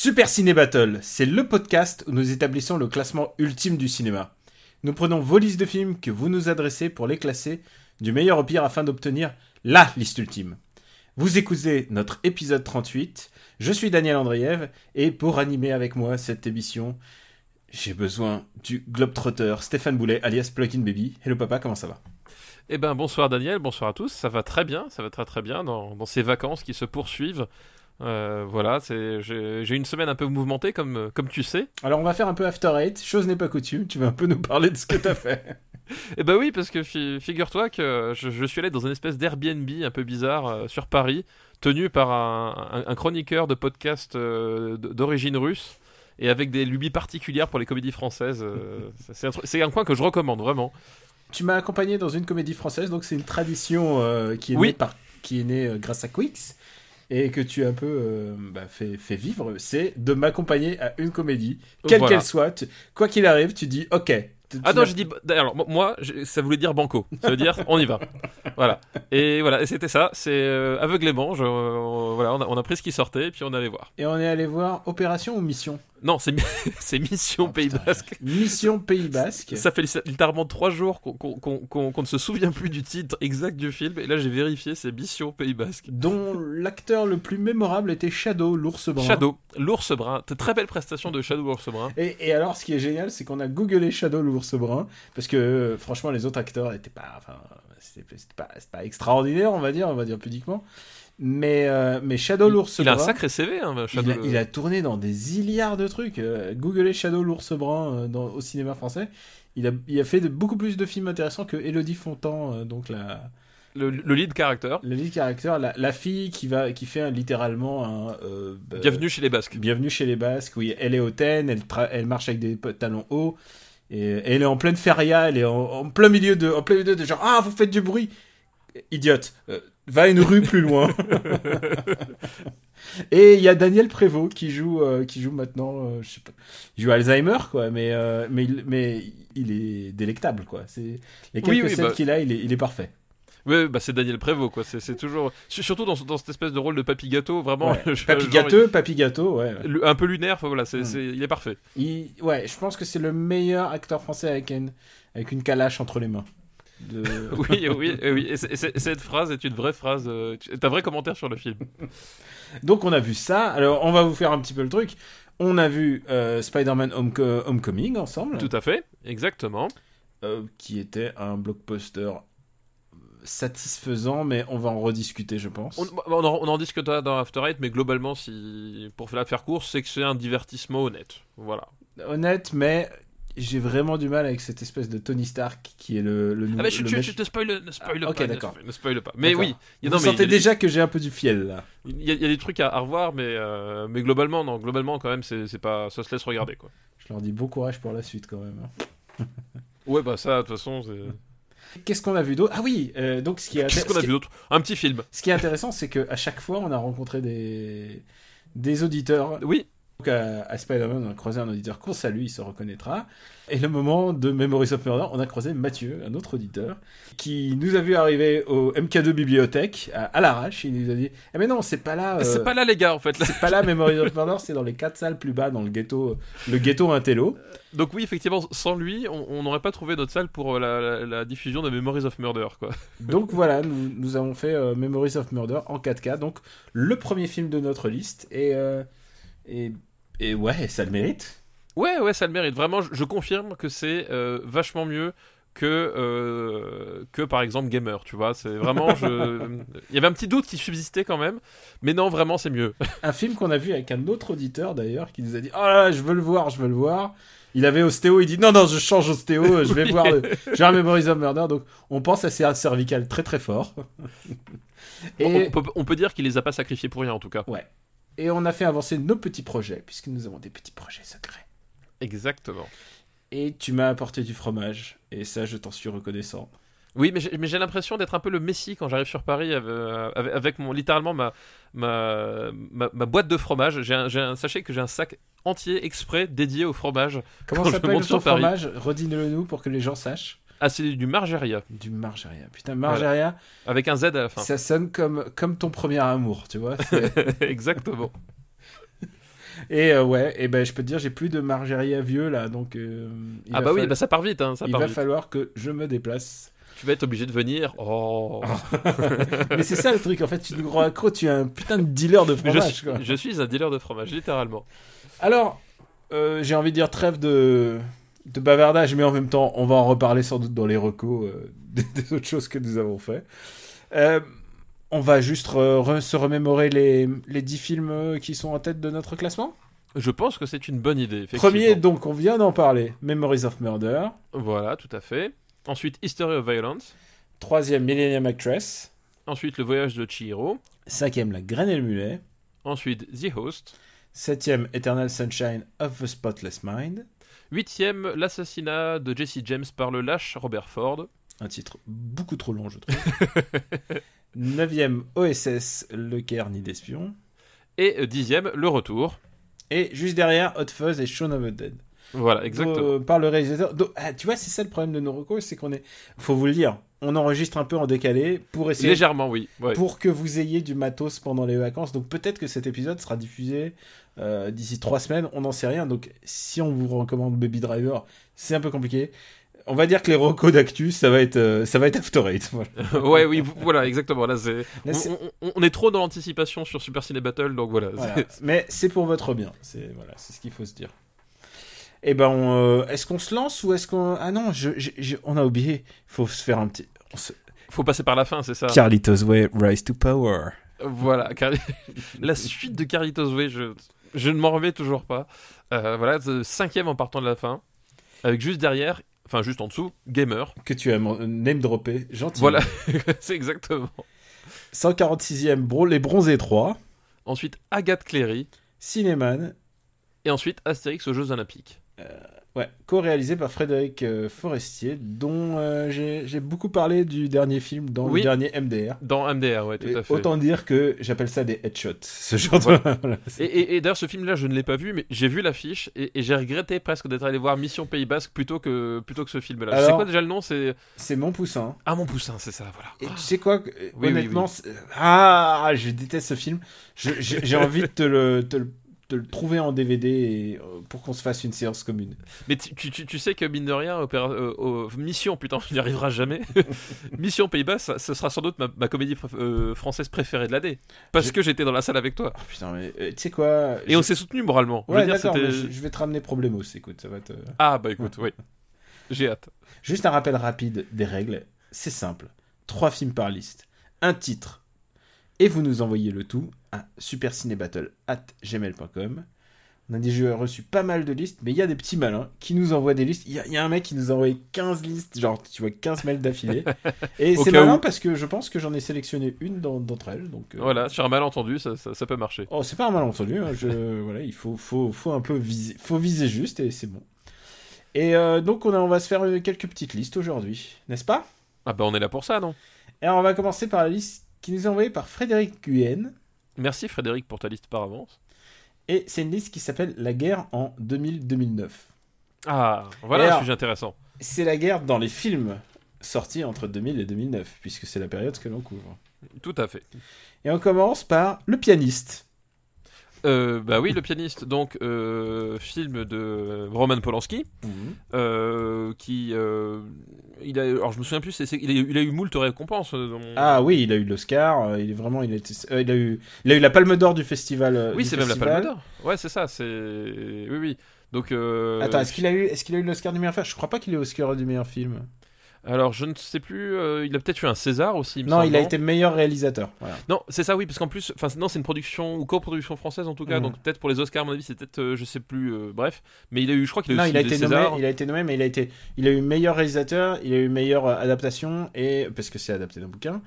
Super Ciné Battle, c'est le podcast où nous établissons le classement ultime du cinéma. Nous prenons vos listes de films que vous nous adressez pour les classer du meilleur au pire afin d'obtenir LA liste ultime. Vous écoutez notre épisode 38. Je suis Daniel Andriev et pour animer avec moi cette émission, j'ai besoin du globetrotter Stéphane Boulet alias Plugin Baby. Hello papa, comment ça va? Eh ben bonsoir Daniel, bonsoir à tous. Ça va très bien, ça va très très bien dans, dans ces vacances qui se poursuivent. Euh, voilà, j'ai une semaine un peu mouvementée comme comme tu sais. Alors on va faire un peu After Eight, chose n'est pas coutume, tu vas un peu nous parler de ce que t'as fait. Eh ben oui, parce que fi- figure-toi que je, je suis allé dans une espèce d'Airbnb un peu bizarre euh, sur Paris, tenu par un, un- un chroniqueur de podcast euh, d'origine russe. Et avec des lubies particulières pour les comédies françaises. euh, c'est un, coin que je recommande vraiment. tu m'as accompagné dans une comédie française, donc c'est une tradition euh, qui est Oui. née, par... qui est née euh, grâce à Quix et que tu as un peu euh, bah, fait, fait vivre, c'est de m'accompagner à une comédie, quelle Voilà. qu'elle soit. Tu- Quoi qu'il arrive, tu dis OK. Tu- Ah tu non, j'ai dit. Alors, mo- moi, ça voulait dire banco. Ça veut dire on y va. Voilà. Et voilà, et c'était ça. C'est euh, aveuglément. Je, euh, voilà, on a, on a pris ce qui sortait et puis on allait voir. Et on est allé voir Opération ou Mission Non, c'est mi- c'est Mission Oh, Pays putain. Basque. Mission Pays Basque. Ça fait littéralement trois jours qu'on qu'on- qu'on- qu'on- qu'on ne se souvient plus du titre exact du film. Et là, j'ai vérifié, c'est Mission Pays Basque. dont l'acteur le plus mémorable était Shadow, l'ours brun. Shadow, l'ours brun. Très belle prestation de Shadow, l'ours brun. Et, et alors, ce qui est génial, c'est qu'on a googlé Shadow l'ours brun, parce que euh, franchement, les autres acteurs n'étaient pas, enfin, c'était pas, c'était pas extraordinaire, on va dire, on va dire pudiquement. Mais, euh, mais Shadow l'ours Il brun, a un sacré CV, hein, il Shadow. a, il a tourné dans des milliards de trucs. Euh, googlez Shadow l'ours brun euh, dans- au cinéma français. Il a, il a fait de, beaucoup plus de films intéressants que Elodie Fontan, donc la, le, le lead character. le lead character, la, la fille qui va, qui fait un- littéralement un. bah, Bienvenue chez les Basques. Bienvenue chez les Basques, oui, elle est hautaine, elle, tra- elle marche avec des talons hauts, et, et elle est en pleine feria, elle est en, en plein milieu de, en plein milieu de genre, ah, vous faites du bruit, idiote, va une rue plus loin. et il y a Daniel Prévost qui joue, euh, qui joue maintenant, euh, je sais pas, il joue Alzheimer, quoi, mais, euh, mais, il- mais il est délectable, quoi. C'est les quelques Oui, oui, scènes bah- qu'il a, il est, il est parfait. Ouais, bah c'est Daniel Prévost, quoi. C'est toujours. su- Surtout dans, dans cette espèce de rôle de papy gâteau, vraiment. Ouais. je- Papy genre, gâteau, papy gâteau, ouais. un peu lunaire, enfin, voilà, c'est Mm. c'est- il est parfait. Il- Ouais, je pense que c'est le meilleur acteur français avec une, avec une calache entre les mains. De- Oui, oui, oui. Et, c'est- et c'est- et cette phrase est une vraie phrase. Euh, tu- T'as un vrai commentaire sur le film. Donc on a vu ça. Alors on va vous faire un petit peu le truc. On a vu euh, Spider-Man Homeco- Homecoming ensemble, Tout à fait, exactement. euh, qui était un blockbuster satisfaisant, mais on va en rediscuter, je pense. On, on en, on en discutera dans After Eight, mais globalement, si, pour la faire course, c'est que c'est un divertissement honnête. Voilà. Honnête, mais j'ai vraiment du mal avec cette espèce de Tony Stark qui est le, le nouveau. Ah, mais je, le tu, mec- tu te spoil, ne spoil Ah, ok, pas. ne d'accord. Ne spoil pas. Mais oui, Vous non, mais sentez des- déjà que j'ai un peu du fiel là. Il y, a, il y a des trucs à, à revoir, mais, euh, mais globalement, non, globalement, quand même, c'est pas, ça se laisse regarder, quoi. Je leur dis bon courage pour la suite quand même. hein. Ouais, bah ça, de toute façon. Qu'est-ce qu'on a vu d'autre? Ah oui, euh, donc ce qui est, Qu'est-ce qu'on a vu d'autre? Un petit film. Ce qui est intéressant, c'est qu'à chaque fois, on a rencontré des, des auditeurs. Oui, Donc à, à Spider-Man, on a croisé un auditeur qu'on salue, il se reconnaîtra. Et le moment de Memories of Murder, on a croisé Mathieu, un autre auditeur, qui nous a vu arriver au MK2 Bibliothèque, à, à l'arrache. Il nous a dit Eh mais non, c'est pas là. euh, c'est pas là, les gars, en fait. C'est pas là, Memories of Murder, c'est dans les quatre salles plus bas, dans le ghetto, le ghetto Intello. Donc, oui, effectivement, sans lui, on n'aurait pas trouvé notre salle pour euh, la, la- la diffusion de Memories of Murder, quoi. Donc voilà, nous, nous avons fait euh, Memories of Murder en 4K, donc le premier film de notre liste. Et, euh, et, et ouais, ça le mérite. Ouais, ouais, ça le mérite. Vraiment, je, je confirme que c'est euh, vachement mieux que, euh, que par exemple Gamer, tu vois. C'est vraiment. Je... Il y avait un petit doute qui subsistait quand même, mais non, vraiment, c'est mieux. Un film qu'on a vu avec un autre auditeur d'ailleurs qui nous a dit Oh là là, je veux le voir, je veux le voir. Il avait Ostéo, il dit Non, non, je change Ostéo, je vais Oui. voir le. Je vais voir Memories of Murder. Donc on pense à ces cervicales très très fort. Bon, Et, on, peut, on peut dire qu'il les a pas sacrifiés pour rien, en tout cas. Et on a fait avancer nos petits projets, puisque nous avons des petits projets secrets. Exactement. Et tu m'as apporté du fromage. Et ça, je t'en suis reconnaissant. Oui, mais j'ai l'impression d'être un peu le Messi quand j'arrive sur Paris avec, avec- mon, littéralement ma, ma, ma, ma boîte de fromage. J'ai un, sachez que j'ai un sac entier exprès dédié au fromage. Comment s'appelle ton fromage? Redis-le nous pour que les gens sachent. Ah, c'est du Margeria, Du Margeria. Putain, Margeria, avec un Z à la fin. ça sonne comme, comme ton premier amour, tu vois. Exactement. et euh, ouais, et ben je peux te dire, j'ai plus de Margeria vieux là, donc. euh, Ah bah oui, bah ça part vite, hein, ça il part va vite. falloir que je me déplace. Tu vas être obligé de venir. Oh. Mais c'est ça le truc, en fait, tu nous rends accro, tu es un putain de dealer de Mais je, fromage, suis, quoi. je suis un dealer de fromage, littéralement. Alors, euh, j'ai envie de dire trêve de, de bavardage, mais en même temps, on va en reparler sans doute dans les recos euh, des, des autres choses que nous avons fait. Euh, on va juste re- re- se remémorer les, les 10 films euh, qui sont en tête de notre classement? Je pense que c'est une bonne idée. Premier, donc, on vient d'en parler, Memories of Murder. Voilà, tout à fait. Ensuite, History of Violence. Troisième, Millennium Actress. Ensuite, Le Voyage de Chihiro. Cinquième, La Graine et le Mulet. Ensuite, The Host. Septième, Eternal Sunshine of the Spotless Mind. Huitième, L'assassinat de Jesse James par le lâche Robert Ford. Un titre beaucoup trop long, je trouve. Neuvième, OSS, Le Caire ni d'espion. Et dixième, Le Retour. Et juste derrière, Hot Fuzz et Shaun of the Dead. Voilà, exactement. Euh, par le réalisateur. Donc, ah, tu vois, c'est ça le problème de nos recos, c'est qu'on est. Faut vous le dire, on enregistre un peu en décalé pour essayer. Légèrement, oui. Ouais. Pour que vous ayez du matos pendant les vacances. Donc peut-être que cet épisode sera diffusé euh, d'ici trois semaines, on n'en sait rien. Donc si on vous recommande Baby Driver, c'est un peu compliqué. On va dire que les recos d'actu, ça va être, euh, ça va être After Eight. Voilà. ouais, oui, voilà, exactement. Là, c'est... On, on- on est trop dans l'anticipation sur Super Ciné Battle, donc voilà. Mais c'est pour votre bien. C'est voilà, c'est ce qu'il faut se dire. Eh ben, euh, est-ce qu'on se lance ou est-ce qu'on ah non, je, je- je- on a oublié. faut se faire un petit. on se- Faut passer par la fin, c'est ça. Carlitos Way, Rise to Power. Voilà, Car- la suite de Carlitos Way, je, je ne m'en remets toujours pas. Euh, voilà, cinquième en partant de la fin, avec juste derrière, enfin juste en dessous, Gamer. Que tu as mon- name droppé, gentil. Voilà, c'est exactement. 146e, bro, les bronzés 3. Ensuite, Agathe Cléry, Cinéman. et ensuite Astérix aux Jeux Olympiques. Ouais, co-réalisé par Frédéric euh, Forestier, dont euh, j'ai beaucoup parlé du dernier film dans Oui. le dernier MDR. Dans MDR, ouais, tout Et à fait. autant dire que j'appelle ça des headshots. Ce genre de... voilà, Et, et- et d'ailleurs, ce film-là, je ne l'ai pas vu, mais j'ai vu l'affiche et, et j'ai regretté presque d'être allé voir Mission Pays Basque plutôt que, plutôt que ce film-là. C'est quoi déjà le nom? C'est C'est mon poussin. Ah, mon poussin, c'est ça, voilà. Et tu sais quoi oui, Honnêtement, oui. ah, je déteste ce film. J'ai j'ai envie de te le, te le- te le trouver en DVD et, euh, pour qu'on se fasse une séance commune. Mais tu, tu- tu- tu sais que mine de rien, opéra- euh, euh, Mission, putain, on n'y arrivera jamais. Mission Pays-Bas, ça- ce sera sans doute ma, ma comédie préf- euh, française préférée de l'année. Parce Je- que j'étais dans la salle avec toi. Oh, putain, mais euh, tu sais quoi Et on s'est soutenu moralement. Je veux Ouais, dire, d'accord, je, je vais te ramener Problemos, écoute, ça va te... Ah, bah écoute, oui. J'ai hâte. Juste un rappel rapide des règles. C'est simple. Trois films par liste. Un titre. Et vous nous envoyez le tout à supercinébattle.gmail.com. On a déjà reçu pas mal de listes, mais il y a des petits malins qui nous envoient des listes. Il y, a- il y a un mec qui nous a envoyé 15 listes, genre, tu vois, 15 mails d'affilée. Et c'est malin où. parce que je pense que j'en ai sélectionné une d'entre elles. Donc, euh, Voilà, sur un malentendu, ça, ça, ça peut marcher. Oh, c'est pas un malentendu. hein, Je... voilà, il faut, faut, faut un peu viser, faut viser juste et c'est bon. Et euh, donc, on, a- on va se faire euh, quelques petites listes aujourd'hui, n'est-ce pas? Ah, bah on est là pour ça, non? Et alors, on va commencer par la liste qui nous est envoyée par Frédéric Guen. Merci Frédéric pour ta liste par avance. Et c'est une liste qui s'appelle La guerre en 2000-2009. Ah, voilà Et un alors- sujet intéressant. C'est la guerre dans les films sortis entre 2000 et 2009, puisque c'est la période que l'on couvre. Tout à fait. Et on commence par Le pianiste. Euh, bah oui, le pianiste, donc euh, film de Roman Polanski, euh, qui euh, il a, alors je me souviens plus, il, a, eu- il a eu moult récompenses. dans- Ah oui, il a eu l'Oscar, il est vraiment, il a, été- il a eu, il a eu la Palme d'Or du festival. oui, c'est même la. Palme d'Or. Ouais, c'est ça. C'est oui, oui. Donc Attends, est-ce qu'il a eu, est-ce qu'il a eu l'Oscar du meilleur film? Je crois pas qu'il ait l'Oscar du meilleur film. Alors je ne sais plus. euh, il a peut-être eu un César aussi. me Non, il a été meilleur réalisateur. Voilà. Non, c'est ça, oui, parce qu'en plus, enfin, non, c'est une production ou coproduction française en tout cas, Mhm. donc peut-être pour les Oscars, à mon avis, c'est peut-être, euh, je sais plus, euh, bref, mais il a eu, je crois qu'il a eu Non, il a été nommé, Césars. il a été nommé, mais il a été, il a eu meilleur réalisateur, il a eu meilleure euh, adaptation et parce que c'est adapté d'un bouquin.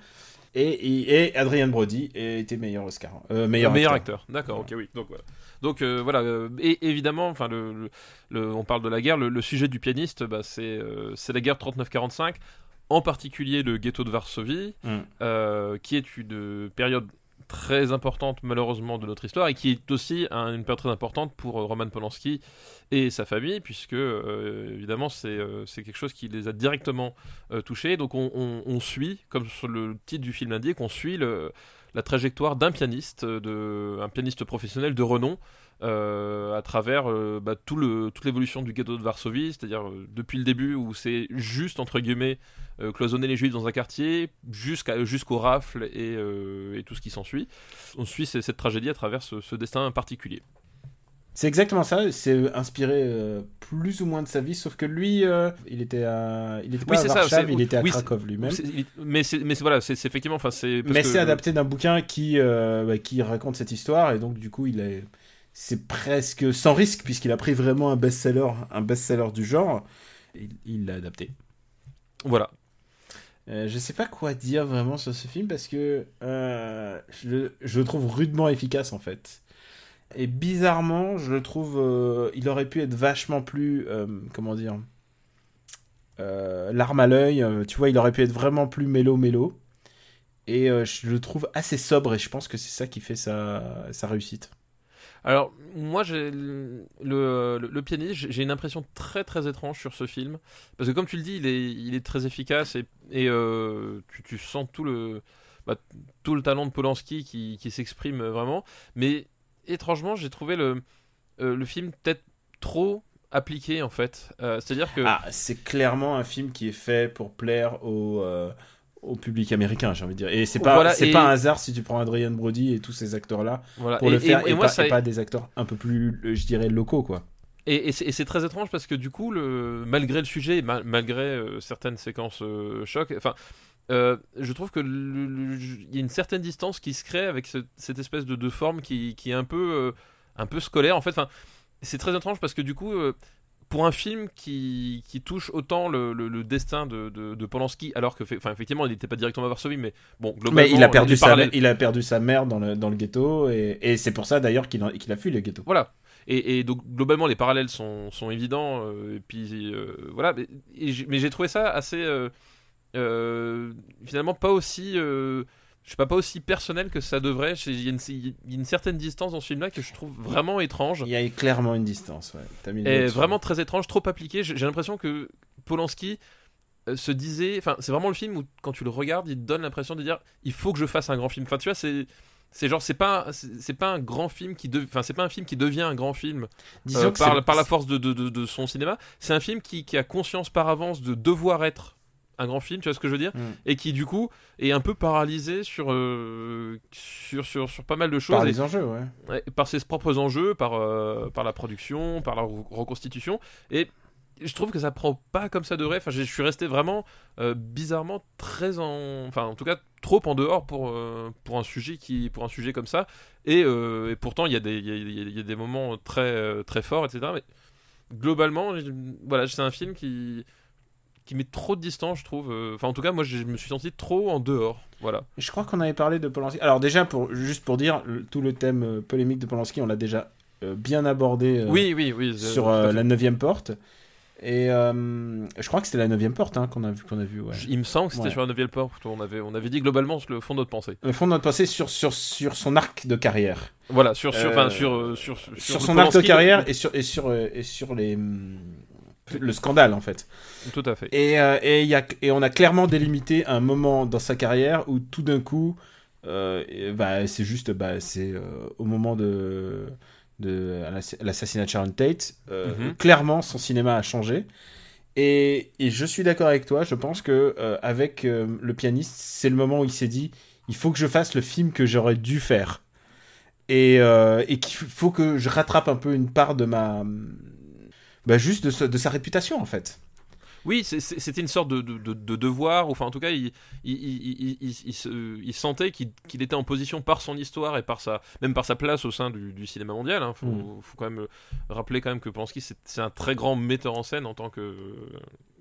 Et, et, Adrien Brody était meilleur Oscar. Euh, meilleur, meilleur acteur. acteur. D'accord, ok, oui. Donc voilà. Donc euh, voilà, euh, et évidemment, enfin, le, le- le- on parle de la guerre. Le, le sujet du pianiste, bah, c'est euh, c'est la guerre 39-45, en particulier le ghetto de Varsovie, Mm. euh, qui est une période très importante malheureusement de notre histoire et qui est aussi un- une période très importante pour euh, Roman Polanski et sa famille puisque euh, évidemment c'est euh, quelque chose qui les a directement euh, touchés. Donc on, suit comme sur le titre du film l'indique on suit la trajectoire d'un pianiste de un pianiste professionnel de renom euh, à travers euh, bah, tout le, toute l'évolution du ghetto de Varsovie, c'est-à-dire euh, depuis le début où c'est juste entre guillemets cloisonner les juifs dans un quartier, jusqu'à jusqu'aux rafles et, et tout ce qui s'ensuit. On suit cette tragédie à travers ce, ce destin particulier. C'est exactement ça. C'est inspiré euh, plus ou moins de sa vie, sauf que lui, euh, il était à, il était pas Oui, à c'est ça, il était à oui, Krakow lui-même. Mais c'est mais c'est- voilà, c'est effectivement, enfin c'est. parce Mais c'est adapté d'un bouquin qui, euh, bah, qui raconte cette histoire et donc du coup il est, c'est presque sans risque puisqu'il a pris vraiment un best-seller, un best-seller du genre. Il l'a adapté. Voilà. Euh, je sais pas quoi dire vraiment sur ce film parce que euh, je, le- trouve rudement efficace en fait. Et bizarrement, je le trouve, euh, il aurait pu être vachement plus, euh, comment dire, larme à l'œil. tu vois, il aurait pu être vraiment plus mélo mélo. Et je le trouve assez sobre et je pense que c'est ça qui fait sa réussite. Alors, moi, j'ai le, pianiste, j'ai une impression très très étrange sur ce film. Parce que, comme tu le dis, il est, très efficace et, euh, tu, sens tout le, bah, tout le talent de Polanski qui, s'exprime vraiment. Mais étrangement, j'ai trouvé le, euh, film peut-être trop appliqué en fait. Euh, C'est-à-dire que. Ah, c'est clairement un film qui est fait pour plaire au, euh, au public américain, j'ai envie de dire. Et c'est pas, Voilà, c'est et- pas un hasard si tu prends Adrian Brody et tous ces acteurs-là voilà. pour Et- le faire et et, moi, pas, ça- pas des acteurs un peu plus, euh, je dirais, locaux, quoi. Et, c'est très étrange parce que du coup, le, malgré le sujet, et ma- malgré euh, certaines séquences euh, choc, enfin, euh, je trouve que il y a une certaine distance qui se crée avec ce- cette espèce de, de forme qui, qui est un peu, un peu scolaire. En fait, enfin, c'est très étrange parce que du coup, pour un film qui, qui touche autant le, le- le destin de, de, de Polanski, alors que, enfin, effectivement, il n'était pas directement à Varsovie, mais bon, globalement, Mais il a, perdu sa, parallèles- il a perdu sa mère dans le, dans le ghetto et, et c'est pour ça d'ailleurs qu'il a fui le ghetto. Voilà. Et, et donc globalement les parallèles sont, sont évidents. euh, et puis euh, voilà. Mais, j'ai- trouvé ça assez euh, finalement pas aussi. Je sais pas, pas aussi personnel que ça devrait. Il y, a une- il y a une certaine distance dans ce film-là que je trouve vraiment étrange. Il y a clairement une distance, ouais. Mis Et vraiment très étrange, trop appliqué. J'ai l'impression que Polanski euh, se disait. Enfin, c'est vraiment le film où, quand tu le regardes, il te donne l'impression de dire il faut que je fasse un grand film. Enfin, tu vois, c'est. C'est genre, c'est pas, c'est c'est pas un grand film qui, de- enfin, c'est pas un film qui devient un grand film Disons euh, par, la force de, de- de- de son cinéma. C'est un film qui, qui a conscience par avance de devoir être un grand film, tu vois ce que je veux dire Mm. Et qui du coup est un peu paralysé sur, euh, sur, sur, sur pas mal de choses. par et- les enjeux, ouais. Ouais, par ses propres enjeux, par, euh, par la production, par la re- reconstitution. Et je trouve que ça prend pas comme ça de vrai. Enfin, je suis resté vraiment euh, bizarrement très en. Enfin, en tout cas, trop en dehors pour, euh, pour, un, sujet qui, pour un sujet comme ça. Et, euh, et pourtant, il y, a des- il y, a, y des moments très, très forts, etc. Mais globalement, voilà, c'est un film qui qui met trop de distance, je trouve. Euh, Enfin, en tout cas, moi, je me suis senti trop en dehors. Voilà. Je crois qu'on avait parlé de Polanski. Alors déjà, pour, juste pour dire, le- tout le thème euh, polémique de Polanski, on l'a déjà euh, bien abordé euh, oui, oui, oui. sur euh, la neuvième porte. Et je crois que c'était la neuvième porte hein, qu'on a vu, qu'on a vu. Ouais. Il me semble que c'était Ouais. sur la Nouvelle Porte. On avait, on avait dit globalement le fond de notre pensée. Le fond de notre pensée sur, sur, sur son arc de carrière. Voilà, sur, sur, enfin, sur, sur, sur, son arc de carrière et sur, et sur, et sur les, hum, le scandale en fait. Tout à fait. Et, euh, et, y a, et on a clairement délimité un moment dans sa carrière où tout d'un coup, euh, et bah, c'est juste bah, c'est euh, au moment de, de l'ass- l'assassinat de Sharon Tate, Mhm. clairement son cinéma a changé. Et, et je suis d'accord avec toi, je pense que avec le pianiste, c'est le moment où il s'est dit il faut que je fasse le film que j'aurais dû faire. Et, euh, et qu'il faut que je rattrape un peu une part de ma. Bah, juste de, ce- de sa réputation en fait. Oui, c'était une sorte de, de, de- de devoir, ou enfin en tout cas, il, il, il, il, il- il se- il sentait qu'il qu'il était en position par son histoire et par sa, même par sa place au sein du, du cinéma mondial. Il faut, Mm. faut quand même rappeler quand même que Polanski, c'est un très grand metteur en scène en tant que,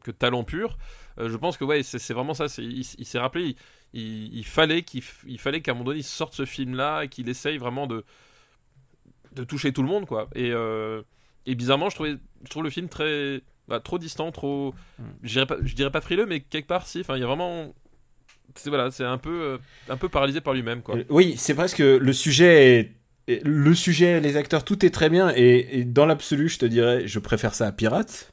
que talent pur. Euh, je pense que ouais, c'est vraiment ça. Il, s'est rappelé, il, fallait qu'il fallait qu'à un moment donné il sorte ce film là et qu'il essaye vraiment de de toucher tout le monde quoi et euh, et bizarrement je trouvais je trouve le film très bah, trop distant trop Mm. je dirais pas je dirais pas frileux mais quelque part si enfin il y a vraiment c'est voilà c'est un peu euh, un peu paralysé par lui-même quoi Oui, c'est presque le sujet est- le sujet, les acteurs, tout est très bien et, et dans l'absolu, je te dirais, je préfère ça à Pirate.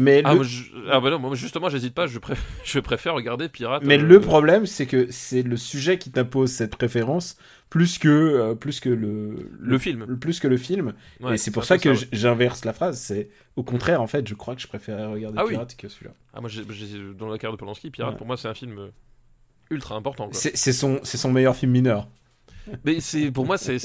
Mais ah, le, moi, je- ah bah non moi justement j'hésite pas je, pré- je préfère regarder Pirate mais euh, le problème, c'est que c'est le sujet qui t'impose cette préférence plus que euh, plus que le, le film plus que le film. Ouais, et c'est pour ça que ouais. j'inverse la phrase. C'est au contraire, en fait, je crois que je préférais regarder Ah oui. Pirate que celui-là. Ah, moi, dans la carrière de Polanski, Pirate, Ouais. pour moi, c'est un film euh, ultra important. C'est son c'est son meilleur film mineur. Mais c'est, pour moi, c'est,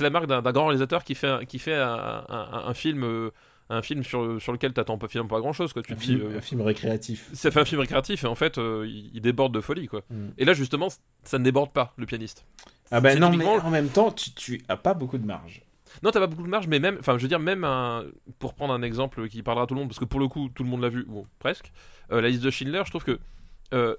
la marque d'un, d'un grand réalisateur qui fait, un- qui fait un, un- un film, euh, un film sur, sur lequel t'attends pas, finalement pas grand chose. Quoi. Tu Un dis, film, euh, un film récréatif. ça fait un film récréatif et en fait, euh, il, il déborde de folie. Quoi. Mm. Et là, justement, ça ne déborde pas, le pianiste. Ah ben non, mais en même temps, tu, tu as pas beaucoup de marge. Non, t'as pas beaucoup de marge, mais même, enfin, je veux dire, même un, pour prendre un exemple qui parlera à tout le monde, parce que pour le coup, tout le monde l'a vu, bon, presque, euh, la liste de Schindler, je trouve que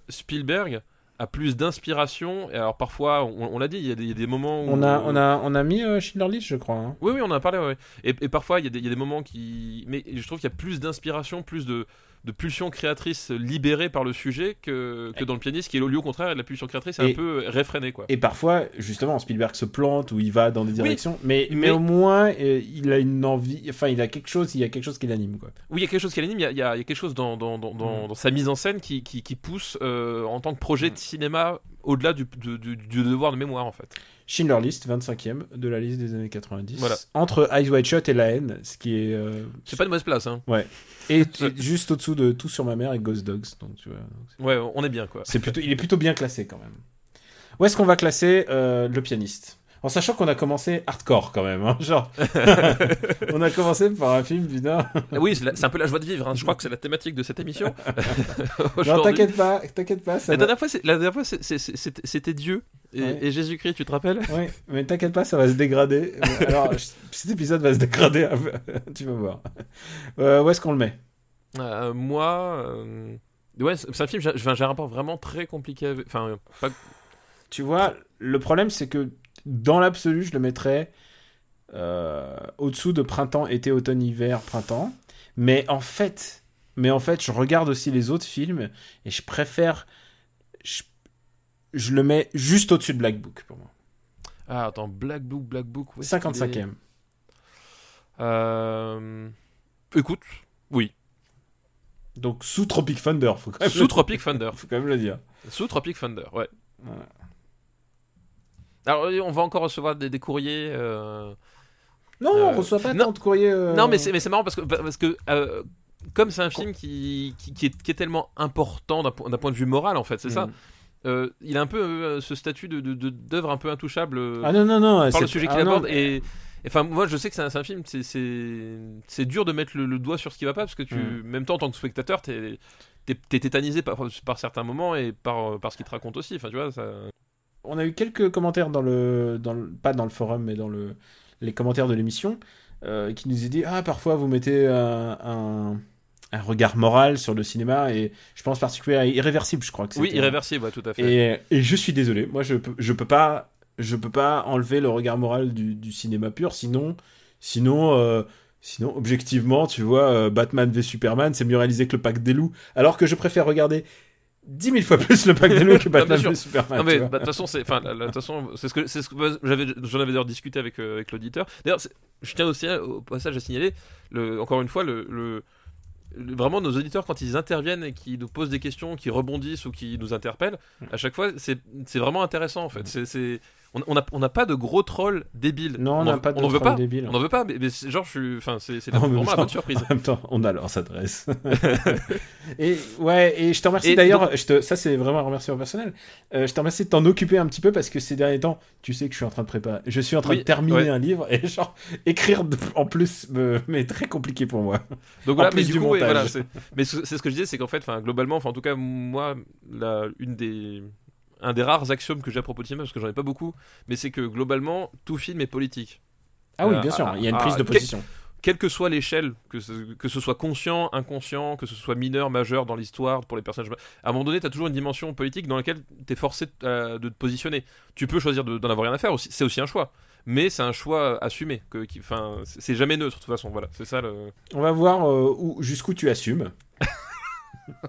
Spielberg a plus d'inspiration, et alors parfois, on, on l'a dit, il y, a des- il y a des moments où. On a, on a, on a mis euh, Schindler List, je crois. hein. Oui, oui, on en a parlé, ouais. Et, et parfois, il y, a des- il y a des moments qui. Mais je trouve qu'il y a plus d'inspiration, plus de, de pulsions créatrices libérées par le sujet que, que dans le pianiste, qui est au contraire, la pulsion créatrice est Et- un peu réfrénée, quoi. Et parfois, justement, Spielberg se plante ou il va dans des directions, mais, mais, mais- au moins, euh, il a une envie, enfin, il a quelque chose, il y a quelque chose qui l'anime, quoi. Oui, il y a quelque chose qui l'anime, il y a, il y quelque chose dans, dans, dans, dans- dans sa mise en scène qui, qui, qui pousse euh, en tant que projet de cinéma au-delà du, du, du- du devoir de mémoire en fait. Schindler List, 25e de la liste des années 90. Voilà. Entre Eyes Wide Shut et La haine, ce qui est. euh, C'est pas une mauvaise place, hein. et et juste au-dessous de Tout sur ma mère et Ghost Dogs. Donc, tu vois, donc c'est- Ouais, on est bien quoi. c'est plutôt, il est plutôt bien classé quand même. Où est-ce qu'on va classer euh, le pianiste? En sachant qu'on a commencé hardcore quand même. hein, genre, on a commencé par un film, putain. Ah oui, c'est un peu la joie de vivre, hein. je crois que c'est la thématique de cette émission. Non, t'inquiète pas, t'inquiète pas. Ça La dernière fois, la dernière fois c'était Dieu et, Ouais. et Jésus-Christ, tu te rappelles? Oui, mais t'inquiète pas, ça va se dégrader. Alors, cet épisode va se dégrader, tu vas voir. Euh, où est-ce qu'on le met? Euh, Moi, euh, ouais, c'est un film, j'ai j'ai un rapport vraiment très compliqué avec. Enfin, pas- Tu vois, le problème, c'est que dans l'absolu, je le mettrais euh, au-dessous de printemps, été, automne, hiver, printemps. Mais en fait, mais en fait, je regarde aussi les autres films et je préfère. Je, je le mets juste au-dessus de Black Book pour moi. Ah, attends, Black Book, Black Book. où est-ce qu'il est 55e. Euh, Écoute, oui. Donc sous Tropic Thunder, faut quand même, Sous le... Tropic Thunder. faut quand même le dire. Sous Tropic Thunder, ouais. Voilà. Alors, euh, on va encore recevoir des, des courriers. euh, Non, Euh, on reçoit pas non. tant de courriers. euh, Non, mais c'est mais c'est marrant parce que, parce que euh, comme c'est un film qui, qui, qui est, qui est tellement important d'un po- d'un point de vue moral, en fait, c'est ça. Mm. Euh, il a un peu euh, ce statut de- de- de- d'œuvre un peu intouchable euh, Ah non, non, non. par c'est- le sujet qu'il ah aborde. Et. Enfin, moi, je sais que c'est un, c'est un film, c'est- dur de mettre le, le doigt sur ce qui va pas parce que tu, Mm. même temps, en tant que spectateur, t'es es, tétanisé par, par certains moments et par, par ce qu'il te raconte aussi. Enfin, tu vois, ça. On a eu quelques commentaires dans le, dans le, pas dans le forum, mais dans le, les commentaires de l'émission, euh, qui nous a dit ah parfois vous mettez un, un, un regard moral sur le cinéma et je pense particulièrement à Irréversible, je crois que Oui, c'était. irréversible, ouais, tout à fait. Et, et je suis désolé, moi je je peux pas, je peux pas enlever le regard moral du, du cinéma pur, sinon, sinon. euh, Sinon, objectivement, tu vois, euh, Batman v Superman, c'est mieux réalisé que le Pack des loups. Alors que je préfère regarder dix mille fois plus le Pack des loups que Batman sûr. v Superman. Non mais bah, de toute façon c'est enfin la- la- de toute façon c'est ce que c'est ce que bah, j'avais j'en avais d'ailleurs discuté avec euh, avec l'auditeur. D'ailleurs je tiens aussi à- au passage à signaler le encore une fois le, le- vraiment nos auditeurs quand ils interviennent et qui nous posent des questions, qui rebondissent ou qui nous interpellent, à chaque fois c'est c'est vraiment intéressant en fait. C'est c'est on on a on n'a pas de gros trolls débiles. Non, on en- n'a pas de on en veut pas. débile. On n'en veut pas mais, genre je suis enfin c'est En vraiment la bonne surprise. En même temps, on a leur adresse. et ouais, et je te remercie d'ailleurs. Ça, c'est vraiment un remerciement personnel. Euh, je te remercie de t'en occuper un petit peu parce que ces derniers temps, tu sais que je suis en train de préparer. Je suis en train Oui, de terminer ouais. un livre et genre écrire en plus, me- mais très compliqué pour moi. Donc voilà, plus mais du, du coup, ouais, montage. voilà, c'est- mais ce- c'est ce que je disais, c'est qu'en fait, enfin, globalement, enfin, en tout cas, moi, la, une des, un des rares axiomes que j'ai à propos de cinéma, parce que j'en ai pas beaucoup, mais c'est que globalement, tout film est politique. Ah oui, Euh, bien sûr. ah, Il y a une ah, prise de quel- position. quelle que soit l'échelle, que ce, que ce soit conscient, inconscient, que ce soit mineur, majeur dans l'histoire, pour les personnages. À un moment donné, tu as toujours une dimension politique dans laquelle tu es forcé euh, de te positionner. Tu peux choisir de- d'en avoir rien à faire, c'est aussi un choix. Mais c'est un choix assumé. Que, qui, enfin, c'est jamais neutre, de toute façon. Voilà, c'est ça le. On va voir euh, où- jusqu'où tu assumes.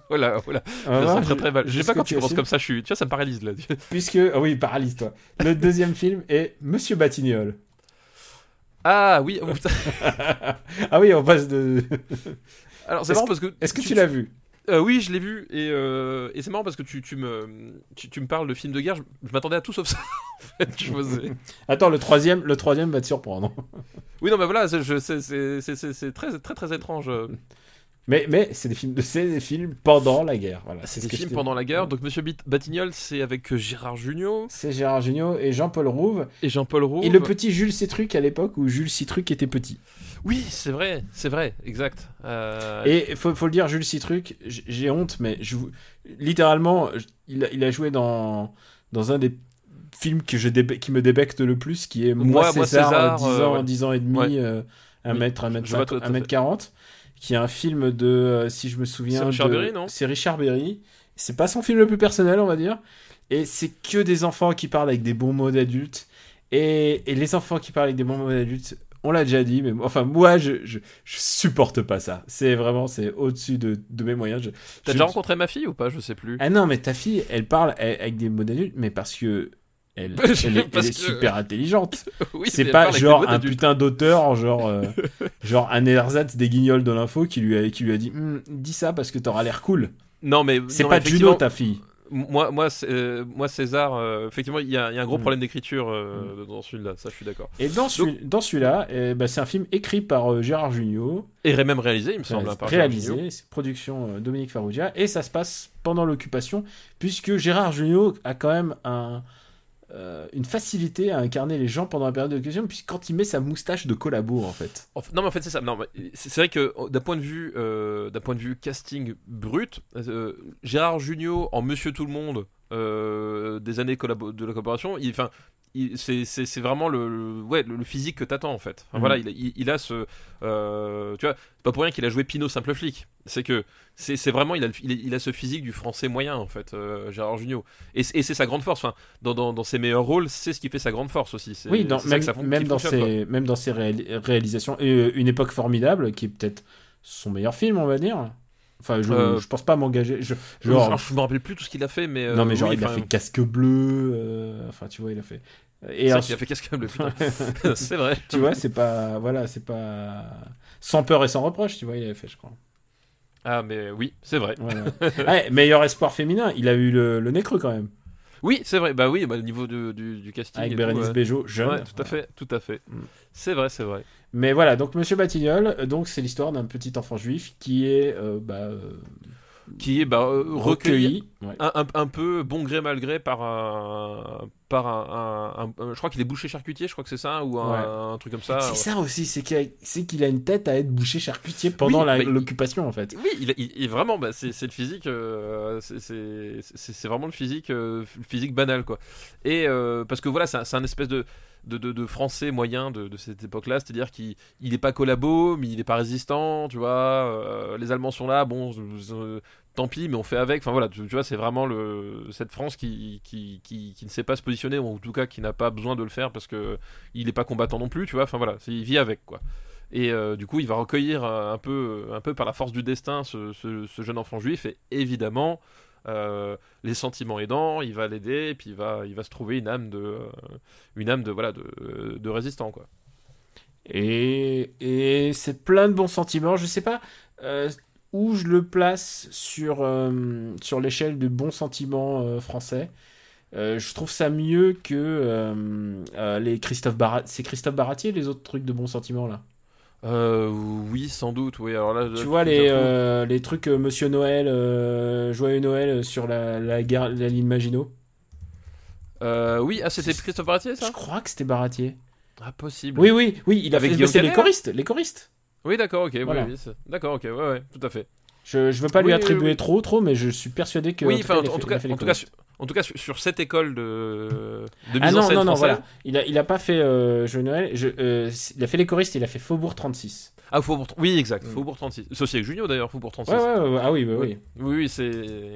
Voilà, voilà. On va Ça voir sent très très mal. Je sais pas quand tu commences comme ça, je suis. Tu vois, ça me paralyse là. Puisque. Ah oui, paralyse-toi. Le deuxième film est Monsieur Batignolles. Ah oui, oh, putain. ah oui, on passe de. Alors c'est marrant parce que. Est-ce que tu l'as vu? Euh, oui, je l'ai vu et, euh, et c'est marrant parce que tu, tu me tu, tu me parles de films de guerre. Je, je m'attendais à tout sauf ça. en fait, je faisais- Attends, le troisième, le troisième va te surprendre. Oui, non, mais voilà, c'est- très très très étrange. Mais, mais c'est des films de c'est des films pendant la guerre. Voilà, c'est des ce films pendant la guerre. Donc Monsieur Batignolles, c'est avec euh, Gérard Jugnot. C'est Gérard Jugnot et Jean-Paul Rouve. Et Jean-Paul Rouve. Et le petit Jules Citruc à l'époque où Jules Citruc était petit. Oui, c'est vrai, c'est vrai, exact. Euh... Et faut, faut le dire, Jules Citruc, j'ai honte, mais je littéralement, il a, il a joué dans dans un des films que je débe... qui me débecte le plus, qui est Moi, moi César, César euh, 10 ans, euh, ouais. 10 ans et demi. Ouais. Euh, 1m, 1m, 1m40 qui est un film de, euh, si je me souviens, C'est Richard de- Berry, non C'est Richard Berry. C'est pas son film le plus personnel, on va dire. Et c'est que des enfants qui parlent avec des bons mots d'adultes. Et, et les enfants qui parlent avec des bons mots d'adultes, on l'a déjà dit, mais enfin, moi, je, je, je supporte pas ça. C'est vraiment, c'est au-dessus de, de mes moyens. Je, T'as déjà rencontré ma fille ou pas? Je sais plus. Ah non, mais ta fille, elle parle avec des mots d'adultes, mais parce que elle, est, que- elle est super intelligente. oui, c'est pas genre un putain d'auteur, genre, euh, genre un ersatz des guignols de l'info qui lui a, qui lui a dit Hum, dis ça parce que t'auras l'air cool. Non, mais C'est pas Juno ta fille. Moi, moi, euh, moi, César, euh, effectivement, il y, a il y a un gros Mm. problème d'écriture euh, dans celui-là. Ça, je suis d'accord. Et dans, celui- dans celui-là, eh ben, c'est un film écrit par Gérard Jugnot, Et même réalisé, il me semble. hein, par réalisé, c'est production Dominique Farrugia, et ça se passe pendant l'occupation, puisque Gérard Jugnot a quand même un, euh, une facilité à incarner les gens pendant la période d'occupation, puisque quand il met sa moustache de collabo, en fait. Non mais en fait c'est ça. Non, c'est vrai que oh, d'un point de vue, euh, d'un point de vue casting brut, euh, Gérard Jugnot en Monsieur Tout le Monde euh, des années de la collaboration, enfin, c'est vraiment le, le- ouais le, physique que t'attends en fait. Enfin, Mhm. Voilà, il, a- il- il a ce, euh, tu vois, c'est pas pour rien qu'il a joué Pinot simple flic. C'est que c'est vraiment il a, il, a- ce physique du français moyen en fait, euh, Gérard Jugnot. Et, c'est- et c'est sa grande force. Enfin, dans, dans, dans ses meilleurs rôles, c'est ce qui fait sa grande force aussi. Oui, dans- c'est ça même, ça dans ses, même dans ses réali- réalisations. Et, euh, une époque formidable, qui est peut-être son meilleur film, on va dire. Enfin, je, Euh, je pense pas m'engager. Je, Je, genre, je me rappelle plus tout ce qu'il a fait, mais. euh, non, mais genre, oui, il a fait Casque Bleu. euh, Enfin, tu vois, il a fait. Et ensuite- qu'il a fait casque putain. c'est vrai. tu vois, c'est pas. Voilà, c'est pas. Sans peur et sans reproche, tu vois, il avait fait, je crois. Ah, mais oui, c'est vrai. Voilà. Meilleur espoir féminin, il a eu le, le nez creux quand même. Oui, c'est vrai. Bah oui, bah, au niveau de- du, du casting. Avec Bérénice ouais. Bejo, jeune. Ouais, tout à fait, tout à fait. Mm. C'est vrai, c'est vrai. Mais voilà, donc Monsieur Batignolles, euh, donc c'est l'histoire d'un petit enfant juif qui est euh, bah, euh, Qui est bah, euh, recueilli, un, un- un peu bon gré mal gré par un. Par un, un- un- je crois qu'il est boucher charcutier, je crois que c'est ça, ou un, un truc comme ça. C'est ça aussi, c'est qu'il a, c'est qu'il a une tête à être bouché charcutier pendant Oui, bah, l'occupation en fait. Oui, il, il- il- vraiment, bah, c'est le physique, euh, c'est- vraiment le physique, euh, le physique banal, quoi. Et euh, parce que voilà, c'est un espèce de, de, français moyen de, cette époque-là, c'est-à-dire qu'il il est pas collabo, mais il est pas résistant, tu vois. euh, les Allemands sont là, bon, tant pis, mais on fait avec. Enfin voilà, tu, vois, c'est vraiment cette France qui, qui, qui, qui ne sait pas se positionner, ou en tout cas qui n'a pas besoin de le faire parce que il est pas combattant non plus, tu vois. Enfin voilà, il vit avec, quoi. Et euh, du coup, il va recueillir euh, un peu, un peu par la force du destin ce jeune enfant juif. Et évidemment, euh, les sentiments aidants, il va l'aider. Et puis il va, il va se trouver une âme de, euh, une âme de voilà, de, de résistant quoi. Et, et c'est plein de bons sentiments. Je sais pas euh, où je le place sur, euh, sur l'échelle de bons sentiments euh, français. Euh, je trouve ça mieux que euh, euh, les Christophe. C'est Christophe Baratier les autres trucs de bons sentiments là? Euh, oui, sans doute. Oui. Alors là, Tu là, vois les, euh, les trucs euh, Monsieur Noël, euh, Joyeux Noël sur la, la, guerre, la ligne Maginot. Euh, oui, ah, c'était Christophe Baratier Je ça crois que c'était Baratier. Ah, possible. Oui, oui, oui, il a Avec fait c'est les choristes, les choristes. Oui, d'accord, ok. oui, Voilà. oui, c'est- d'accord, ok. Ouais, ouais, tout à fait. Je, je veux pas lui Oui, attribuer oui. trop, trop, mais je suis persuadé que. oui, en tout enfin, cas, en, tout cas, sur, En tout cas, sur, sur cette école de, de mise Ah en non, scène non, non, voilà. Il a, il a pas fait euh, Joyeux Noël. Je, euh, il a fait les choristes, il a fait Faubourg 36. Ah, Faubourg, oui, exact. Mm. Faubourg 36. C'est aussi avec Junio d'ailleurs, Faubourg 36. Ouais, ouais, ouais, ah oui, bah oui. Oui, oui, c'est.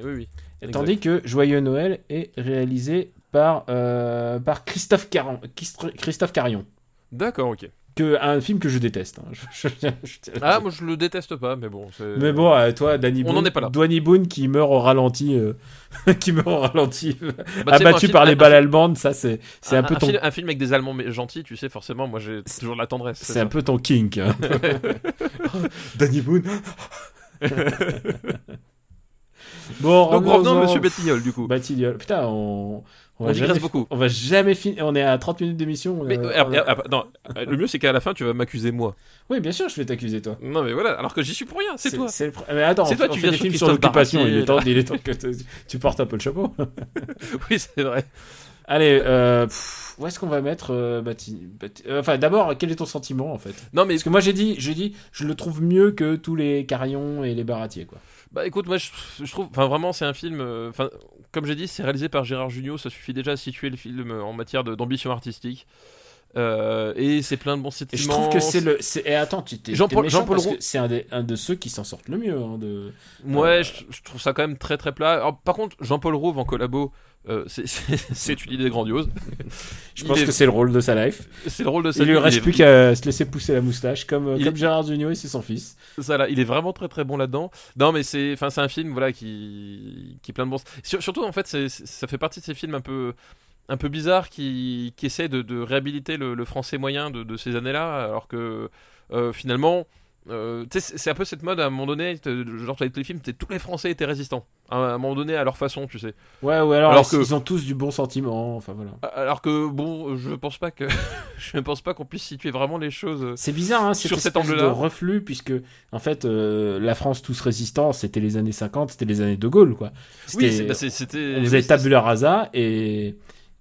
Oui, oui. Et Tandis que Joyeux Noël est réalisé par, euh, par Christophe, Caron, Christ- Christophe Carion. D'accord, ok. Que, un film que je déteste. hein. Je- je- je- je- Ah, moi je le déteste pas, mais bon. Mais bon, euh, toi, Danny On Boone, n'en est pas là. Danny Boone qui meurt au ralenti, euh, qui meurt au ralenti, Bah, moi, abattu film- par les balles allemandes, ça c'est c'est un, un, peu ton un film avec des Allemands mais gentils, tu sais, forcément, moi j'ai toujours de la tendresse. c'est un peu ton kink. hein. Danny Boone. Bon, Donc revenons à Monsieur Batignolles, du coup. Batignolles. Putain, on on, On digresse beaucoup. On va jamais finir. On est à 30 minutes d'émission. on Mais, euh, on a- euh, euh, non, le mieux c'est qu'à la fin tu vas m'accuser moi. Oui, bien sûr, je vais t'accuser toi. Non mais voilà, alors que j'y suis pour rien, c'est toi. le Mais attends, C'est toi, on tu viens des sur films sur l'occupation. Il est temps, il est temps que te- tu portes un peu le chapeau. Oui, c'est vrai. Allez, euh, pff, où est-ce qu'on va mettre euh, Bati- Bati- Enfin, d'abord, quel est ton sentiment en fait? Non mais Parce que moi j'ai dit, j'ai dit, je le trouve mieux que tous les Carions et les Baratiers quoi. Bah écoute, moi je, trouve, enfin vraiment c'est un film, euh, enfin comme j'ai dit, c'est réalisé par Gérard Jugnot, ça suffit déjà à situer le film en matière d'ambition artistique. Euh, et c'est plein de bons Et je trouve que c'est le. Et attends, tu t'es. Jean-Paul- que C'est un, un de ceux qui s'en sortent le mieux. hein, de... Ouais, je, je trouve ça quand même très très plat. Alors, par contre, Jean-Paul Rouve en collabo, euh, c'est- une idée grandiose. Je Il pense est- que c'est le rôle de sa life. C'est le rôle de sa Il lui reste est- plus qu'à se laisser pousser la moustache, comme, euh, Il comme Gérard Jugnot et c'est son fils. Ça, là, il est vraiment très très bon là-dedans. Non, mais c'est, enfin, c'est un film voilà qui, qui est plein de bons. Sur- surtout en fait, ça fait partie de ces films un peu, un peu bizarres qui, qui essaient de, de réhabiliter le, le français moyen de, de ces années-là, alors que euh, finalement. euh, tu c'est- un peu cette mode à un moment donné, genre avec les films, tous les Français étaient résistants, à un moment donné à leur façon, tu sais. Ouais, ouais, alors, Alors ils, que- ils ont tous du bon sentiment. Enfin voilà. Alors que bon, je pense pas que, je ne pense pas qu'on puisse situer vraiment les choses. C'est bizarre, hein, Sur cet angle-là. de reflux, puisque en fait, euh, la France tous résistants, c'était les années 50, c'était les années de Gaulle, quoi. Oui, C'était- bah, on faisait tabula rasa et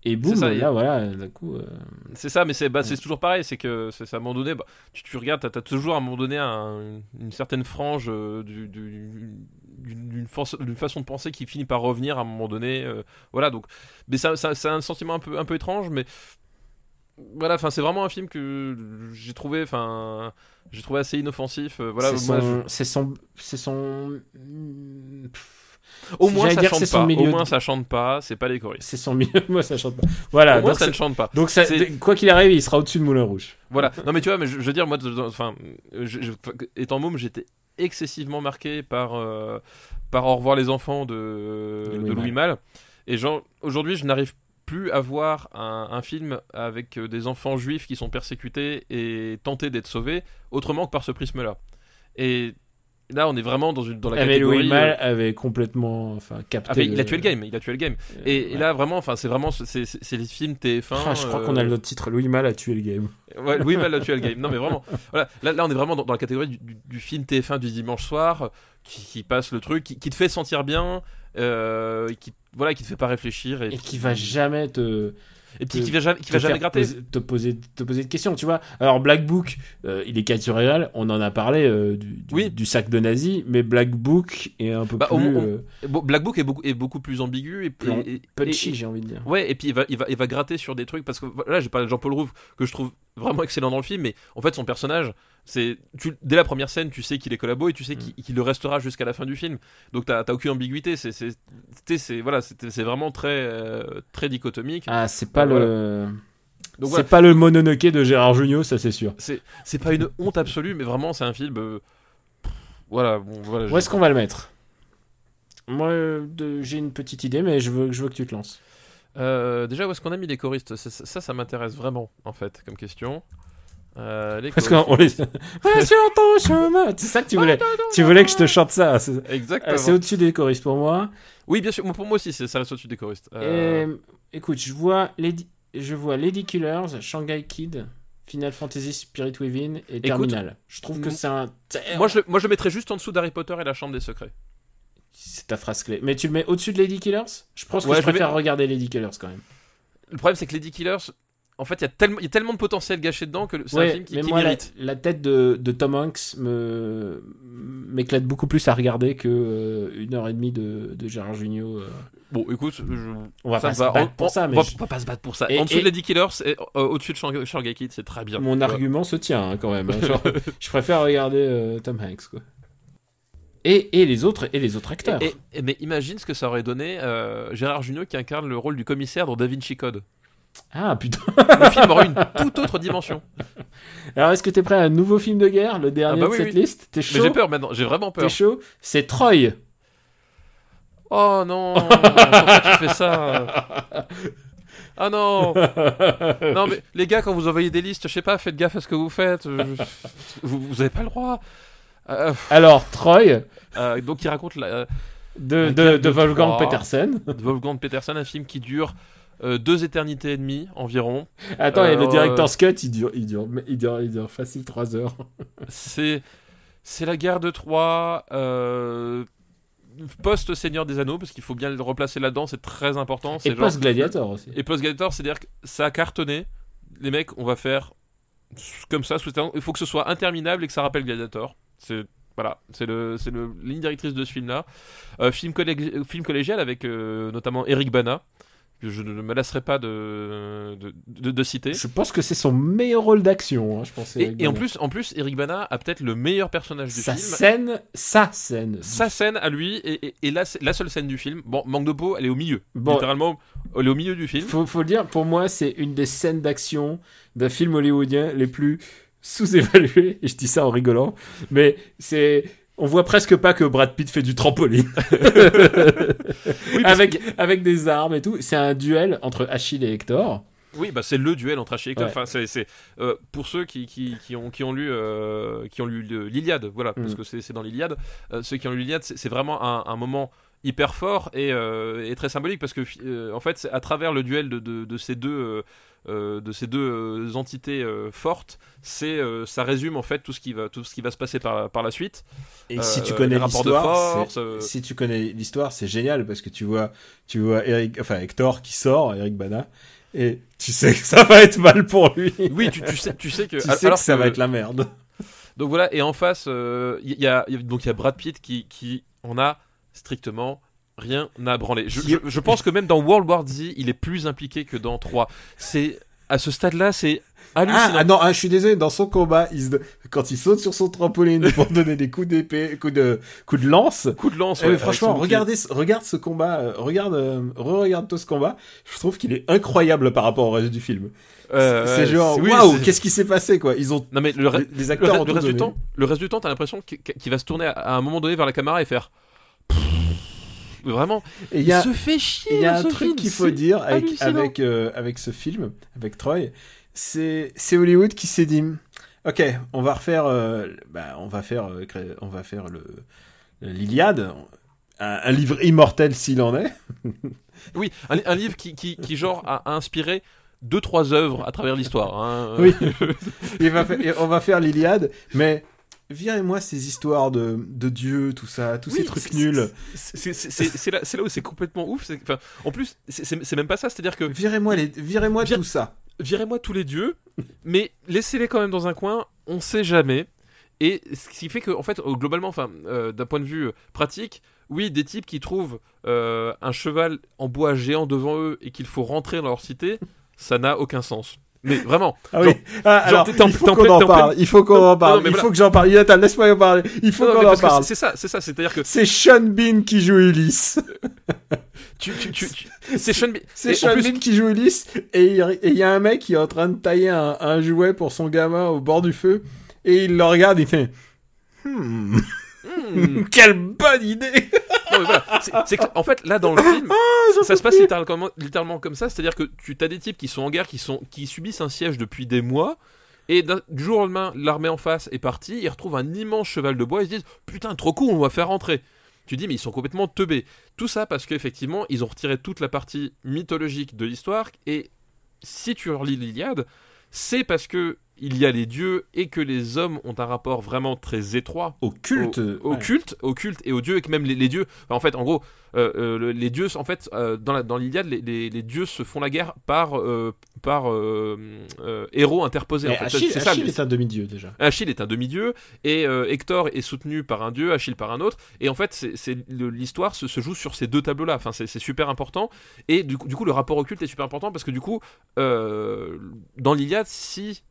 et boum, ça, là voilà, d'un coup. euh, C'est ça, mais c'est bah, c'est toujours pareil, c'est que à un moment donné, bah, tu, tu regardes, t'as as toujours à un moment donné un- une certaine frange euh, du- du- d'une d'une d'une façon de penser qui finit par revenir à un moment donné. euh, voilà, donc, mais ça, ça- c'est un sentiment un peu, un peu étrange, mais voilà, enfin, c'est vraiment un film que j'ai trouvé, enfin, j'ai trouvé assez inoffensif. voilà, c'est son, c'est son, c'est son, pff, je- au moins ça chante pas, au moins ça chante pas, c'est pas les choristes. c'est son milieu. Moi, ça chante pas. Voilà. au moins donc ça ne chante pas. donc quoi qu'il arrive, il sera au-dessus de Moulin Rouge. Voilà. Non mais tu vois, mais je, veux dire, moi, enfin, étant môme, j'étais excessivement marqué par euh, par Au revoir les enfants de, Louis Malle. Et genre, aujourd'hui, je n'arrive plus à voir un, un film avec euh, des enfants juifs qui sont persécutés et tentés d'être sauvés autrement que par ce prisme-là. Et là, on est vraiment dans une dans la Ah, mais catégorie. Louis euh, Malle avait complètement, enfin, capté. ah, mais il a tué le game, il a tué le game. Euh, Et, là, vraiment, enfin, c'est vraiment, c'est les films TF1. Ah, je crois euh, qu'on a le titre. Louis Malle a tué le game. Ouais, Louis Malle a tué le game. Non, mais vraiment. Voilà, là, là, on est vraiment dans, dans la catégorie du, du- du film TF1 du dimanche soir euh, qui, qui passe le truc, qui, qui te fait sentir bien, euh, qui, voilà, qui te fait pas réfléchir et, Et qui va jamais te. Et puis qui va jamais, qui va jamais gratter. poser- te poser te poser de questions tu vois alors Black Book euh, il est caricatural on en a parlé euh, du, du, Oui. du sac de nazi mais Black Book est un peu Bah, plus on- on- euh, Black Book est beaucoup, est beaucoup plus ambigu et, Plus punchy j'ai envie de dire Ouais, et puis il va, il va, il va gratter sur des trucs parce que là, j'ai parlé de Jean-Paul Rouve que je trouve vraiment excellent dans le film, mais en fait, son personnage, c'est dès la première scène, tu sais qu'il est collabo et tu sais Mm. qu'il le restera jusqu'à la fin du film. Donc t'as aucune ambiguïté. C'est voilà, c'est vraiment très euh, très dichotomique. ah c'est pas Voilà. le c'est voilà, pas le Mononoke de Gérard Jugnot ça c'est sûr c'est pas une honte absolue, mais vraiment c'est un film. euh, voilà, bon, voilà. où est-ce qu'on va le mettre? Moi euh, j'ai une petite idée mais je veux je veux que tu te lances Euh, déjà, où est-ce qu'on a mis les choristes? Ça, ça m'intéresse vraiment en fait comme question. Euh, les parce qu'on les Va sur ton chemin c'est ça que tu voulais tu voulais que je te chante ça Exactement. euh, c'est au-dessus des choristes pour moi Oui, bien sûr. Moi, Pour moi aussi, ça reste au-dessus des choristes. Euh, Et, écoute, je vois Lady, je vois Lady Killers, Shanghai Kid, Final Fantasy Spirit Within et Terminal. je trouve que c'est un. Moi je, moi, je le mettrais juste en dessous d'Harry Potter et la Chambre des Secrets. C'est ta phrase clé. Mais tu le mets au-dessus de Lady Killers? Je pense que Ouais, je préfère mets- regarder Lady Killers quand même. Le problème, c'est que Lady Killers, en fait, il y, a tellement- il y a tellement de potentiel gâché dedans que c'est un film qui, mais qui moi, la, mérite. la tête de, de Tom Hanks me m'éclate beaucoup plus à regarder que euh, une heure et demie de, de Gérard Jugnot. euh. Bon, écoute, je- On va ça pas se va. battre On- pour on- ça, on mais va, je- on va pas se battre pour ça. Et- en dessous et- de Lady Killers et euh, au-dessus de Shang- Shark Kid, c'est très bien. mon argument se tient hein, quand même. hein. Genre, je préfère regarder euh, Tom Hanks, quoi. Et, et les autres et les autres acteurs. Et, et- mais imagine ce que ça aurait donné euh, Gérard Jugnot qui incarne le rôle du commissaire dans Da Vinci Code. Ah putain. Le film aurait une toute autre dimension. Alors est-ce que t'es prêt à un nouveau film de guerre, le dernier bah de cette oui. liste? T'es Mais chaud? j'ai peur maintenant, j'ai vraiment T'es peur. chaud? C'est Troy. Oh non, pourquoi tu fais ça? Ah non Non mais les gars, quand vous envoyez des listes, je sais pas, faites gaffe à ce que vous faites. Vous, vous avez pas le droit. Euh, Alors Troy euh, donc il raconte la, euh, de, Un de, club de de Wolfgang. Petersen. de Wolfgang Peterson, un film qui dure euh, deux éternités et demie environ. Attends, et le Euh, director's cut, il dure, il dure, il dure, il dure facile 3 heures. C'est c'est la guerre de Troie. Euh, Post Seigneur des Anneaux, parce qu'il faut bien le replacer là-dedans, c'est très important. Et genre- post Gladiator aussi. Et Post Gladiator, c'est-à-dire que ça a cartonné. Les mecs, on va faire comme ça. sous- Il faut que ce soit interminable et que ça rappelle Gladiator. C'est voilà, c'est le, c'est le ligne directrice de ce film-là. Euh, film, collég- film collégial avec euh, notamment Eric Bana, que je ne me lasserai pas de, de, de- de citer. Je pense que c'est son meilleur rôle d'action, hein, je pense. Et, et en plus, en plus, Eric Bana a peut-être le meilleur personnage du sa film. scène, sa scène. Sa scène à lui, et, et, et la, la seule scène du film. Bon, manque de peau, elle est au milieu. Bon. Littéralement, elle est au milieu du film. Faut, faut le dire, pour moi, c'est une des scènes d'action d'un film hollywoodien les plus sous-évaluées. Et je dis ça en rigolant. Mais c'est. On voit presque pas que Brad Pitt fait du trampoline. Oui, avec, avec des armes et tout. C'est un duel entre Achille et Hector. Oui, bah c'est le duel entre Achille et Hector. Ouais. Enfin, c'est, c'est, euh, pour ceux qui, qui, qui ont, qui ont lu, euh, qui ont lu l'Iliade, voilà, parce Mm. que c'est, c'est dans l'Iliade. euh, ceux qui ont lu l'Iliade, c'est, c'est vraiment un, un moment hyper fort et, euh, et très symbolique parce que euh, en fait, c'est à travers le duel de, de, de ces deux, euh, de ces deux euh, entités euh, fortes, c'est, ça résume en fait tout ce qui va, tout ce qui va se passer par, par la suite. Et si tu connais l'histoire, si tu connais l'histoire, c'est génial parce que tu vois, tu vois Eric, enfin Hector qui sort, Eric Bana, et tu sais que ça va être mal pour lui. Oui, tu, tu sais, tu sais que, tu sais alors que ça que- va être la merde. Donc voilà, et en face, il y, a, y a- donc il y a Brad Pitt qui, qui en a strictement rien à branler. Je, Qui- je- je pense que même dans World War Z, il est plus impliqué que dans 3. C'est à ce stade-là, c'est Ah, hallucinant. ah non, ah, je suis désolé, dans son combat, il se- quand il saute sur son trampoline pour donner des coups d'épée, coups de, coups de lance. Coup de lance. ouais, avec franchement, bouclier. regardez, regarde ce combat, euh, regarde, euh, re-regarde tout ce combat. Je trouve qu'il est incroyable par rapport au reste du film. Euh, c'est genre, oui, waouh, qu'est-ce qui s'est passé, quoi? Ils ont, Non mais le, re- les, les le, acteurs re- le reste du donné. temps, le reste du temps, t'as l'impression qu'il va se tourner à, à un moment donné vers la caméra et faire. Vraiment, Et il il, y a, se fait chier. Il y a un truc film, qu'il faut dire avec, euh, avec ce film, avec Troy, c'est c'est Hollywood qui s'est dit, ok, on va refaire, euh, bah, on va faire, euh, on va faire le l'Iliade, un, un livre immortel s'il en est. Oui, un, un livre qui, qui, qui genre a, inspiré deux trois œuvres à travers l'histoire. hein. Oui. Il va faire- et on va faire l'Iliade, mais virez-moi ces histoires de, de Dieu, tout ça, tous ces trucs nuls. C'est là, où c'est complètement ouf. en plus, c'est- même pas ça. C'est-à-dire que Virez-moi les, virez-moi Vir- tout ça. virez-moi tous les dieux, mais laissez-les quand même dans un coin. On sait jamais. Et ce qui fait que, en fait, euh, globalement, enfin, euh, d'un point de vue pratique, oui, des types qui trouvent euh, un cheval en bois géant devant eux et qu'il faut rentrer dans leur cité, ça n'a aucun sens. Mais vraiment. Ah oui. Ah, alors, il faut qu'on en parle. Il faut qu'on en parle. non, il voilà. faut que j'en parle. Jonathan, laisse-moi en parler. Il faut qu'on en parle. c'est- ça, c'est ça. C'est-à-dire que C'est Sean Bean qui joue Ulysse. tu, tu, tu, tu- c'est Sean Bean. C'est Sean plus- Bean qui joue Ulysse. Et il et il y a un mec qui est en train de tailler un, un jouet pour son gamin au bord du feu. Et il le regarde, il fait Hmm, Hmm. quelle bonne idée Non, mais voilà. En fait, là, dans le film, Ah, ça se passe littéralement, littéralement comme ça. C'est-à-dire que tu as des types qui sont en guerre, qui, sont, qui subissent un siège depuis des mois. Et du jour au lendemain, l'armée en face est partie. Ils retrouvent un immense cheval de bois. Ils se disent Putain, trop cool, on va faire rentrer. Tu dis, mais ils sont complètement teubés. Tout ça parce qu'effectivement, ils ont retiré toute la partie mythologique de l'histoire. Et si tu relis l'Iliade, c'est parce que il y a les dieux et que les hommes ont un rapport vraiment très étroit Au culte. au, au ouais. culte, au culte et aux dieux, et que même les, les dieux, enfin, en fait, en gros, euh, euh, le- les dieux, en fait, euh, dans la- dans l'Iliade, les, les- les dieux se font la guerre par par héros interposés. En Mais fait. Achille, C'est ça, Achille mais- est un demi-dieu déjà. Achille est un demi-dieu et Hector est soutenu par un dieu, Achille par un autre. Et en fait, c'est- c'est le- l'histoire se, se joue sur ces deux tableaux-là. Enfin, c'est c'est super important. Et du coup, du coup, le rapport au culte est super important parce que du coup, dans l'Iliade, si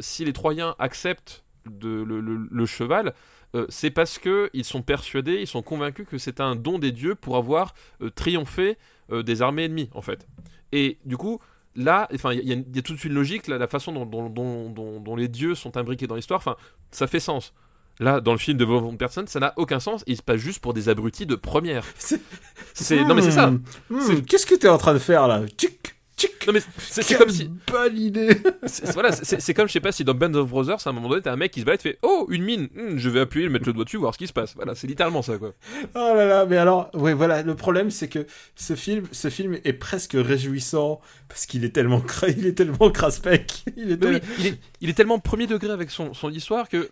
si les Troyens acceptent de, le, le- le cheval. Euh, c'est parce que ils sont persuadés, ils sont convaincus que c'est un don des dieux pour avoir euh, triomphé euh, des armées ennemies, en fait. Et du coup, là, enfin, il y, a- il y a toute une logique, là, la façon dont, dont- dont- dont- dont les dieux sont imbriqués dans l'histoire, enfin, ça fait sens. Là, dans le film de Von Personne, ça n'a aucun sens. Il se passe juste pour des abrutis de première. C'est- non mais c'est ça. Hmm, hmm, Qu'est-ce que t'es en train de faire là? Non mais c'est comme si bonne idée. voilà, c'est comme je sais pas si dans Band of Brothers, à un moment donné, t'as un mec qui se balade, fait oh une mine, Hmm, je vais appuyer, mettre le doigt dessus, voir ce qui se passe. Voilà, c'est littéralement ça quoi. Oh là là, mais alors, ouais, voilà, le problème c'est que ce film, ce film est presque réjouissant parce qu'il est tellement cra... il est tellement craspec. Il est oui, il est, il est tellement premier degré avec son, son histoire que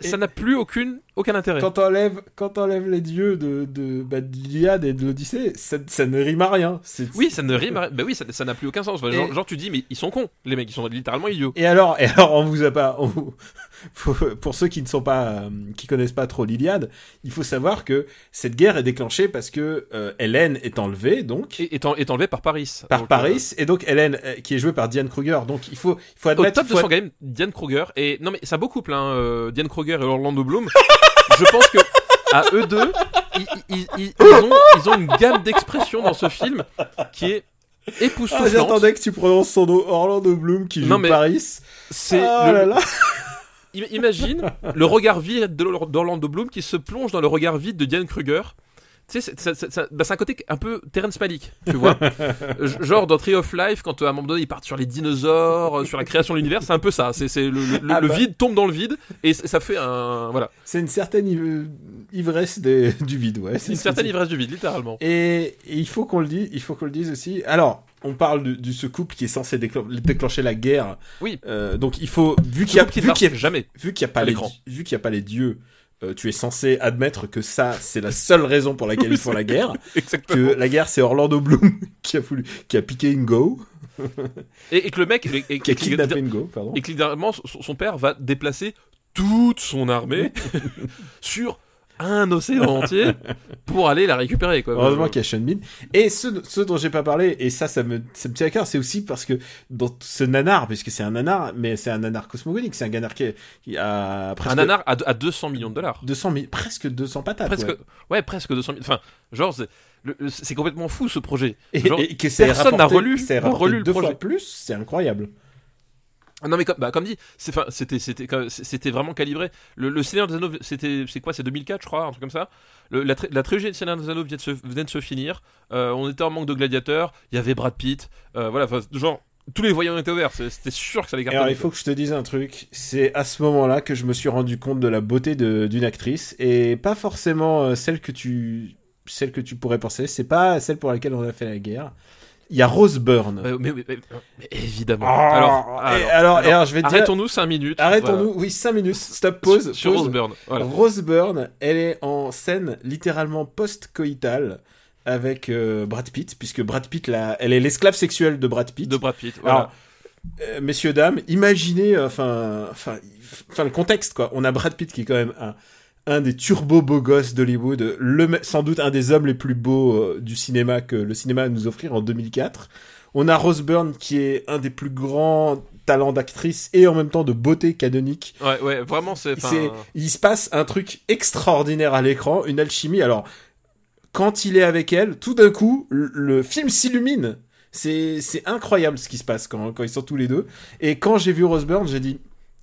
ça n'a plus aucune aucun intérêt. Quand t'enlèves, quand t'enlèves les dieux de, de, bah, de l'Iliade et de l'Odyssée, ça, ça ne rime à rien. Oui, ça ne rime. à- Bah oui, ça n'a plus aucun sens. Enfin, genre, Et- genre, tu dis mais ils sont cons, les mecs, ils sont littéralement idiots. Et alors, et alors, on vous a pas, on vous- pour ceux qui ne sont pas, euh, qui connaissent pas trop l'Iliade, il faut savoir que cette guerre est déclenchée parce que euh, Hélène est enlevée, donc. Et est, en- est enlevé par Paris. par Donc, Paris, et donc Hélène, euh, qui est jouée par Diane Kruger. Donc il faut, il faut euh, Au admettre. top de son ad- game, Diane Kruger. Et non, mais ça beau couple, hein, euh, Diane Kruger et Orlando Bloom. je pense que à eux deux, ils, ils- ils- ils ont, une gamme d'expressions dans ce film qui est Ah, époustouflante. j'attendais que tu prononces son nom Orlando Bloom qui joue Non, mais Paris. c'est Ah le- là là. im- imagine le regard vide de- d'Orlando Bloom qui se plonge dans le regard vide de Diane Kruger. Tu sais, c'est- c'est c'est- c'est- bah, c'est un côté un peu Terrence Malick, tu vois. Euh, Genre dans Tree of Life, quand euh, à un moment donné ils partent sur les dinosaures, euh, sur la création de l'univers, c'est un peu ça. C'est le, Ah le bah. vide tombe dans le vide et ça fait un voilà C'est une certaine iv- ivresse des- du vide, ouais. c'est une certaine ivresse du vide, littéralement. Et, et il faut qu'on le dise, il faut qu'on le dise aussi. Alors, on parle de, de ce couple qui est censé déclen- déclencher la guerre. Oui. Euh, donc il faut, vu qu'il y a, vu qu'il y a- jamais. vu qu'il y a pas à les, l'écran. vu qu'il y a pas les dieux, euh, tu es censé admettre que ça, c'est la seule raison pour laquelle ils font la guerre. Exactement. Que la guerre, c'est Orlando Bloom qui a voulu, qui a piqué Ingo, Et, et que le mec et, et- qui a kidnappé Ingo, pardon. et que littéralement son, son père va déplacer toute son armée sur un océan entier pour aller la récupérer quoi. Heureusement qu'il y a Sean Bean. Et ce, ce dont j'ai pas parlé, et ça, ça me, ça me tient à cœur, c'est aussi parce que dans ce nanar, puisque c'est un nanar, mais c'est un nanar cosmogonique, c'est un nanar qui, qui a presque un nanar à, à 200 millions de dollars. 200 000, presque 200 patates. presque ouais. ouais. presque 200 000 enfin genre c'est complètement fou ce projet Et, Genre, et que personne n'a relu- relu le deux projet. fois plus, c'est incroyable. Ah non mais comme, bah, comme dit c'était c'était comme- c'était vraiment calibré le, le Seigneur des Anneaux c'était c'est quoi c'est 2004 je crois un truc comme ça le, la, tri- la trilogie de Seigneur des Anneaux vient de se, venait de se finir Euh, on était en manque de gladiateurs il y avait Brad Pitt euh, voilà genre tous les voyants étaient ouverts c'était sûr que ça allait Et alors, cartonner il faut que je te dise un truc. C'est à ce moment-là que je me suis rendu compte de la beauté d'une actrice et pas forcément euh, celle que tu, celle que tu pourrais penser. C'est pas celle pour laquelle on a fait la guerre. Il y a Rose Byrne. Euh, mais, mais- mais- mais évidemment Ah, alors, alors, et alors, je vais dire, arrêtons-nous 5 minutes arrêtons-nous. Oui, 5 minutes. Stop, pause. Voilà. sur pause. Rose Byrne voilà Rose Byrne, elle est en scène littéralement post-coïtale avec euh, Brad Pitt, puisque Brad Pitt, là, elle est l'esclave sexuelle de Brad Pitt. de Brad Pitt voilà. Alors, euh, messieurs, dames, imaginez, euh, enfin, enfin, enfin, le contexte, quoi. On a Brad Pitt qui est quand même un, un des turbo beaux gosses d'Hollywood, le, sans doute un des hommes les plus beaux euh, du cinéma que le cinéma a à nous offrir en 2004. On a Rose Byrne qui est un des plus grands talents d'actrice et en même temps de beauté canonique. ouais ouais vraiment c'est il se passe un truc extraordinaire à l'écran, une alchimie. Alors, quand il est avec elle, tout d'un coup, le, le film s'illumine. C'est, c'est incroyable ce qui se passe quand, quand ils sont tous les deux. Et quand j'ai vu Rose Byrne, j'ai dit,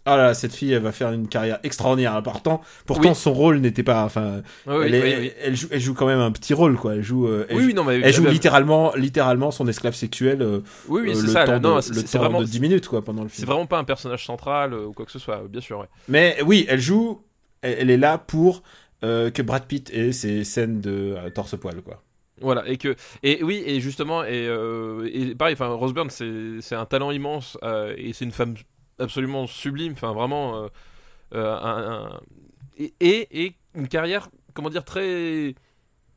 ah là, cette fille, elle va faire une carrière extraordinaire. Pourtant, pourtant Oui. son rôle n'était pas, enfin, oui, elle, est- oui, oui. Elle, joue, elle joue quand même un petit rôle, quoi. Elle joue, euh, elle oui, joue, non, mais elle joue littéralement, littéralement son esclave sexuel. euh, oui, oui, euh, c'est ça. temps, là, non, de, c'est le c'est temps vraiment, de 10 minutes, quoi, pendant le c'est film. vraiment pas un personnage central euh, ou quoi que ce soit, bien sûr. Ouais. Mais oui, elle joue, elle, est là pour euh, que Brad Pitt ait ses scènes de torse-poil, quoi. Voilà, et que et oui, et justement, et, et pareil, enfin, Rose Byrne, c'est c'est un talent immense et c'est une femme absolument sublime. Enfin, vraiment. euh, euh, un- un- et, et, une carrière, comment dire, très.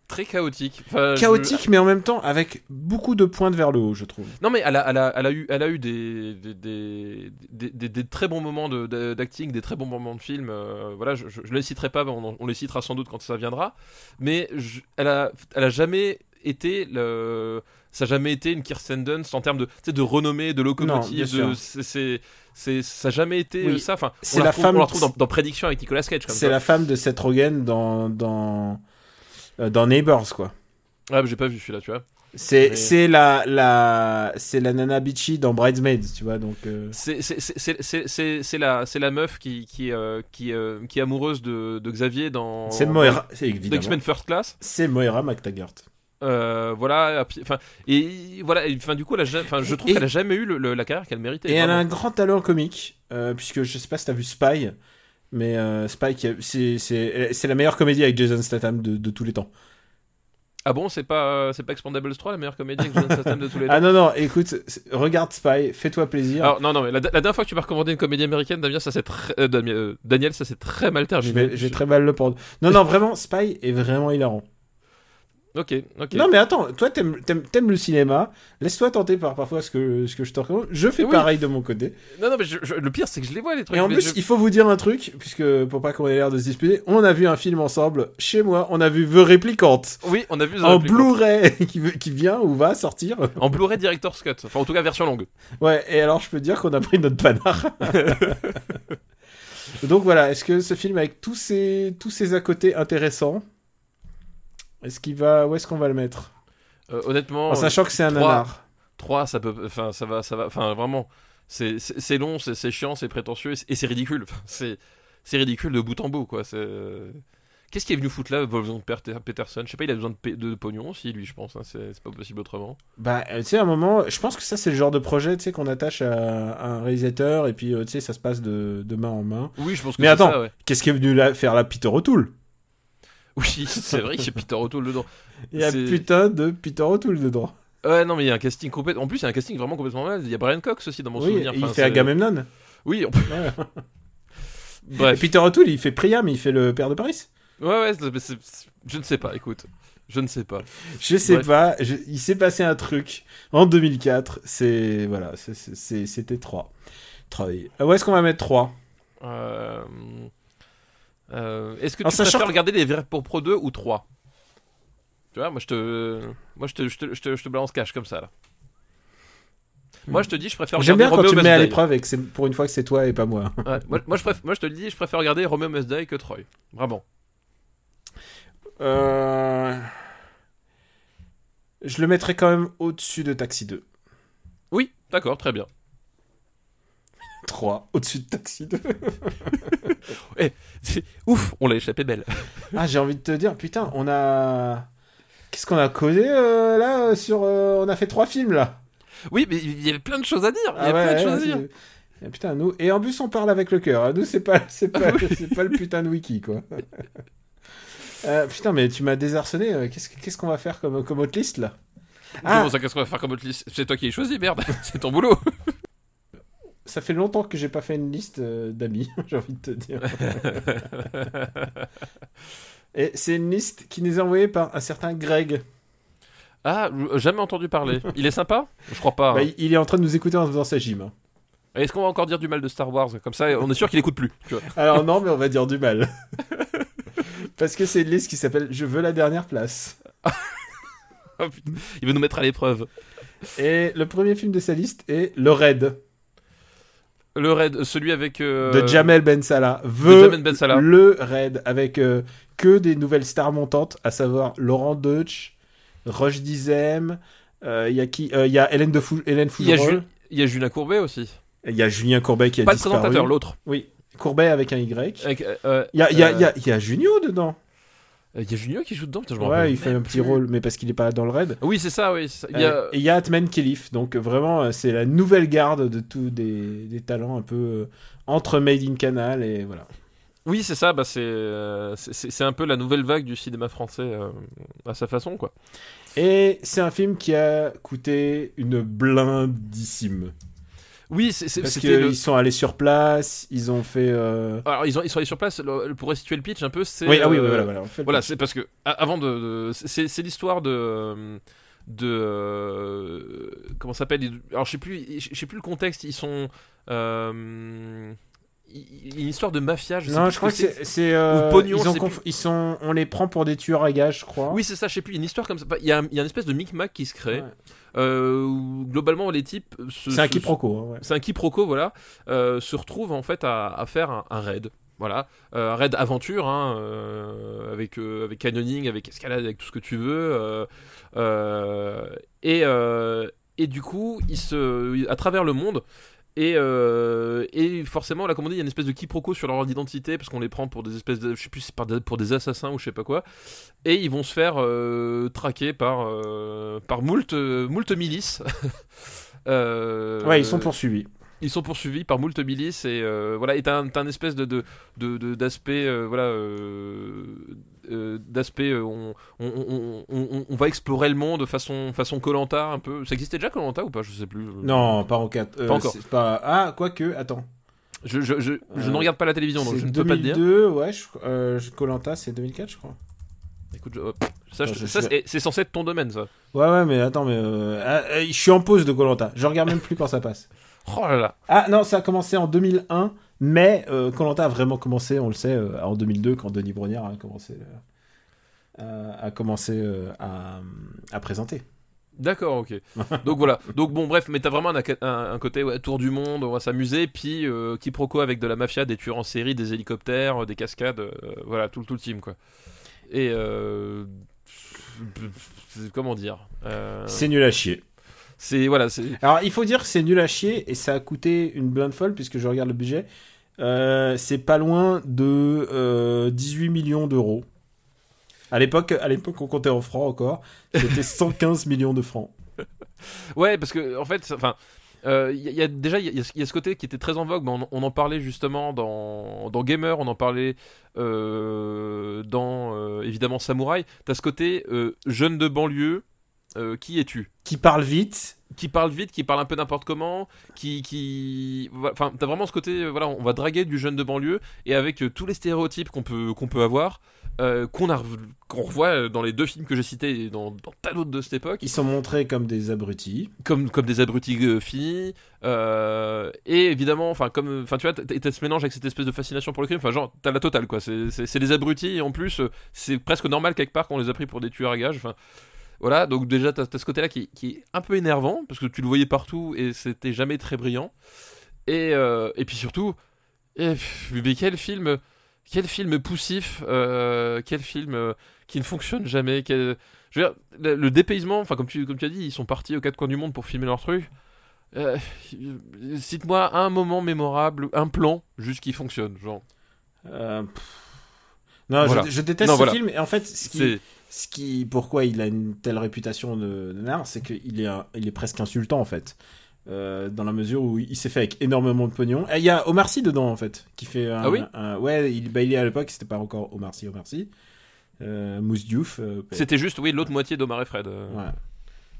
Très chaotique. Enfin, je- Chaotique, mais en même temps avec beaucoup de pointes vers le haut, je trouve. Non mais elle a, elle a, elle a eu, elle a eu des, des, des, des- des- des très bons moments de- de- d'acting, des très bons moments de film. euh, voilà, je, je les citerai pas, on, on les citera sans doute quand ça viendra. Mais je- elle a, elle a jamais été le, ça a jamais été une Kirsten Dunst en termes de, tu sais, de renommée, de Non, locomotive. bien de, c'est, c'est, c'est- ça a jamais été Oui. euh, ça. Enfin, C'est on la retrouve, femme- on la retrouve dans, dans Prédiction avec Nicolas Cage. C'est la femme de Seth Rogen dans dans euh, dans Neighbors, quoi. Ah, j'ai pas vu celui-là, tu vois. C'est Mais- c'est la la c'est la nana bitchy dans Bridesmaids, tu vois. Donc euh, C'est c'est- c'est- c'est- la, c'est la meuf qui, qui, euh, qui, euh, qui est amoureuse de, de Xavier dans. c'est Moira, c'est. X-Men First Class. C'est Moira McTaggart. Euh, voilà, enfin, et voilà, enfin, du coup, elle a enfin, je trouve qu'elle a jamais eu le- le- la carrière qu'elle méritait. Et elle a un grand talent comique, euh, puisque je sais pas si t'as vu Spy, mais euh, Spy, c'est c'est c'est la meilleure comédie avec Jason Statham de, de tous les temps. Ah bon, c'est pas, c'est pas Expandables 3 la meilleure comédie avec Jason Statham de tous les temps. Ah non non, écoute, c'est- regarde Spy, fais-toi plaisir. Alors, non, non, mais la, la dernière fois que tu m'as recommandé une comédie américaine, Damien, ça très, euh, Daniel, ça s'est très mal terminé. j'ai très mal le prendre. Non non, vraiment, Spy est vraiment hilarant. Ok, ok. Non mais attends, toi t'aimes t'aimes- t'aimes le cinéma, laisse-toi tenter par parfois ce que ce que je te recommande. Je fais Oui. pareil de mon côté. non, non, mais je- je- le pire, c'est que je les vois les trucs. Et en plus, je- il faut vous dire un truc, puisque pour pas qu'on ait l'air de se disputer, on a vu un film ensemble chez moi. On a vu The Replicant Oui, on a vu The en. Blu-ray qui vient ou va sortir. En Blu-ray Director's Cut. Enfin, en tout cas, version longue. Ouais, et alors je peux dire qu'on a pris notre panard. Donc voilà, est-ce que ce film avec tous ses tous ses à côté intéressants, est-ce qu'il va où est-ce qu'on va le mettre? Euh, honnêtement. En sachant que c'est un trois- nanar. 3 ça peut enfin ça va ça va enfin vraiment c'est long c'est c'est chiant c'est prétentieux et c'est- ridicule c'est c'est ridicule de bout en bout quoi c'est qu'est-ce qui est venu foutre là Wolfgang Peter- Peterson? Je sais pas il a besoin de, pognon aussi lui je pense hein, c'est pas possible autrement Bah, euh, tu sais, à un moment, je pense que ça, c'est le genre de projet, tu sais, qu'on attache à, à un réalisateur, et puis, euh, tu sais, ça se passe de, de main en main. oui je pense que Mais c'est attends. ça, ouais. Qu'est-ce qui est venu là, faire là Peter O'Toole? Oui c'est vrai qu'il y a Peter O'Toole dedans Il y a putain de Peter O'Toole dedans. ouais non mais il y a un casting complètement en plus il y a un casting vraiment complètement mal il y a Brian Cox aussi dans mon oui, souvenir et il Enfin, fait Agamemnon. oui on- Ouais. Et bref Peter O'Toole, il fait Priam, il fait le père de Paris. ouais ouais je ne sais pas écoute je ne sais pas Je sais Bref. pas, je- il s'est passé un truc en 2004, c'est, voilà, c'était 3. Où est-ce qu'on va mettre 3 Euh, euh, Est-ce que tu préfères regarder les vrais pour Pro 2 ou 3 Tu vois, moi je te, moi je te, je te, je te, je te balance cash comme ça là. Moi je te dis, je préfère. J'aime bien quand Romeo tu me mets à l'épreuve et que c'est pour une fois que c'est toi et pas moi. Ouais, moi, moi, je préfère, moi je te le dis, je préfère regarder Romeo Must que Troy. Vraiment. Euh... Je le mettrais quand même au-dessus de Taxi 2. Oui, d'accord, très bien. 3, au-dessus de Taxi 2. C'est- Ouf, on l'a échappé belle. ah, j'ai envie de te dire, putain, on a... Qu'est-ce qu'on a causé euh, là sur... euh, On a fait trois films là. Oui, mais il y avait plein de choses à dire. Il y Ah a plein de ouais, choses à ouais, dire. Ah, putain, nous... Et en plus, on parle avec le cœur. Nous, c'est pas, c'est pas, c'est pas le putain de wiki, quoi. Euh, putain, mais tu m'as désarçonné. Qu'est-ce qu'est-ce qu'on va faire comme, comme autre liste, là? Ah, Comment ça, qu'est-ce qu'on va faire comme autre liste C'est toi qui as choisi, merde. C'est ton boulot. Ça fait longtemps que j'ai pas fait une liste euh, d'amis, j'ai envie de te dire. Et c'est une liste qui nous est envoyée par un certain Greg. ah, jamais entendu parler. Il est sympa? Je crois pas. Bah, hein. il- il est en train de nous écouter en faisant sa gym. hein. Est-ce qu'on va encore dire du mal de Star Wars? Comme ça, on est sûr qu'il écoute plus. tu vois. Alors non, mais on va dire du mal. Parce que c'est une liste qui s'appelle Je veux la dernière place. Oh. Il veut nous mettre à l'épreuve. Et le premier film de sa liste est Le Raid Le raid, celui avec. euh, de Jamel Ben Salah. de Veut Jamel Ben Salah. le Raid avec euh, que des nouvelles stars montantes, à savoir Laurent Deutsch, Roche Dizem, euh, il y a qui euh, Il y a Hélène, de Fou- Hélène Il y, a Fougerolles. Ju- il y a Julien Courbet aussi. Il y a Julien Courbet qui a Pas le disparu. présentateur, l'autre. Oui, Courbet avec un Y. Euh, Il y y, a, euh, il y, a, il y a Junio dedans. Il y a Junio qui joue dedans. Putain, je Ouais, il fait un petit plus. rôle, mais parce qu'il est pas dans le raid. Oui, c'est ça, oui. ça. Il y Euh, a... Et il y a Atman Kelif, donc euh, vraiment, euh, c'est la nouvelle garde de tous des, des talents un peu euh, entre Made in Canal et voilà. Oui, c'est ça. Bah, c'est, euh, un peu la nouvelle vague du cinéma français euh, à sa façon, quoi. Et c'est un film qui a coûté une blindissime. Oui, c'est, Parce le- qu'ils sont allés sur place, ils ont fait. euh, Alors, ils, ont, ils sont allés sur place. le- pour restituer le pitch un peu, c'est. Oui, ah oui, euh, oui, voilà, voilà. Voilà, c'est parce que a- avant de, de- c'est l'histoire de de euh, comment ça s'appelle Alors je sais plus, je sais plus le contexte. Ils sont euh, il- il- une histoire de mafia. Je sais Non, plus je crois que c'est. c'est, euh, Ou pognon, ils, ont conf- ils sont, on les prend pour des tueurs à gages, je crois. Oui, c'est ça. Je sais plus. Une histoire comme ça. Il y a, un- il y a une espèce de micmac qui se crée. Ouais. Euh, où globalement, les types. se- C'est un quiproquo. hein, ouais. c'est un quiproquo, voilà, euh, se retrouve en fait à, à faire un, un raid. Voilà, Euh, un raid aventure, hein, euh, avec, euh, avec canyoning, avec escalade, avec tout ce que tu veux. euh, euh, et, euh, et du coup, ils se, à travers le monde, et, euh, et forcément, là, comme on dit, il y a une espèce de quiproquo sur leur identité, parce qu'on les prend pour des espèces de. Je sais plus, pour des assassins ou je sais pas quoi. Et ils vont se faire euh, traquer par, euh, par moult, moult milices. Ouais, ils sont poursuivis. ils sont poursuivis par moult milices et voilà et t'as un, un espèce de de- de- de- d'aspect voilà d'aspect euh, on, on, on, on- on va explorer le monde de façon façon Colanta un peu ça existait déjà Colanta ou pas? Je sais plus Non, pas en 4. Pas encore. Pas... Ah, quoique, attends. je, je, je, je Euh, ne regarde pas la télévision donc je ne peux pas te dire 2002, ouais. euh, Colanta, c'est 2004, je crois. écoute je- ça, je- Attends, je ça, suis- c'est censé être ton domaine ça Ouais, ouais, mais attends, mais. euh, ah, euh, je suis en pause de Colanta. Je regarde même plus quand ça passe. oh là là Ah non, ça a commencé en 2001, mais Colanta a vraiment commencé, on le sait, euh, en 2002 quand Denis Brognard a commencé, euh, a, a commencé euh, à, à présenter. D'accord, ok. Donc voilà. Donc bon, bref, mais t'as vraiment un, un- un côté ouais, tour du monde, on va s'amuser, puis euh, quiproquo avec de la mafia, des tueurs en série, des hélicoptères, euh, des cascades, euh, voilà, tout, le- tout le team quoi. Et euh, comment dire euh, C'est nul à chier. C'est voilà, Alors, il faut dire que c'est nul à chier et ça a coûté une blinde folle puisque je regarde le budget. Euh, c'est pas loin de euh, 18 millions d'euros. À l'époque, à l'époque, on comptait en francs encore. C'était 115 millions de francs. ouais parce que en fait, enfin. euh, y, y a déjà il y, a- il y a ce côté qui était très en vogue, mais on, on en parlait justement dans, dans Gamer, on en parlait euh, dans euh, évidemment Samouraï. T'as ce côté euh, jeune de banlieue, euh, qui es-tu? Qui parle vite. Qui parle vite, qui parle un peu n'importe comment, qui, qui, enfin, t'as vraiment ce côté, euh, voilà, on va draguer du jeune de banlieue et avec euh, tous les stéréotypes qu'on peut, qu'on peut avoir, euh, qu'on a, qu'on revoit dans les deux films que j'ai cités et dans, dans tas d'autres de cette époque, Ils sont montrés comme des abrutis. comme, comme des abrutis euh, finis, euh, et évidemment, enfin, comme, enfin, tu vois, t'as, ce mélange avec cette espèce de fascination pour le crime, enfin, genre, t'as la totale, quoi. C'est, des abrutis et en plus, c'est presque normal quelque part qu'on les a pris pour des tueurs à gages, enfin. Voilà, donc déjà, t'as, t'as ce côté-là qui, qui est un peu énervant, parce que tu le voyais partout et c'était jamais très brillant. Et, euh, et puis surtout, mais quel film, quel film poussif, euh, quel film euh, qui ne fonctionne jamais. quel- je veux dire, le, le dépaysement, enfin comme tu, comme tu as dit, ils sont partis aux quatre coins du monde pour filmer leur truc. Cite-moi un moment mémorable, un plan juste qui fonctionne, genre. Non, Voilà. je, je déteste Non, ce voilà. film. Et en fait, ce qui, ce qui, pourquoi il a une telle réputation de, de nanar, c'est qu'il est, un- il est presque insultant en fait. Euh, dans la mesure où il s'est fait avec énormément de pognon. Il y a Omar Sy dedans en fait, qui fait un, Ah oui un- ouais, il, bah, il est à l'époque, c'était pas encore Omar Sy, Omar Sy. Euh, Mousse Diouf. euh, C'était juste, oui, l'autre moitié d'Omar et Fred. euh. ouais.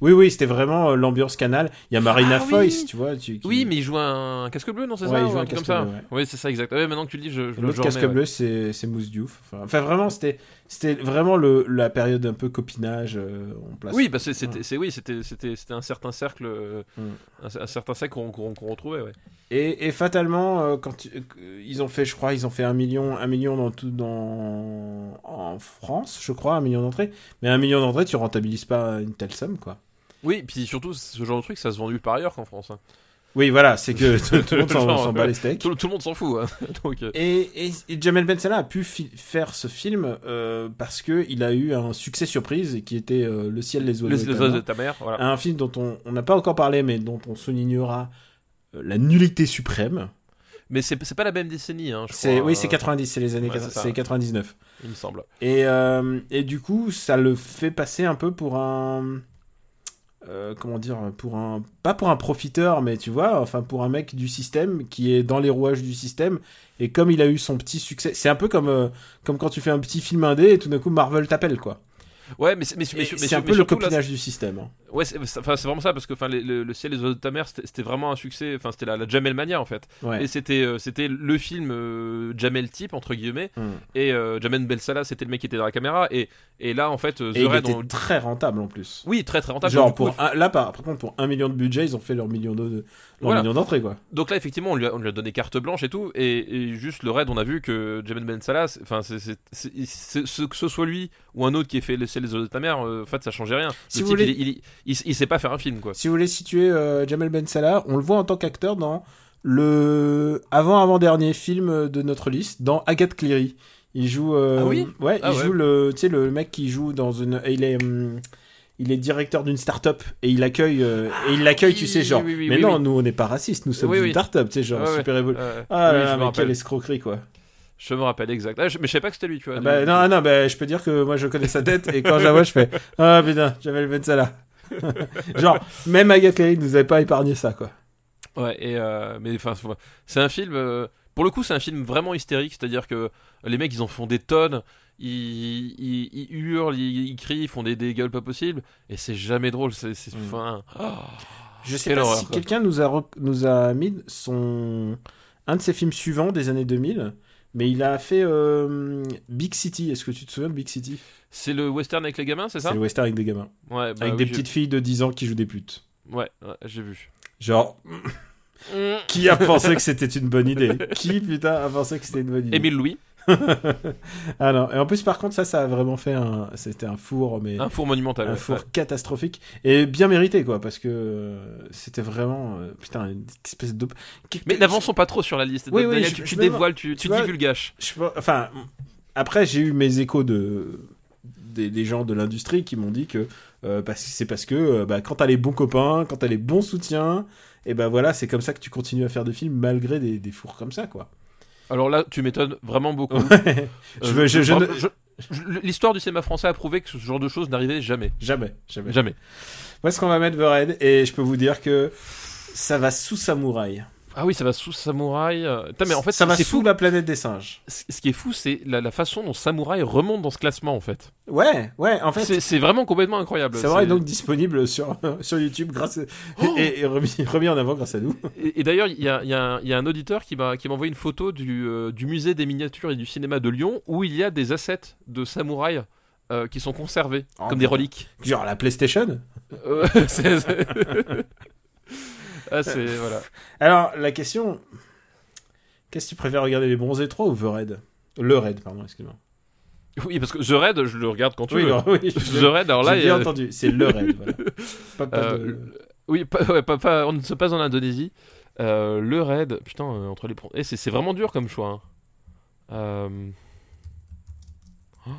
Oui, oui, c'était vraiment euh, l'ambiance canal. Il y a Marina Ah oui. Foïs, tu vois. Tu, qui- Oui, mais il joue un casque bleu, non, c'est Ouais, ça il ou joue un casque comme ça. bleu, ouais. Oui, c'est ça, exact. Ouais, maintenant que tu le dis, je, je le L'autre casque bleu, c'est c'est Mousse Diouf. Enfin, enfin, vraiment, c'était c'était vraiment le, la période un peu copinage. euh, place. Oui, bah c'est- c'était, c'est oui, c'était, c'était, c'était un certain cercle, euh, Mm. un, un certain cercle qu'on, qu'on- qu'on retrouvait, ouais. Et, et fatalement, euh, quand tu- euh, ils ont fait, je crois, ils ont fait un million, un million dans tout dans en France, je crois, un million d'entrées. Mais un million d'entrées, tu rentabilises pas une telle somme, quoi. Oui, puis surtout ce genre de truc, ça se vend nulle part ailleurs qu'en France. hein. Oui, voilà, c'est que tout, tout le monde s'en bat les steaks. Tout, tout le monde s'en fout. hein. Donc, euh, Et, et, et Jamel Ben Salah a pu faire ce film euh, parce que il a eu un succès surprise qui était euh, Le ciel, les oiseaux. les oiseaux de ta mère, voilà. Un film dont on n'a pas encore parlé, mais dont on soulignera euh, la nullité suprême. Mais c'est, pas la même décennie, hein, je crois, oui, euh, c'est 90, c'est les années ouais, 80, c'est ça. c'est 99. il me semble. Et, euh, et du coup, ça le fait passer un peu pour un. Euh, comment dire pour un pas pour un profiteur mais tu vois enfin pour un mec du système qui est dans les rouages du système et comme il a eu son petit succès c'est un peu comme euh, comme quand tu fais un petit film indé et tout d'un coup Marvel t'appelle quoi Ouais, mais c'est mais, mais- Et mais- C'est un peu le là, copinage du système. hein. Ouais, c'est c'est- enfin, c'est vraiment ça parce que enfin le, le ciel et les oiseaux de ta mère c'était vraiment un succès. Enfin, c'était la, la Jamel Mania en fait. Ouais. Et c'était euh, c'était le film euh, Jamel type entre guillemets. Mm. Et euh, Jamel Belsala c'était le mec qui était dans la caméra. Et, et là en fait Et The il Red, était on- très rentable en plus. oui très très rentable. Genre coup, pour un- là par, par contre pour un million de budget ils ont fait leur million de Voilà. million d'entrées quoi. Donc là, effectivement, on lui, a, on lui a donné carte blanche et tout, et, et juste le raid, on a vu que Jamel Ben Salah, enfin, que ce soit lui ou un autre qui ait fait ciel les oiseaux de ta mère, euh, en fait, ça changeait rien. Le Si vous type, voulez- il, il, il, il sait pas faire un film, quoi. Si vous voulez situer euh, Jamel Ben Salah, on le voit en tant qu'acteur dans le avant-avant-dernier film de notre liste, dans Agathe Cleary. Il joue. euh, Ah oui? Ouais, Ah il ouais. joue le, tu sais, le mec qui joue dans une. Il est. hum, il est directeur d'une start-up et il accueille euh, et il l'accueille, tu oui, sais, genre. oui, oui, mais oui, non, nous on n'est pas racistes, nous sommes une start-up, tu sais, genre Ouais, ouais. super évolu. Euh, Ah là là, mais quelle escroquerie quoi. Je me rappelle exact. Ah, je- mais je sais pas que c'était lui, tu vois. Ah bah, non, non, bah, je peux dire que moi je connais sa tête et quand je la vois, je fais Ah putain, Jamel Ben Salah. genre, même Agathe Cleary nous avait pas épargné ça quoi. Ouais, et euh, mais enfin, c'est- c'est un film. euh, pour le coup, c'est un film vraiment hystérique, c'est-à-dire que les mecs, ils en font des tonnes. Ils, ils, ils hurlent, ils, ils crient, ils font des, des gueules pas possibles, et c'est jamais drôle. C'est, c'est, Mm. enfin, ah. Je sais pas horreur, si quoi. quelqu'un nous a, nous a mis son un de ses films suivants des années 2000, mais il a fait euh, Big City. Est-ce que tu te souviens de Big City? C'est le western avec les gamins, c'est ça? C'est le western avec des gamins, Ouais, bah avec oui, des j'ai- petites filles de 10 ans qui jouent des putes. Ouais, ouais, j'ai vu. Genre, qui a pensé que c'était une bonne idée? Qui putain a pensé que c'était une bonne idée? Émile Louis, Ah non. Et en plus, par contre, ça, ça a vraiment fait un. C'était un four, mais un four monumental. un ouais. four catastrophique et bien mérité quoi, parce que euh, c'était vraiment euh, putain une espèce de. Mais n'avançons pas trop sur la liste. Oui, oui, Daniel, je- tu, je tu dévoiles, tu, tu tu vois- divulgaches. Je enfin, après, j'ai eu mes échos de des, des gens de l'industrie qui m'ont dit que euh, c'est parce que euh, bah, quand t'as les bons copains, quand t'as les bons soutiens, et ben voilà, c'est comme ça que tu continues à faire des films malgré des, des fours comme ça, quoi. Alors là, tu m'étonnes vraiment beaucoup. Ouais. je, je je- L'histoire du cinéma français a prouvé que ce genre de choses n'arrivait jamais. jamais, jamais. Jamais. Où est-ce qu'on va mettre The Et je peux vous dire que ça va sous Samouraï. Ah oui, ça va sous Samouraï. euh. Mais en fait, ça va sous fou. la planète des singes. Ce qui est fou, c'est la, la façon dont Samouraï remonte dans ce classement, en fait. Ouais, ouais, en fait, C'est vraiment complètement incroyable. Samouraï est donc disponible sur, sur YouTube grâce Oh et, et remis, remis en avant grâce à nous. Et, et d'ailleurs, il y a, il y a un- il y a un auditeur qui m'a envoyé une photo du, euh, du musée des miniatures et du cinéma de Lyon où il y a des assets de samouraï euh, qui sont conservés Oh, comme des reliques. Genre la PlayStation? Euh, c'est- ah, c'est voilà. Alors, la question. Qu'est-ce que tu préfères regarder les bronzés 3 ou The Raid? Le Raid, pardon, excuse-moi. Oui, parce que The Raid, je le regarde quand tu Oui, veux. oui, The Raid, alors là, j'ai bien il- entendu, c'est le Raid, voilà. Pas, pas Euh, de- Oui, pas, ouais, pas- pas- on ne se passe en Indonésie. Euh, le raid, putain, euh, entre les. Eh, c'est c'est vraiment dur comme choix. hein. Euh, oh,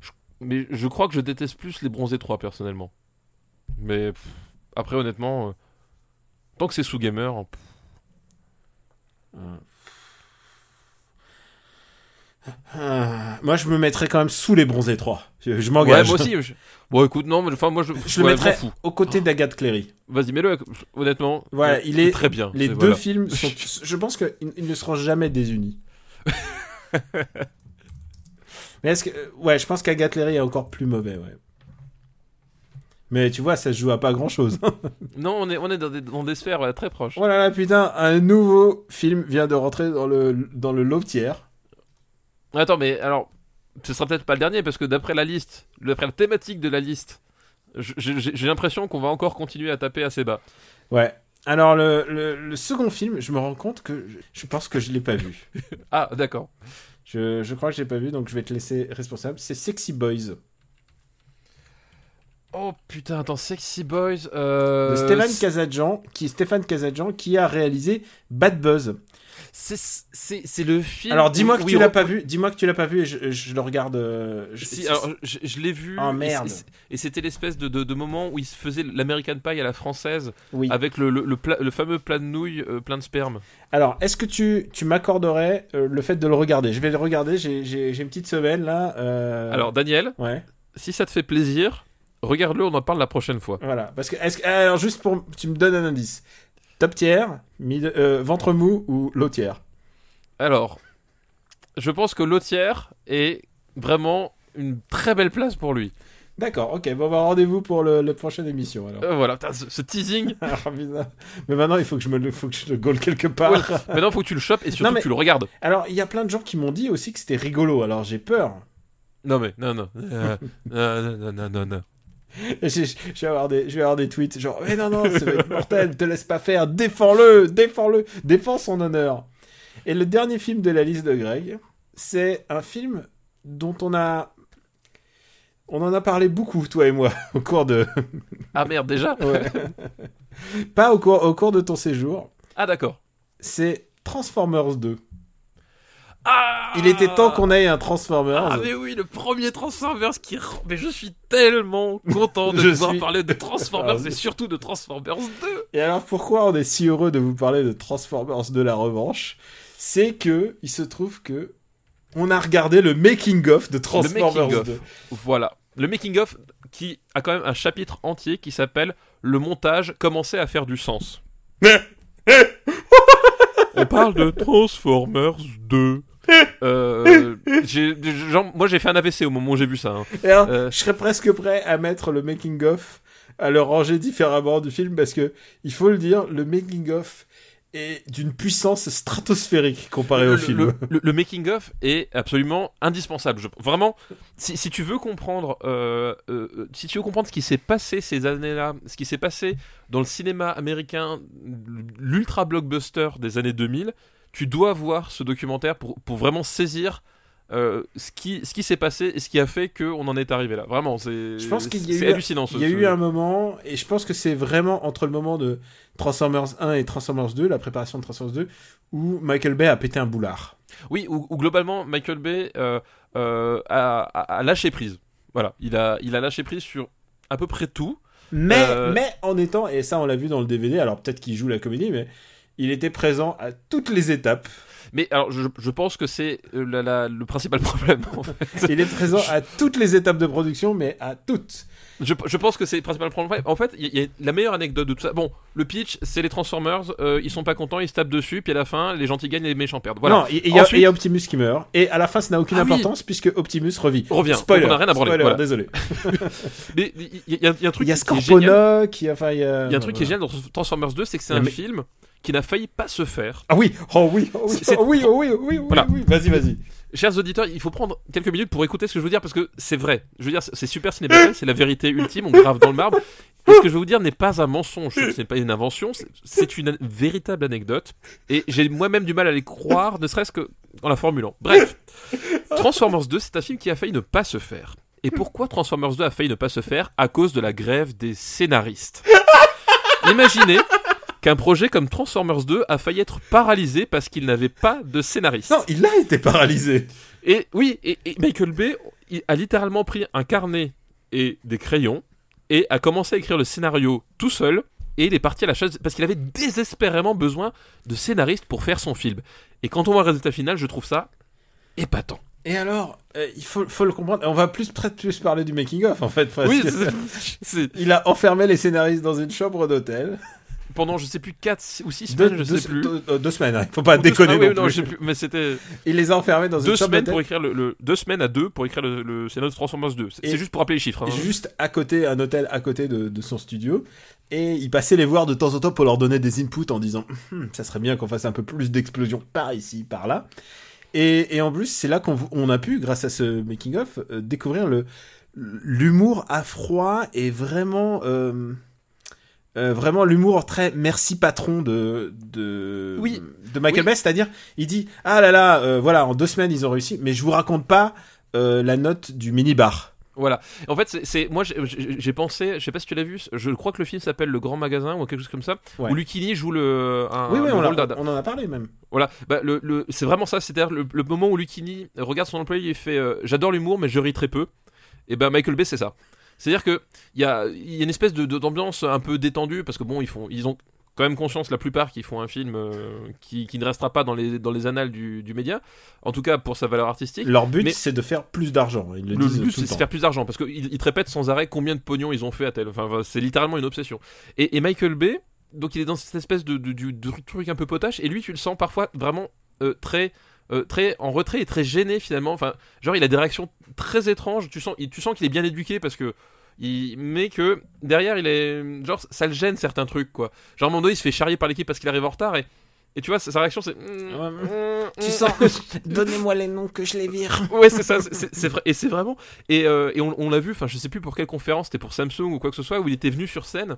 je- Mais je crois que je déteste plus les bronzés 3 personnellement. Mais pff, après, honnêtement, euh, tant que c'est sous gamer, Ah, moi, je me mettrais quand même sous les bronzés 3. Je, je ouais, m'engage. moi aussi. je- Bon, écoute, non, mais enfin, moi je. Je le mettrais aux côtés d'Agathe Cléry. Vas-y, mets-le. Honnêtement, Voilà, euh, il est- très bien. Les deux voilà. films sont. Je pense qu'ils ils ne seront jamais désunis. Mais est-ce que. euh, Ouais, je pense qu'Agathe Cléry est encore plus mauvais, ouais. Mais tu vois, ça se joue à pas grand chose. Non, on est, on est dans, des, dans des sphères ouais, très proches. Oh là putain, un nouveau film vient de rentrer dans le, dans le lot tiers. Attends, mais alors, ce sera peut-être pas le dernier parce que d'après la liste, d'après la thématique de la liste, j'ai j'ai l'impression qu'on va encore continuer à taper assez bas. Ouais. Alors, le, le, le second film, je me rends compte que je, je pense que je l'ai pas vu. Ah, d'accord. Je, je crois que je l'ai pas vu, donc je vais te laisser responsable. C'est Sexy Boys Oh putain, attends, Sexy Boys. Euh... de Stéphane Kazadjan, qui Stéphane Kazadjan, qui a réalisé Bad Buzz. C'est c'est- c'est le film. Alors, dis-moi que tu l'as pas vu. Dis-moi que tu l'as pas vu et je, je le regarde. euh, je- Si, c'est- alors, je, je l'ai vu. Oh, merde. Et c'était l'espèce de, de, de moment où il se faisait l'American Pie à la française oui. avec le, le, le, pla- le fameux plat de nouilles euh, plein de sperme. Alors, est-ce que tu, tu m'accorderais euh, le fait de le regarder? Je vais le regarder. J'ai j'ai- j'ai une petite semaine là. euh, Alors, Daniel, Ouais. si ça te fait plaisir, regarde-le, on en parle la prochaine fois. Voilà, parce que, est-ce que- alors juste pour, tu me donnes un indice. Top tiers, mid- euh, ventre mou ou low tiers? Alors, je pense que Lautière est vraiment une très belle place pour lui. D'accord, ok, bon, bah, rendez-vous pour le, la prochaine émission alors. Euh, voilà, putain, ce, ce teasing. Mais maintenant, il faut que je me le, faut que je le gaule quelque part. Ouais. Maintenant, faut que tu le chopes et surtout Non, mais- que tu le regardes. Alors, il y a plein de gens qui m'ont dit aussi que c'était rigolo, alors j'ai peur. Non, mais non, non. Euh, non, non, non, non, non. Je, vais avoir des, je vais avoir des tweets genre, mais non, non, va être mortel, te laisse pas faire, défends-le, défends-le, défends son honneur. Et le dernier film de la liste de Greg, c'est un film dont on a. On en a parlé beaucoup, toi et moi, au cours de. Ah merde, déjà Ouais. Pas au cours, au cours de ton séjour. Ah d'accord. C'est Transformers 2. Ah Il était temps qu'on ait un Transformers. Ah mais oui, le premier Transformers qui... Mais je suis tellement content de pouvoir suis- parler de Transformers et surtout de Transformers 2 Et alors pourquoi on est si heureux de vous parler de Transformers de la revanche? C'est que il se trouve que on a regardé le making of de Transformers making of. 2. Voilà. Le making-of qui a quand même un chapitre entier qui s'appelle Le montage commençait à faire du sens. On parle de Transformers 2. Euh, genre, moi j'ai fait un AVC au moment où j'ai vu ça. hein. Alors, Euh. je serais presque prêt à mettre le making of à le ranger différemment du film parce que il faut le dire, le making of est d'une puissance stratosphérique comparé le, au film. le- making of est absolument indispensable. Je- vraiment, si, si tu veux comprendre, euh, si tu veux comprendre ce qui s'est passé ces années-là, ce qui s'est passé dans le cinéma américain, l'ultra blockbuster des années 2000, tu dois voir ce documentaire pour, pour vraiment saisir. euh, ce qui, ce qui s'est passé et ce qui a fait qu'on en est arrivé là. Vraiment, c'est hallucinant. Il y a eu un moment, et je pense que c'est vraiment entre le moment de Transformers 1 et Transformers 2, la préparation de Transformers 2, où Michael Bay a pété un boulard. Oui, où, où globalement Michael Bay euh, euh, a, a- lâché prise. Voilà, il a, il a lâché prise sur à peu près tout. Mais, mais en étant, et ça on l'a vu dans le DVD, alors peut-être qu'il joue la comédie, mais il était présent à toutes les étapes. Mais alors, je, je pense que c'est euh, le principal problème. en fait. Il est présent à toutes les étapes de production, mais à toutes. Je, je pense que c'est le principal problème. En fait, il y, a- il y a la meilleure anecdote de tout ça. Bon, le pitch, c'est les Transformers, euh, ils sont pas contents, ils se tapent dessus, puis à la fin, les gentils gagnent et les méchants perdent. Voilà. Non, il y, a- Ensuite- il y a Optimus qui meurt, et à la fin ça n'a aucune Ah oui. importance puisque Optimus revit. Revient. Spoiler, on a rien à branler, spoiler, voilà. désolé. Mais il y, a- il y a un truc Il y a. Scorponok, il y a, enfin, il y a... Il y a un truc qui est génial dans Transformers 2, c'est que c'est un mais- film qui n'a failli pas se faire. Ah oui, oh oui, oh oui, oh oui, oh oui, oh oui, oh oui, Voilà. oui. vas-y, vas-y. Chers auditeurs, il faut prendre quelques minutes pour écouter ce que je veux dire parce que c'est vrai. Je veux dire, c'est super cinématographique, c'est la vérité ultime, on grave dans le marbre. Et ce que je vais vous dire n'est pas un mensonge, ce n'est pas une invention, c'est une véritable anecdote. Et j'ai moi-même du mal à les croire, ne serait-ce que en la formulant. Bref, Transformers 2, c'est un film qui a failli ne pas se faire. Et pourquoi Transformers 2 a failli ne pas se faire? À cause de la grève des scénaristes. Imaginez qu'un projet comme Transformers 2 a failli être paralysé parce qu'il n'avait pas de scénariste. Non, il a été paralysé. Et oui, et, et Michael Bay il a littéralement pris un carnet et des crayons et a commencé à écrire le scénario tout seul. Et il est parti à la chasse parce qu'il avait désespérément besoin de scénaristes pour faire son film. Et quand on voit le résultat final, je trouve ça épatant. Et alors, euh, il faut, faut le comprendre. On va plus plus parler du making of en fait. parce Oui, que- il a enfermé les scénaristes dans une chambre d'hôtel. Pendant je sais plus 4 ou 6 Deux, semaines, je deux- sais plus. deux- deux semaines. hein. Il faut pas Ou déconner semaines, oui, non non, plus. je sais plus, mais c'était Il les a enfermés dans deux une semaines pour écrire le, le- deux semaines à deux pour écrire le, le de Transformers 2. C'est juste pour rappeler les chiffres. hein. Juste à côté, un hôtel à côté de, de son studio. Et il passait les voir de temps en temps pour leur donner des inputs en disant Hum, ça serait bien qu'on fasse un peu plus d'explosions par ici, par là. Et, et en plus, c'est là qu'on on a pu, grâce à ce making-of, euh, découvrir le l'humour à froid et vraiment. euh, euh, vraiment l'humour très merci patron de de Oui. de Michael Oui. Bay c'est-à-dire il dit ah là là euh, voilà en deux semaines ils ont réussi mais je vous raconte pas euh, la note du mini bar Voilà. En fait, c'est- moi j'ai- pensé, je sais pas si tu l'as vu, je crois que le film s'appelle Le Grand Magasin ou quelque chose comme ça, Ouais. où Lucchini joue le, un, oui oui le on, rôle on en a parlé même Voilà, bah, le, le- c'est vraiment ça, c'est-à-dire le, le moment où Lucchini regarde son employé et fait J'adore l'humour, mais je ris très peu. Et ben Michael Bay, c'est ça. C'est-à-dire que il y a, y a une espèce de, de- d'ambiance un peu détendue, parce que bon, ils, font, ils ont quand même conscience, la plupart, qu'ils font un film euh, qui, qui ne restera pas dans les, dans les annales du, du média, en tout cas pour sa valeur artistique. Leur but, c'est de faire plus d'argent. Ils le, Le but, c'est de faire plus d'argent parce qu'ils ils te répètent sans arrêt combien de pognon ils ont fait à tel. Enfin, enfin, c'est littéralement une obsession. Et, et Michael Bay, donc il est dans cette espèce de, de, de- de truc un peu potache, et lui, tu le sens parfois vraiment euh, très euh, très en retrait et très gêné finalement. Enfin, genre il a des réactions très étranges. Tu sens, il- tu sens qu'il est bien éduqué parce que, il, mais que derrière il est, genre ça le gêne certains trucs quoi. Genre à un moment donné il se fait charrier par l'équipe parce qu'il arrive en retard et, et tu vois sa, sa réaction c'est. Tu sens Donnez-moi les noms que je les vire. Ouais, c'est ça, c'est- vrai, et c'est vraiment. Et, euh, et on, on l'a vu, enfin, je sais plus pour quelle conférence, c'était pour Samsung ou quoi que ce soit, où il était venu sur scène,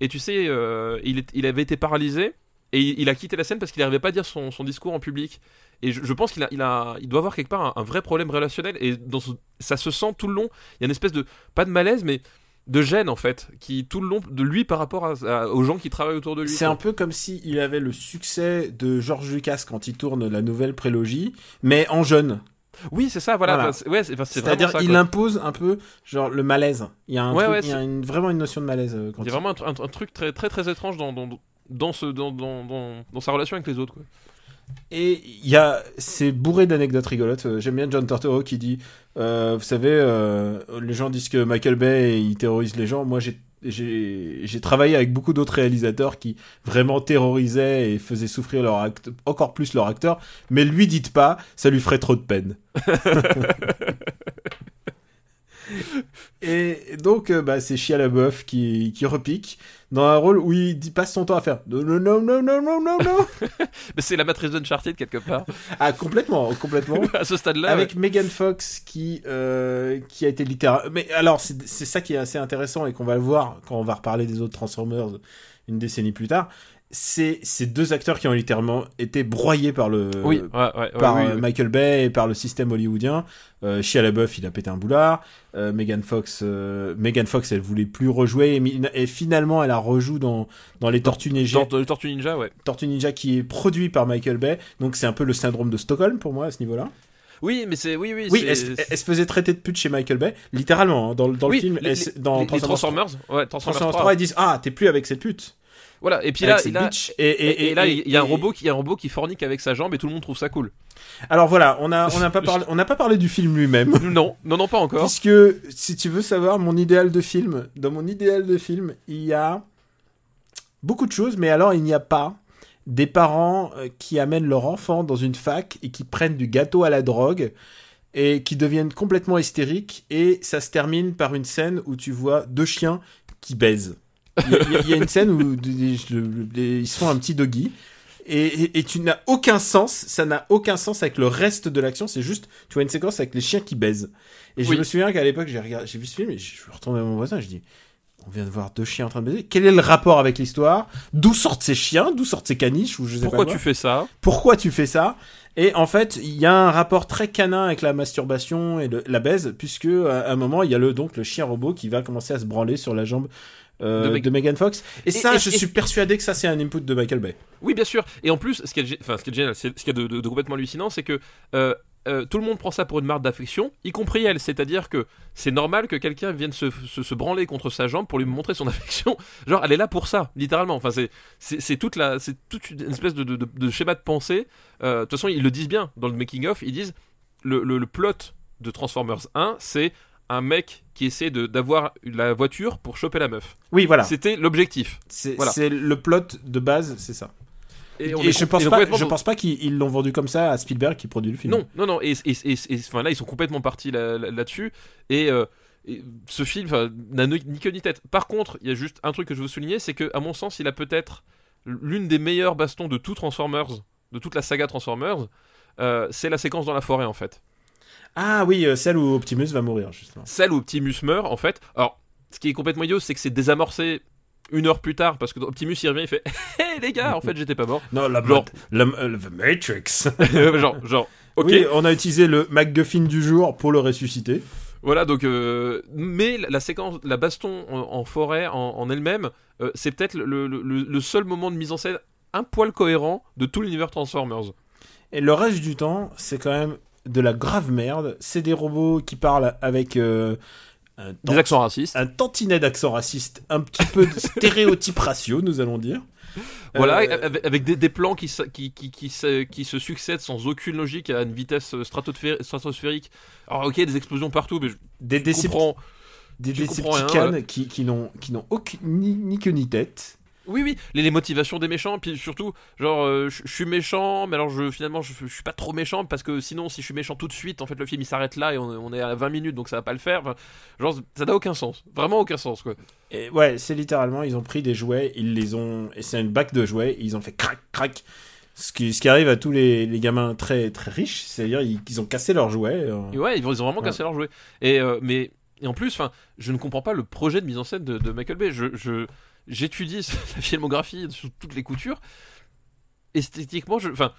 et tu sais, euh, il, est- il avait été paralysé, et il, a quitté la scène parce qu'il n'arrivait pas à dire son, son discours en public. Et je, je pense qu'il a, il a, il doit avoir quelque part un, un vrai problème relationnel, et dans ce- ça se sent tout le long. Il y a une espèce de, pas de malaise, mais de gêne en fait, qui tout le long de lui par rapport à- à- aux gens qui travaillent autour de lui. C'est un peu comme si il avait le succès de George Lucas quand il tourne la nouvelle prélogie, mais en jeune. Oui, c'est ça, voilà. Voilà. Enfin, c'est- ouais, c'est enfin, c'est C'est-à-dire il quoi. impose un peu genre le malaise. Il y a un Ouais, truc- ouais, il y a c'est- une- vraiment une notion de malaise euh, quand Il y a vraiment un, tr- un- un truc très très très étrange dans, dans, dans, ce, dans, dans, dans, dans sa relation avec les autres. Quoi. Et il y a, c'est bourré d'anecdotes rigolotes. Euh, J'aime bien John Turturro qui dit, euh, vous savez, euh, les gens disent que Michael Bay il terrorise les gens. Moi, j'ai travaillé avec beaucoup d'autres réalisateurs qui vraiment terrorisaient et faisaient souffrir leur encore plus leur acteur. Mais lui, dites pas, ça lui ferait trop de peine. Et donc, bah, c'est Shia LaBeouf qui, qui repique dans un rôle où il dit- passe son temps à faire non, non, non, non, non, non, non, non. Mais c'est la matrice d'Uncharted quelque part. Ah, complètement, complètement. à ce stade-là. avec ouais. Megan Fox qui euh, qui a été littéralement mais alors c'est c'est ça qui est assez intéressant et qu'on va le voir quand on va reparler des autres Transformers une décennie plus tard c'est ces deux acteurs qui ont littéralement été broyés par le Oui, ouais, ouais, ouais, par oui, euh, oui. Michael Bay et par le système hollywoodien euh, Shia LaBeouf il a pété un boulard euh, Megan Fox euh, Megan Fox elle voulait plus rejouer et, finalement elle a rejoue dans dans les Tortues Ninja Dans, dans le Tortue Ninja, ouais. Tortue Ninja qui est produit par Michael Bay donc c'est un peu le syndrome de Stockholm pour moi à ce niveau là Oui, mais c'est. Oui, oui, oui, elle, se- elle se faisait traiter de pute chez Michael Bay, littéralement. hein, dans, le- dans Oui, le film, les, elle les- dans les- les Transformers, Transformers, ouais, Transformers, Transformers 3. 3, ils disent Ah, t'es plus avec cette pute. Voilà, et puis là. Et, et, et- et là, et- il y a un robot qui, y a un robot qui fornique avec sa jambe et tout le monde trouve ça cool. Alors voilà, on n'a on a pas, parlé- on n'a pas parlé du film lui-même. Non, non, non, pas encore. Puisque, si tu veux savoir mon idéal de film, dans mon idéal de film, il y a beaucoup de choses, mais alors il n'y a pas des parents euh, qui amènent leur enfant dans une fac et qui prennent du gâteau à la drogue et qui deviennent complètement hystériques et ça se termine par une scène où tu vois deux chiens qui baisent. Il y a, y une scène où ils se font un petit doggy. Et, et- et tu n'as aucun sens, ça n'a aucun sens avec le reste de l'action, c'est juste, tu vois une séquence avec les chiens qui baisent. Et je me souviens qu'à l'époque, j'ai regardé, j'ai vu ce film et je suis retourné à mon voisin, je dis, on vient de voir deux chiens en train de baiser. Quel est le rapport avec l'histoire? D'où sortent ces chiens? D'où sortent ces caniches? Ou je sais Pourquoi pas tu fais ça? Pourquoi tu fais ça? Et en fait, il y a un rapport très canin avec la masturbation et le- la baise, puisque à un moment, il y a le donc le chien robot qui va commencer à se branler sur la jambe euh, De de, Meg- Megan Fox. Et, Et- ça, et- je et- suis persuadé que ça, c'est un input de Michael Bay. Oui, bien sûr. Et en plus, ce qui est, enfin, ce qui est génial, ce qui est de, de- de complètement hallucinant, c'est que euh, euh, tout le monde prend ça pour une marque d'affection, y compris elle. C'est-à-dire que c'est normal que quelqu'un vienne se, se- se branler contre sa jambe pour lui montrer son affection. Genre, elle est là pour ça, littéralement. Enfin, c'est toute la, c'est toute une espèce de, de- de- de schéma de pensée. Euh, De toute façon, ils le disent bien dans le making of. Ils disent le, le- le plot de Transformers 1, c'est un mec qui essaie de- d'avoir la voiture pour choper la meuf. Oui, voilà. C'était l'objectif. C'est voilà. le plot de base, c'est ça. Et, je pense pas, je pense pas qu'ils ils l'ont vendu comme ça à Spielberg qui produit le film. Non, non, non. Et, et, et- enfin, là, ils sont complètement partis là- là- là-dessus. et, euh, et ce film n'a ni ni queue ni tête. Par contre, il y a juste un truc que je veux souligner, c'est que, à mon sens, il a peut-être l'une des meilleures bastons de tout Transformers, de toute la saga Transformers. euh, c'est la séquence dans la forêt, en fait. Ah oui, euh, celle où Optimus va mourir, justement. Celle où Optimus meurt, en fait. Alors, ce qui est complètement idiot, c'est que c'est désamorcé une heure plus tard, parce que Optimus il revient, il fait Hé les gars, en fait, j'étais pas mort. Non, la, Genre- la- euh, The Matrix. genre, genre, ok. Oui, on a utilisé le MacGuffin du jour pour le ressusciter. Voilà, donc, euh, mais la- séquence, la baston en, en forêt en, en elle-même, euh, c'est peut-être le, le- le- le seul moment de mise en scène un poil cohérent de tout l'univers Transformers. Et le reste du temps, c'est quand même de la grave merde. C'est des robots qui parlent avec euh, un, Des accents racistes. un tantinet d'accent raciste, un petit peu de stéréotype ratio, nous allons dire. Voilà, Euh, avec, des, des plans qui, se- qui, qui, qui, se, qui se succèdent sans aucune logique à une vitesse euh, stratosphé- stratosphérique. Alors, ok, des explosions partout, mais je des, des comprends Decepticons voilà. qui, qui n'ont qui n'ont aucune ni, ni queue ni tête. Oui, oui, les, les motivations des méchants, puis surtout, genre, euh, je suis méchant, mais alors je, finalement, je, suis pas trop méchant, parce que sinon, si je suis méchant tout de suite, en fait, le film il s'arrête là et on, on est à 20 minutes, donc ça va pas le faire. Enfin, genre, ça n'a aucun sens. Vraiment aucun sens, quoi. Et ouais, c'est littéralement, ils ont pris des jouets, ils les ont. Et c'est une bac de jouets, ils ont fait crac, crac. Ce qui, ce qui arrive à tous les, les gamins très, très riches, c'est-à-dire ils, ils ont cassé leurs jouets. euh. Ouais, ils, ont vraiment Ouais. cassé leur jouet. Et, euh, mais, et en plus, enfin, je ne comprends pas le projet de mise en scène de, de Michael Bay. Je, je- j'étudie sa filmographie sous toutes les coutures. Esthétiquement, je, enfin,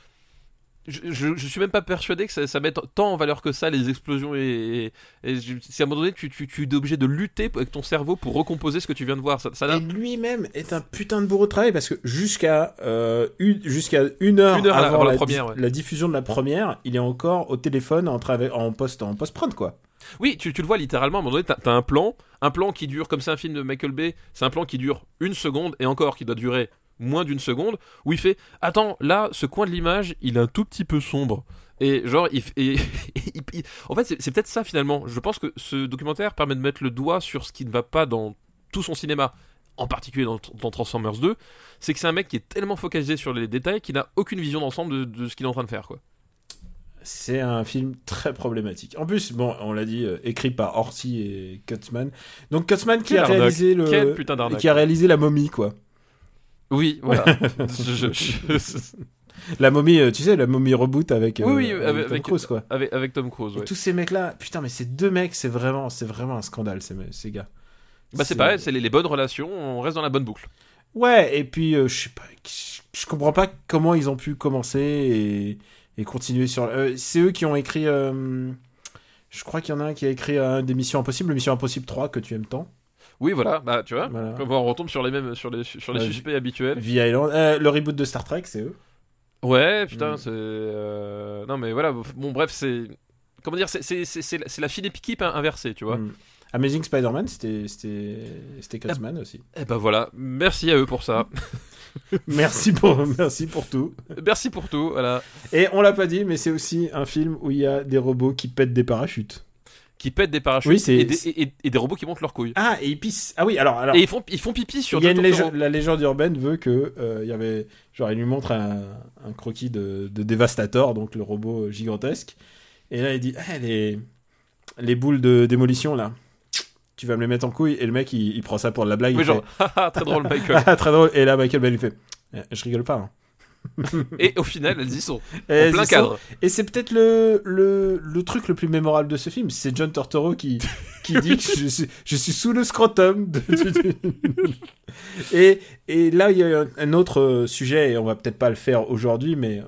je, je, je suis même pas persuadé que ça, ça mette tant en valeur que ça les explosions et, et, et je- si à un moment donné tu, tu, tu es obligé de lutter avec ton cerveau pour recomposer ce que tu viens de voir. Ça, ça n'a- Et lui-même est un putain de bourreau de travail parce que jusqu'à euh, une, jusqu'à une heure, Une heure avant, avant la la, première, di- ouais. la diffusion de la première, il est encore au téléphone en, en post en post prod quoi. Oui, tu, le vois littéralement, à un moment donné, t'as un plan, un plan qui dure, comme c'est un film de Michael Bay, c'est un plan qui dure une seconde, et encore, qui doit durer moins d'une seconde, où il fait Attends, là, ce coin de l'image, il est un tout petit peu sombre. Et genre, il, et, en fait, c'est peut-être ça finalement. Je pense que ce documentaire permet de mettre le doigt sur ce qui ne va pas dans tout son cinéma, en particulier dans, dans Transformers 2. C'est que c'est un mec qui est tellement focalisé sur les détails qu'il n'a aucune vision d'ensemble de, de ce qu'il est en train de faire, quoi. C'est un film très problématique. En plus, bon, on l'a dit, euh, écrit par Orsi et Kutzman. Donc Kutzman qui Quelle a arnaque. réalisé le, Quelle qui a réalisé la momie quoi. Oui, voilà. Je- je- je- La momie, euh, tu sais, la momie reboot avec, euh, Oui, oui, avec avec- Tom avec- Cruise quoi. avec, Tom Cruise, ouais. tous ces mecs là, putain, mais ces deux mecs, c'est vraiment, c'est vraiment un scandale ces, gars. Bah c'est pareil, c'est les, les bonnes relations, on reste dans la bonne boucle. Ouais, et puis euh, je sais pas, je comprends pas comment ils ont pu commencer et, et continuer sur. euh, c'est eux qui ont écrit. euh, je crois qu'il y en a un qui a écrit euh, des Missions Impossibles, Mission Impossible 3 que tu aimes tant. Oui, voilà, bah tu vois, Voilà. comme on retombe sur les mêmes, sur les, sur les suspects habituels. V Island, le reboot de Star Trek, c'est eux. Ouais, putain, Mm. c'est. Non, mais voilà, bon, bref, c'est. Comment dire, c'est- la- fine équipe inversée, tu vois. Mm. Amazing Spider-Man, c'était c'était c'était Kurtzman aussi. Et bah voilà, merci à eux pour ça. merci pour merci pour tout. merci pour tout, voilà. Et on l'a pas dit, mais c'est aussi un film où il y a des robots qui pètent des parachutes. Qui pètent des parachutes Oui, c'est- et, des, et- et des robots qui montent leurs couilles. Ah, et ils pissent. Ah oui, alors alors. Et ils font, ils font pipi sur Il y a une légende, la légende urbaine veut que euh, il y avait genre il lui montre un, un croquis de, de Devastator donc le robot gigantesque et là il dit Ah, les les boules de démolition là tu vas me les mettre en couille et le mec il, il prend ça pour de la blague Oui, il genre, fait, très drôle, Michael. très drôle et là Michael Bay lui fait Eh, je rigole pas hein. et au final, elles y sont. Et en plein cadre. et c'est peut-être le, le le truc le plus mémorable de ce film c'est John Turturro qui qui dit que je suis, je suis sous le scrotum de- de- de- Et, et là, il y a un, un autre euh, sujet, et on va peut-être pas le faire aujourd'hui, mais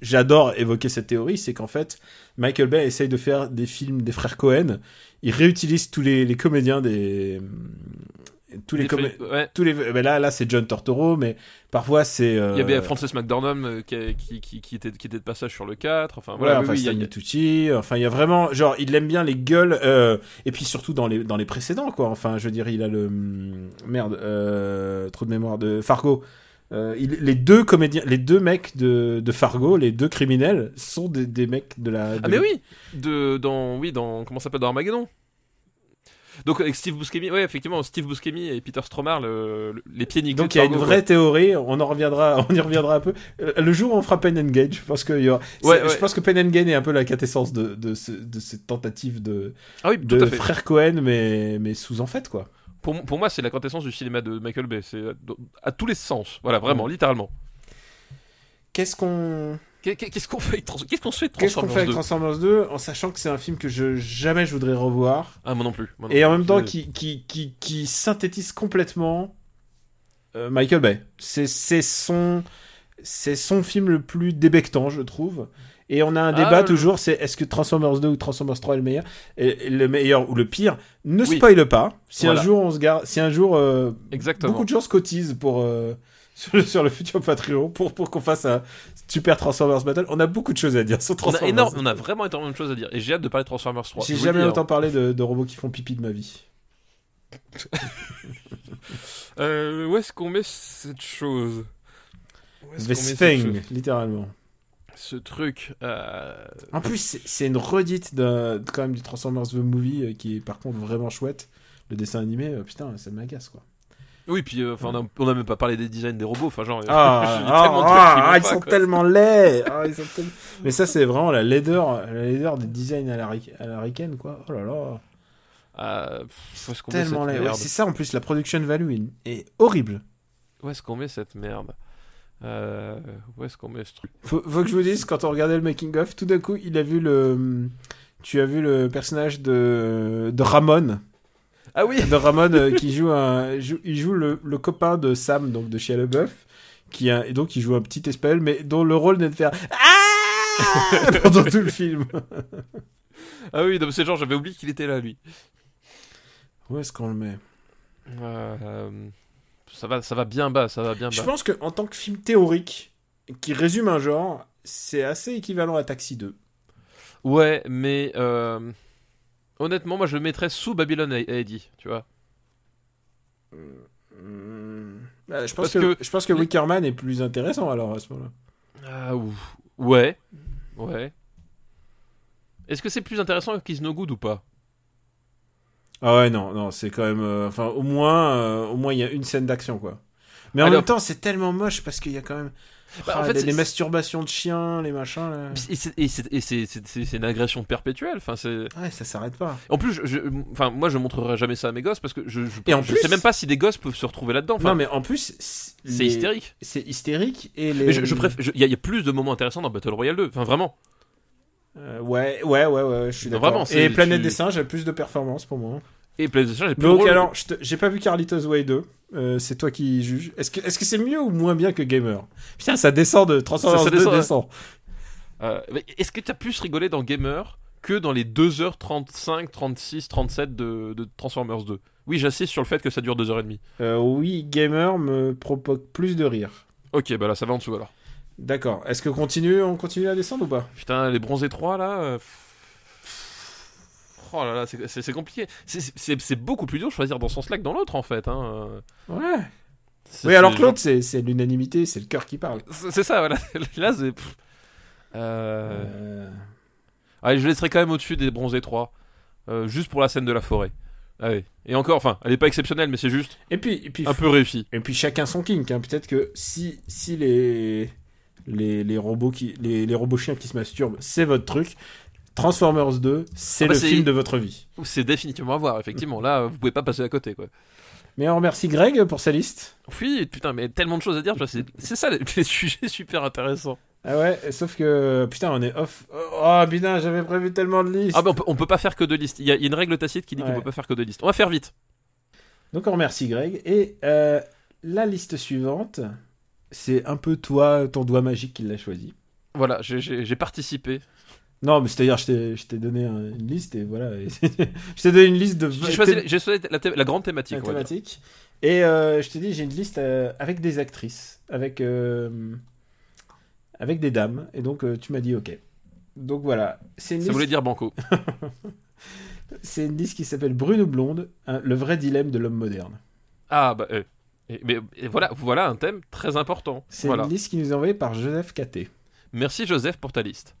j'adore évoquer cette théorie, c'est qu'en fait, Michael Bay essaye de faire des films des frères Cohen. Il réutilise tous les, les comédiens des... Tous les comé- ouais. tous les ben là là c'est John Turturro mais parfois c'est euh, Il y avait Frances McDormand euh, qui, qui, qui, qui était, qui était de passage sur le 4. Enfin, voilà, voilà, oui, enfin, oui, il y a- enfin il y a vraiment genre il aime bien les gueules euh, et puis surtout dans les dans les précédents quoi. Enfin je veux dire il a le hum, merde trop de mémoire de Fargo. Euh, il- les deux comédiens, les deux mecs de, de Fargo, les deux criminels sont des, des mecs de la. de Ah mais oui, de dans oui dans comment ça s'appelle dans Armageddon. Donc avec Steve Buscemi, ouais effectivement Steve Buscemi et Peter Stormare, le, le- les pieds nickelés. Donc il y a une vraie théorie, on en reviendra, on y reviendra un peu. Euh, Le jour où on fera Pen and Gage, je pense que il y aura- Ouais, c'est- ouais. je pense que Pen and Gage est un peu la quintessence de, de, ce- de cette tentative de. Ah oui, de frères Cohen, mais, mais sous en fait quoi. Pour, pour moi, c'est la quintessence du cinéma de Michael Bay. C'est à, à tous les sens. Voilà, vraiment, Mm. littéralement. Qu'est-ce qu'on Qu'est- Qu'est-ce qu'on fait avec Trans- Qu'est-ce qu'on se fait de qu'est-ce qu'on Transformers fait avec 2 Transformers 2 en sachant que c'est un film que je jamais je voudrais revoir Ah moi non plus. moi non et en même temps qui qui, qui, qui synthétise complètement euh, Michael Bay. C'est c'est son c'est son film le plus débectant, je trouve. Et on a un Ah, débat le- toujours, c'est est-ce que Transformers 2 ou Transformers 3 est le meilleur? Et, Le meilleur ou le pire Ne Oui. spoile pas. Si Voilà. un jour on se garde, si un jour euh, Exactement. beaucoup de gens se cotisent pour euh, sur, le, sur le futur Patreon pour pour qu'on fasse un super Transformers Battle, on a beaucoup de choses à dire sur On a, Transformers. énorme, on a vraiment énormément de choses à dire. Et j'ai hâte de parler de Transformers 3. J'ai jamais autant hein. parlé de, de robots qui font pipi de ma vie. Euh, où est-ce qu'on met cette chose? Cette thing, littéralement. Ce truc. euh, En plus, c'est- une redite de, quand même du Transformers The Movie euh, qui est par contre vraiment chouette. Le dessin animé, euh, putain, ça m'agace quoi. Oui, puis euh, enfin, on, a, on a même pas parlé des designs des robots. Enfin, genre, Ah, ah, ah, ah, ils pas, sont quoi. tellement laids. Ah, ils sont tellement- Mais ça, c'est vraiment la laideur, la laideur des designs à la, à la quoi. Oh là là. Pff, Tellement laid. Ouais, c'est ça, en plus, la production value est- est horrible. Où est-ce qu'on met cette merde? Euh, Où est-ce qu'on met ce truc? Faut, faut que je vous dise, quand on regardait le making-of, tout d'un coup, il a vu le... Tu as vu le personnage de, de Ramon. Ah oui de Ramon euh, qui joue un, joue- il joue le, le copain de Sam, donc de Shia LaBeouf, qui a, et donc il joue un petit espèce, mais dont le rôle n'est de faire ah pendant tout le film. Ah oui, donc c'est genre, j'avais oublié qu'il était là, lui. Où est-ce qu'on le met? Euh, ça, va, ça va bien bas, ça va bien Je bas. pense que en tant que film théorique qui résume un genre, c'est assez équivalent à Taxi 2. Ouais, mais euh, honnêtement, moi je le mettrais sous Babylon AD, tu vois. Hmm. Bah, je pense Parce que, que- je pense que Wickerman est plus intéressant alors à ce moment-là. Ah ou- ouais, ouais. Est-ce que c'est plus intéressant qu'Is No Good ou pas? Ah ouais non non c'est quand même euh, enfin au moins euh, au moins il y a une scène d'action quoi. Mais en Alors- même temps c'est tellement moche parce qu'il y a quand même Bah, Ah, en fait, les, c'est- les masturbations de chiens les machins là. Et c'est- une agression perpétuelle. Enfin. Ouais ça s'arrête pas. En plus, je, je- enfin, moi, je montrerai jamais ça à mes gosses parce que je, je, Et en je plus- sais même pas si des gosses peuvent se retrouver là-dedans. Enfin, non mais en plus c'est les- hystérique. C'est hystérique et les. Mais je, préfère. Il y, y a plus de moments intéressants dans Battle Royale 2. Enfin, vraiment. Euh, ouais ouais ouais ouais je suis d'accord. Et c'est- Planète tu- des singes a plus de performance pour moi. Et PlayStation, j'ai plus Donc drôle. alors j'ai pas vu Carlitos Way 2. Euh, c'est toi qui juges. Est-ce que est-ce que c'est mieux ou moins bien que Gamer? Putain ça descend de Transformers Ça- ça 2 descend, descend. Euh, Est-ce que tu as plus rigolé dans Gamer que dans les 2h35, 36, 37 de, de Transformers 2 Oui, j'assiste sur le fait que ça dure 2h30. Euh, oui Gamer me provoque plus de rire. Ok, bah là, ça va en dessous alors. D'accord. Est-ce que continue, on continue à descendre ou pas? Putain, les bronzés 3 là. euh, Oh là là, c'est- c'est c'est compliqué. C'est- C'est c'est beaucoup plus dur de choisir dans son sens-là que dans l'autre en fait. Hein. Ouais. C'est- Oui, alors c'est que l'autre, c'est c'est l'unanimité, c'est le cœur qui parle. C'est c'est ça, voilà. Là, c'est. pff. Euh... Euh, Allez, je laisserai quand même au-dessus des bronzés 3. euh, juste pour la scène de la forêt. Allez. Et encore, enfin, elle est pas exceptionnelle, mais c'est juste Et puis, et puis, un peu réussi. et puis chacun son kink. hein. Peut-être que si, si les, les, les robots qui, les, les robots chiens qui se masturbent, c'est votre truc. Transformers 2, c'est Ah bah le film de votre vie. C'est définitivement à voir, effectivement. Là, vous pouvez pas passer à côté, quoi. Mais on remercie Greg pour sa liste. Oui, putain, mais tellement de choses à dire. C'est ça, les, les sujets super intéressants. Ah ouais, sauf que putain, on est off. Oh putain, j'avais prévu tellement de listes. Ah, bah, on peut, on peut pas faire que deux listes. Il y, a il y a une règle tacite qui dit qu'on Ouais. peut pas faire que deux listes. On va faire vite. Donc on remercie Greg. Et euh, la liste suivante, c'est un peu toi, ton doigt magique qui l'a choisi. Voilà, j'ai- participé. Non, mais c'est-à-dire, je t'ai- je t'ai donné un- une liste et voilà. et je t'ai donné une liste de J'ai choisi, thé- j'ai choisi la, thé- la grande thématique. la thématique. Et euh, je t'ai dit, j'ai une liste euh, avec des actrices, avec, euh, avec des dames. Et donc, tu m'as dit OK. Donc voilà. Une, Ça liste- voulait dire banco. c'est une liste qui s'appelle Brune ou Blonde, hein, le vrai dilemme de l'homme moderne. Ah, bah. Et- mais et voilà, voilà un thème très important. C'est Voilà. une liste qui nous est envoyée par Joseph Caté. Merci Joseph pour ta liste.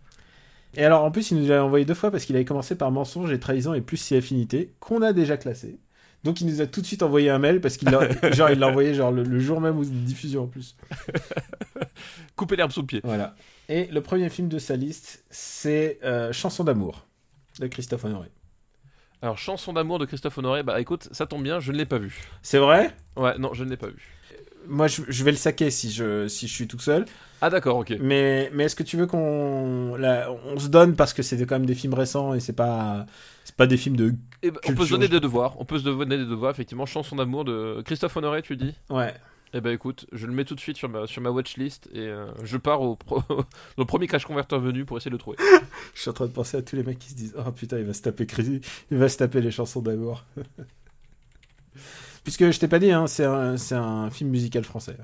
Et alors, en plus, il nous l'a envoyé deux fois parce qu'il avait commencé par mensonge et trahison et plus si affinité, qu'on a déjà classé. Donc, il nous a tout de suite envoyé un mail parce qu'il l'a, genre, il l'a envoyé genre le, le jour même où diffusion en plus. Couper l'herbe sous le pied. Voilà. Et le premier film de sa liste, c'est euh, Chanson d'amour de Christophe Honoré. Alors, chanson d'amour de Christophe Honoré, bah écoute, ça tombe bien, je ne l'ai pas vu. C'est vrai? Ouais, non, je ne l'ai pas vu. Moi, je, je vais le saquer si je, si je suis tout seul. Ah, d'accord, ok. Mais, mais est-ce que tu veux qu'on on se donne parce que c'est quand même des films récents et c'est pas c'est pas des films de Eh ben, on peut se donner des devoirs. On peut se donner des devoirs, effectivement. Chanson d'amour de Christophe Honoré, tu dis? Ouais Eh ben écoute, je le mets tout de suite sur ma, sur ma watchlist et euh, je pars au, pro- au premier Crash Converter venu pour essayer de le trouver. Je suis en train de penser à tous les mecs qui se disent Oh putain, il va se taper Crazy, il va se taper les chansons d'amour. Puisque je t'ai pas dit, hein, c'est un, un film musical français.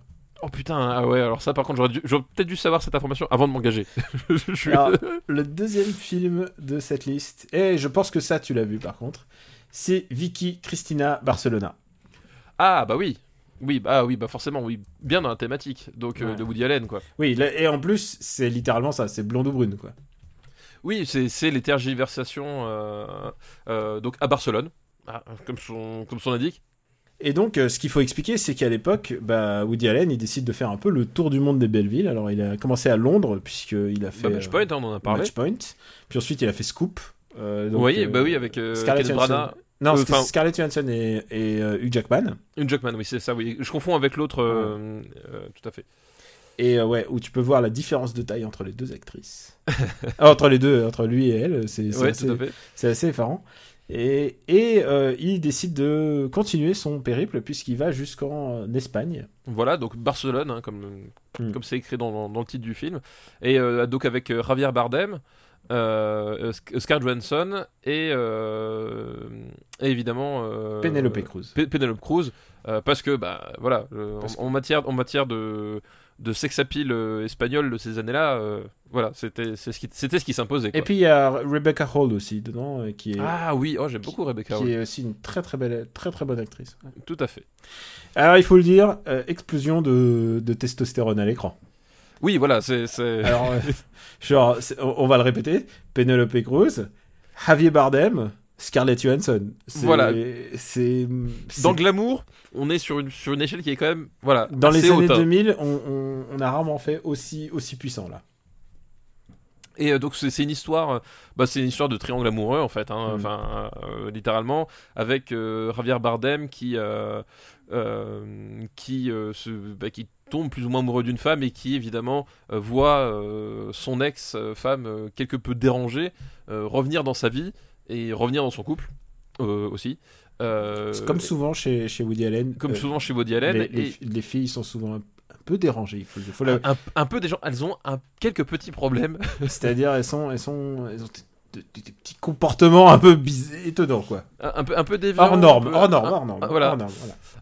Oh putain, ah ouais, alors ça par contre, j'aurais, peut-être dû savoir cette information avant de m'engager. Suis- le deuxième film de cette liste, et je pense que ça tu l'as vu par contre, c'est Vicky Cristina Barcelona. Ah bah oui. Oui, bah oui, bah forcément, oui. Bien dans la thématique. Donc euh, de Woody Allen, quoi. Oui, là- et en plus, c'est littéralement ça, c'est blonde ou brune quoi. Oui, c'est, les tergiversations euh, euh, donc à Barcelone, ah, comme son, comme son indique. Et donc, ce qu'il faut expliquer, c'est qu'à l'époque, bah, Woody Allen, il décide de faire un peu le tour du monde des belles villes. Alors, il a commencé à Londres, puisqu'il a fait. Bah, Matchpoint, hein, on en a parlé. Matchpoint. Puis ensuite, il a fait Scoop. Euh, donc, oui, euh, bah oui, avec euh, Scarlett Johansson. Non, Euh, Scarlett Johansson et, et euh, Hugh Jackman. Une Jackman, oui, c'est ça, oui. Je confonds avec l'autre, euh, euh, tout à fait. Et ouais, où tu peux voir la différence de taille entre les deux actrices. Ah, entre les deux, entre lui et elle, c'est Ouais, assez, assez effarant. Et, et il décide de continuer son périple puisqu'il va jusqu'en Espagne. Voilà, donc Barcelone, hein, comme Mm. comme c'est écrit dans, dans le titre du film, et donc avec Javier Bardem, euh, Sc- Scarlett Johansson et, euh, et évidemment euh, Penelope Cruz. Pe- Penelope Cruz, euh, parce que bah voilà, le- Parce en, en matière en matière de de sex appeal euh, espagnol de ces années-là, euh, voilà, c'était ce qui c'était ce qui s'imposait. Et puis il y a Rebecca Hall aussi dedans, qui est, ah oui, oh j'aime beaucoup Rebecca. qui Hall. est aussi une très très belle, très très bonne actrice. Tout à fait. Alors il faut le dire, explosion de, de testostérone à l'écran. Oui, voilà, c'est Alors, euh, genre, on, va le répéter Penelope Cruz, Javier Bardem, Scarlett Johansson. Voilà. C'est. dans le glamour, on est sur une sur une échelle qui est quand même voilà Dans les années haute, hein. 2000, on, on, on a rarement fait aussi, aussi puissant là. Et euh, donc c'est une histoire, euh, bah, c'est une histoire de triangle amoureux en fait, hein, Mm. enfin euh, littéralement, avec euh, Javier Bardem qui euh, qui se, bah, qui tombe plus ou moins amoureux d'une femme et qui évidemment euh, voit euh, son ex-femme euh, quelque peu dérangée revenir dans sa vie et revenir dans son couple aussi. Euh, comme souvent chez, chez Woody Allen. comme euh, souvent chez Woody Allen. les, et- les- les filles sont souvent un, un peu dérangées. Il faut, il faut le- un, un peu des gens, elles ont un, quelques petits problèmes. C'est-à-dire, elles sont, elles sont, elles ont des, des- des petits comportements un peu bizarres, étonnants quoi. un, un peu un peu déviants, Hors norme, un peu- hors norme, hors voilà.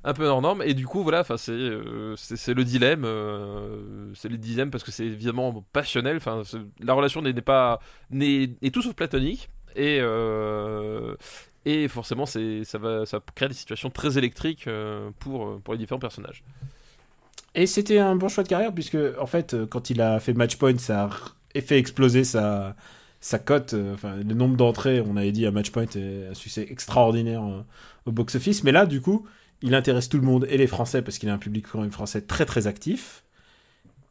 un peu hors norme et du coup voilà enfin c'est euh, c'est le dilemme euh, c'est le dilemme parce que c'est évidemment passionnel enfin la relation n'est pas n'est est tout sauf platonique et euh, et forcément c'est ça va ça crée des situations très électriques pour pour les différents personnages Et c'était un bon choix de carrière puisque en fait quand il a fait Matchpoint ça a fait exploser sa sa cote euh, enfin le nombre d'entrées on avait dit à Matchpoint est un succès extraordinaire euh, au box office mais là du coup il intéresse tout le monde et les français parce qu'il a un public quand même français très très actif.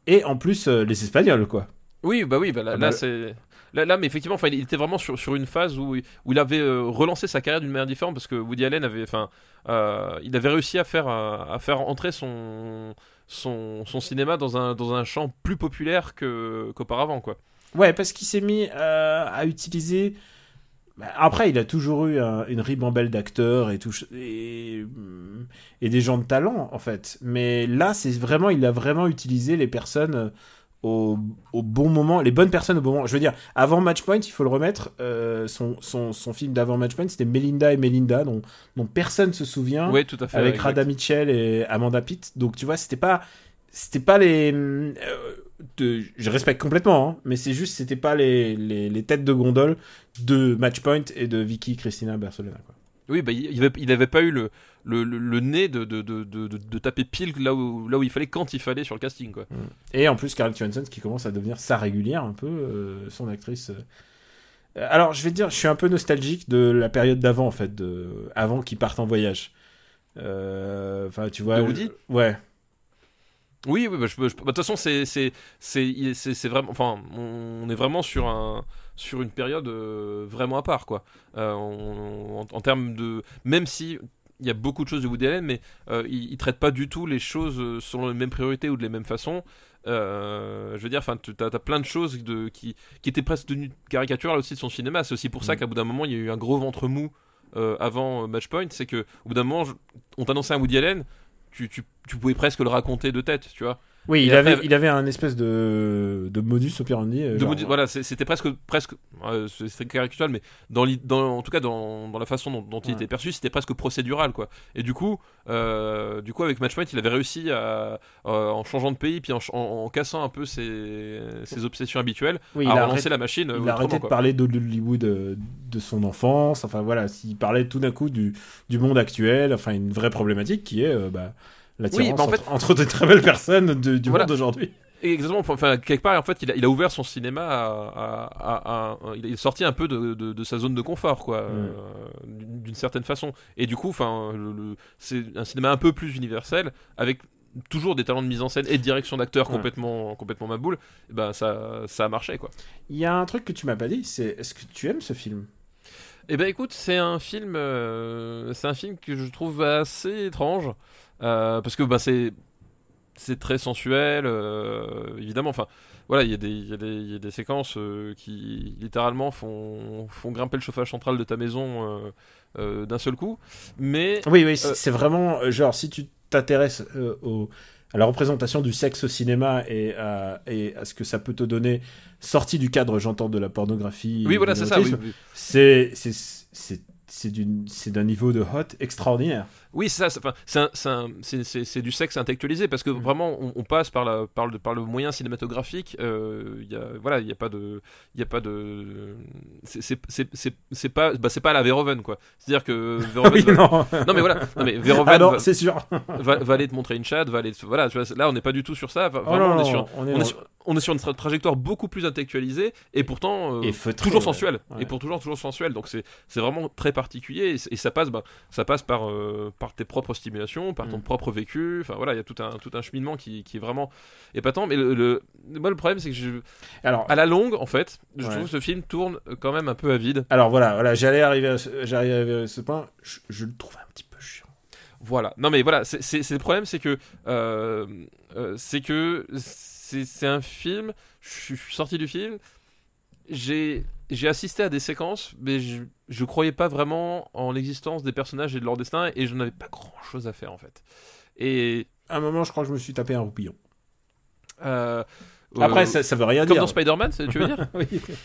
Et en plus euh, les espagnols quoi. Oui bah oui bah là, Ah bah, là, le- c'est Là, là, mais effectivement, enfin, il était vraiment sur, sur une phase où, où il avait euh, relancé sa carrière d'une manière différente parce que Woody Allen avait, enfin, euh, il avait réussi à faire, à faire entrer son, son, son cinéma dans un, dans un champ plus populaire qu'auparavant, quoi. Ouais parce qu'il s'est mis euh, à utiliser bah, après, il a toujours eu un- une ribambelle d'acteurs et tout et, et des gens de talent en fait. Mais là, c'est vraiment, il a vraiment utilisé les personnes euh, au, au bon moment, les bonnes personnes au bon moment. Je veux dire, avant Matchpoint, il faut le remettre. euh, son, son, son film d'avant Matchpoint, c'était Melinda et Melinda, dont, dont personne se souvient, Oui, tout à fait. avec exact. Rada Mitchell et Amanda Pitt. Donc tu vois, c'était pas, c'était pas les, euh, de- je respecte complètement, hein, mais c'est juste, c'était pas les, les, les têtes de gondole de Matchpoint et de Vicky Cristina Barcelona. Quoi. Oui, bah, il, avait, il avait pas eu le, le, le, le nez de, de, de, de, taper pile là où, là où il fallait, quand il fallait sur le casting, quoi. Et en plus, Scarlett Johansson qui commence à devenir sa régulière, un peu, euh, son actrice. euh. Euh, Alors, je vais te dire, je suis un peu nostalgique de la période d'avant, en fait, de... avant qu'ils partent en voyage. Euh, Enfin, tu vois. De Woody? Je- Ouais. Oui, oui, bah, je, je bah, de toute façon, c'est, c'est, c'est, il- c'est, c'est vraiment, enfin, on est vraiment sur un, sur une période euh, vraiment à part, quoi. Euh, on- en, en termes de, même si il y a beaucoup de choses de Woody Allen, mais euh, il, il traite pas du tout les choses selon les mêmes priorités ou de les mêmes façons. Euh, je veux dire, enfin, tu as, plein de choses de, qui, qui étaient presque devenues caricaturales aussi de son cinéma. C'est aussi pour ça Mm. qu'à bout d'un moment, il y a eu un gros ventre mou avant Matchpoint. C'est que au bout d'un moment, je- on t'annonçait un Woody Allen, tu, pouvais presque le raconter de tête, tu vois. Oui, il, après- avait, il avait un espèce de, de modus operandi. euh, De genre- Woody- voilà, c'est- c'était presque, presque, euh, c'est caricatural, mais dans, dans, en tout cas dans, dans la façon dont, dont il était perçu, c'était presque procédural, quoi. Et du coup, euh, du coup, avec Matchpoint, il avait réussi à, euh, en changeant de pays, puis en, ch- en- en cassant un peu ses, ses obsessions habituelles, Oui, à relancer la machine. euh, Il a arrêté de parler d'Hollywood euh, de son enfance. Enfin voilà, il parlait tout d'un coup du, du monde actuel. Enfin, une vraie problématique qui est euh, bah, l'attirance Oui, bah, en fait- entre, entre de très belles personnes de- du Voilà. monde d'aujourd'hui. Exactement, enfin quelque part en fait il a, il a ouvert son cinéma à, à- à- à- il est sorti un peu de, de- de sa zone de confort quoi, Mm. euh, d'une certaine façon. Et du coup, enfin, c'est un cinéma un peu plus universel, avec toujours des talents de mise en scène et de direction d'acteur Ouais. complètement, complètement maboule. Et ben ça, ça a marché quoi. Il y a un truc que tu m'as pas dit, c'est est-ce que tu aimes ce film? Eh ben écoute, c'est un film, euh, c'est un film que je trouve assez étrange parce que bah c'est c'est très sensuel, euh, évidemment. Enfin, voilà, il y, a des- y, y a séquences euh, qui littéralement font, font grimper le chauffage central de ta maison euh, euh, d'un seul coup. Mais Oui, oui, c'est Euh, vraiment euh, genre si tu t'intéresses euh, au- à la représentation du sexe au cinéma et à, et à ce que ça peut te donner, sorti du cadre, j'entends, de la pornographie. oui, voilà, c'est ça. Oui, oui. C'est d'un niveau de hot extraordinaire. Oui, c'est ça. c'est- du sexe intellectualisé parce que Mm. vraiment, on, on passe par, la, par, le, par le moyen cinématographique. euh, Il y a, voilà, il y a pas de, il y a pas de, c'est- pas, bah, pas la Verhoeven quoi. C'est-à-dire que Verhoeven. Oui, va- non. non mais voilà, non mais Verhoeven Ah c'est sûr. va- va aller te montrer une chatte, va aller, te- voilà, tu vois, là on n'est pas du tout sur ça. Va- Oh Vraiment, non, on est sur, on est on est dans- sur, on est sur une tra- trajectoire beaucoup plus intellectualisée et pourtant euh, Et feutré, toujours sensuelle Ouais. et pour toujours toujours sensuelle. Donc c'est vraiment très particulier et ça passe bah, ça passe par euh, par tes propres stimulations, par ton Mm. propre vécu. Enfin voilà, il y a tout un tout un cheminement qui, qui est vraiment épatant. Mais le, le- moi le problème c'est que je, Alors, à la longue en fait, je Ouais. trouve que ce film tourne quand même un peu à vide. alors voilà, voilà j'allais arriver, à ce- à ce point. Je, je le trouve un petit peu chiant. Voilà. Non mais voilà, c'est c'est- c'est le problème, c'est que euh, euh, c'est que c'est c'est un film. Je suis sorti du film. J'ai j'ai assisté à des séquences, mais je je croyais pas vraiment en l'existence des personnages et de leur destin, et je n'avais pas grand chose à faire en fait. Et À un moment, je crois que je me suis tapé un roupillon. euh, Après, euh, ça, ça veut rien comme dire. dans Spider-Man, tu veux dire oui. Vraie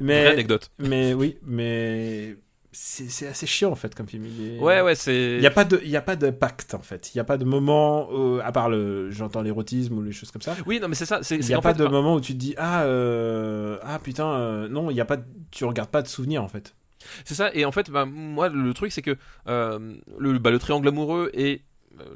Mais, anecdote. mais oui, mais c'est assez chiant en fait comme film. Il est- Ouais ouais, c'est. Il n'y a pas de, il y a pas de pacte en fait. Il n'y a pas de moment, euh, à part le, j'entends l'érotisme ou les choses comme ça. Oui non mais c'est ça. Il n'y a pas fait, de moment où tu te dis ah euh, ah putain euh, non il y a pas, tu regardes pas de souvenirs en fait. C'est ça, et en fait, bah, moi, le truc, c'est que le, bah, le triangle amoureux et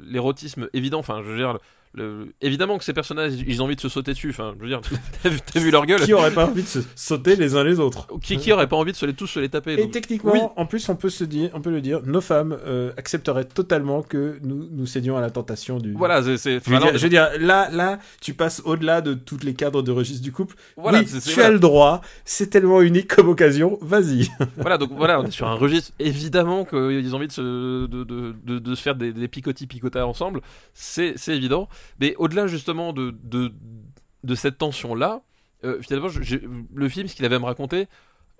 l'érotisme évident, enfin, je veux dire, le- évidemment que ces personnages, ils ont envie de se sauter dessus, enfin, je veux dire, t'as vu, leur gueule Qui aurait pas envie de se sauter les uns les autres? Qui, qui aurait pas envie de se les tous se les taper Et donc- techniquement, Oui. en plus, on peut se dire, on peut le dire, nos femmes euh, accepteraient totalement que nous nous cédions à la tentation du. Voilà, c'est. Je veux, enfin, dire, non, je veux dire, là, là, tu passes au-delà de tous les cadres de registre du couple. voilà, oui, tu voilà. as le droit. C'est tellement unique comme occasion. Vas-y. Voilà, donc voilà, on est sur un registre. Évidemment qu'ils ont envie de se, de, de, de, de se faire des, des picotis picotas ensemble, c'est c'est évident. Mais au-delà justement de, de, de cette tension-là, euh, finalement, le film, ce qu'il avait à me raconter,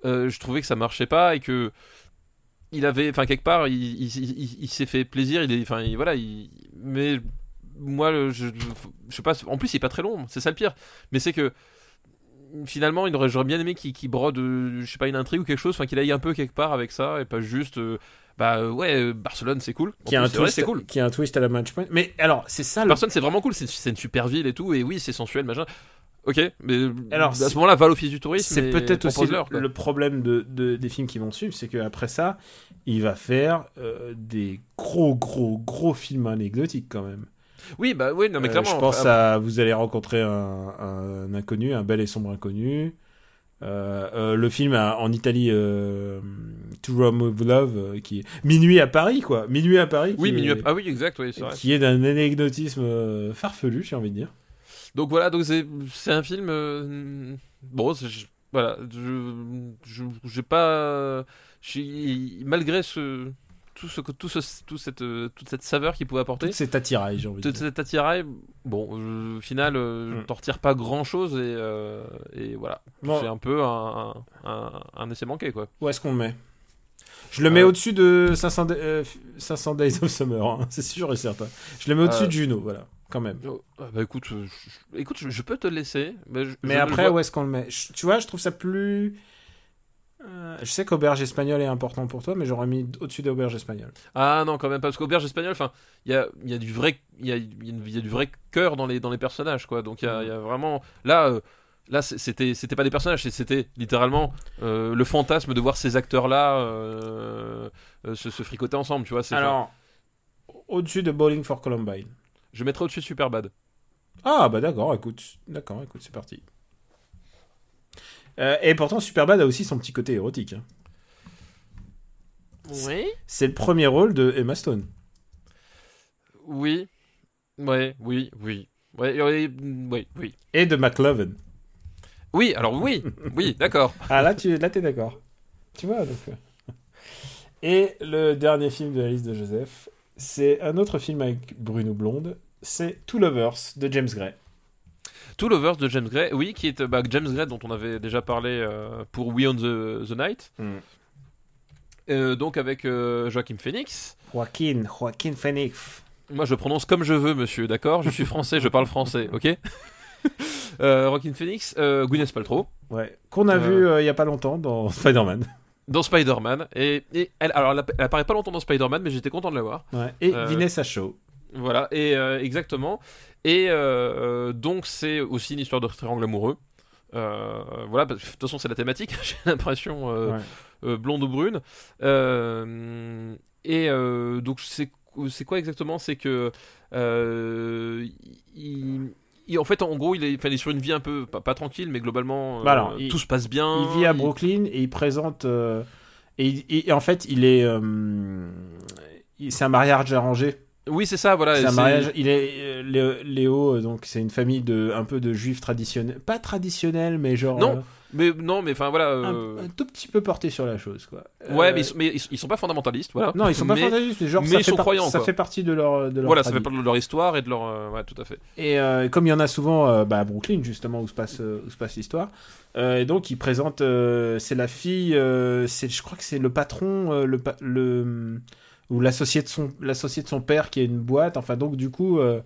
euh, je trouvais que ça marchait pas et que il avait, enfin quelque part, il, il, s'est fait plaisir. Il enfin il- voilà, il, mais moi, je, je, sais pas. En plus, il est pas très long. C'est ça le pire. Mais c'est que finalement, j'aurais bien aimé qu'il brode, euh, je sais pas, une intrigue ou quelque chose, enfin qu'il aille un peu quelque part avec ça et pas juste, bah euh, ouais, euh, Barcelone c'est cool. Qui a un twist, c'est cool. qui a un twist à la match point. Mais alors, c'est ça le Barcelone c'est vraiment cool, c'est une super ville et tout, et oui, c'est sensuel, machin. Ok, mais Alors, à ce moment-là, va l'office du tourisme. C'est peut-être aussi quoi. le problème de, de- des films qui vont suivre, c'est qu'après ça, il va faire euh, des gros, gros, gros films anecdotiques quand même. Oui, bah oui, non mais Euh, clairement. je pense à Vous allez rencontrer un, un inconnu, un bel et sombre inconnu. Euh, euh, le film en Italie, euh, To Rome with Love, qui est Minuit à Paris, quoi. Minuit à Paris. Oui, minuit est, à- Ah oui, exact, oui, c'est vrai. qui est d'un anecdotisme farfelu, j'ai envie de dire. Donc voilà, donc c'est c'est un film. bon, voilà, je je- j'ai pas, malgré ce tout ce tout ce tout cette euh, toute cette saveur qu'il pouvait apporter. Tout cet attirail, j'ai envie de Toute dire. cette attirail, bon, euh, au final, euh, Mm. t'en retires pas grand chose et, et voilà. Bon. C'est un peu un, un, un essai manqué, quoi. Où est-ce qu'on le met? Je le mets Euh, au-dessus de 500, da- euh, 500 Days of Summer, hein, c'est sûr et certain. Je le mets au-dessus Euh, de Juno, voilà, quand même. Oh, ah bah écoute, je, je- écoute, je, je peux te le laisser, mais, après, où est-ce qu'on le met? Tu vois, je trouve ça plus. Euh, je sais qu'Auberge Espagnole est important pour toi, mais j'aurais mis au-dessus d'Auberge Espagnole. Ah non, quand même pas, parce qu'auberge espagnole, enfin, il y a, il y a du vrai, il y a, y a du vrai cœur dans les dans les personnages, quoi. Donc il il y a vraiment là. euh, Là, c'était, c'était pas des personnages, c'était littéralement euh, le fantasme de voir ces acteurs-là euh, se, se fricoter ensemble, tu vois. Alors, au-dessus de Bowling for Columbine. je mettrais au-dessus de Superbad. Ah, bah d'accord, écoute. D'accord, écoute, c'est parti. Euh, et pourtant, Superbad a aussi son petit côté érotique. hein. Oui. C'est le premier rôle de Emma Stone. Oui. Ouais, oui, oui. Ouais, oui, oui, oui. Et de McLovin. Oui, alors oui, oui, d'accord. Ah là, tu là, t'es d'accord. Tu vois, donc. euh. Et le dernier film de la liste de Joseph, c'est un autre film avec Bruno Blonde. C'est Two Lovers de James Gray. Two Lovers de James Gray, oui, qui est bah, James Gray dont on avait déjà parlé euh, pour We on the, the Night. Mm. Euh, donc avec euh, Joachim Phoenix. Joaquin, Joaquin Phoenix. Moi, je prononce comme je veux, monsieur, d'accord? Je suis français, je parle français, ok? Euh, Joaquin Phoenix, euh, Gwyneth Paltrow, Ouais. Qu'on a Euh. vu euh, il y a pas longtemps dans Spider-Man. dans Spider-Man. Et, et elle, alors, elle, app- elle apparaît pas longtemps dans Spider-Man, mais j'étais content de la voir. Ouais. Et Euh. Vanessa Shaw. Voilà, et euh, exactement. Et euh, donc, c'est aussi une histoire de triangle amoureux. Euh, voilà, de toute façon, c'est la thématique, j'ai l'impression, euh, Ouais. euh, blonde ou brune. Euh, et euh, donc, c'est quoi exactement? C'est que. euh, il, il- en fait, en gros, il est, il est sur une vie un peu, pas, pas tranquille, mais globalement, euh, Bah alors, il- tout se passe bien. Il vit à Brooklyn et il présente. euh, et, et en fait, il est. euh, c'est un mariage arrangé. Oui, c'est ça, voilà. C'est un mariage. Il est euh, Léo, euh, donc c'est une famille de un peu de juifs traditionnels, pas traditionnels, mais genre Non, euh, Mais non, mais enfin, voilà. un, euh, un tout petit peu portés sur la chose, quoi. Ouais, Euh, mais, ils mais ils sont- ils pas fondamentalistes, voilà. non, ils sont pas mais- fantaisistes, mais genre mais ça, ils fait, sont par- croyants, ça quoi. fait partie de leur de leur Voilà, ça fait partie de leur histoire et de leur. ouais, tout à fait. Et comme il y en a souvent bah, à Brooklyn, justement, où se passe, où se passe l'histoire, et donc il présente, euh, c'est la fille, c'est, je crois que c'est le patron, le, pa- le ou l'associé de son, l'associé de son père qui a une boîte. Enfin, donc du coup, euh,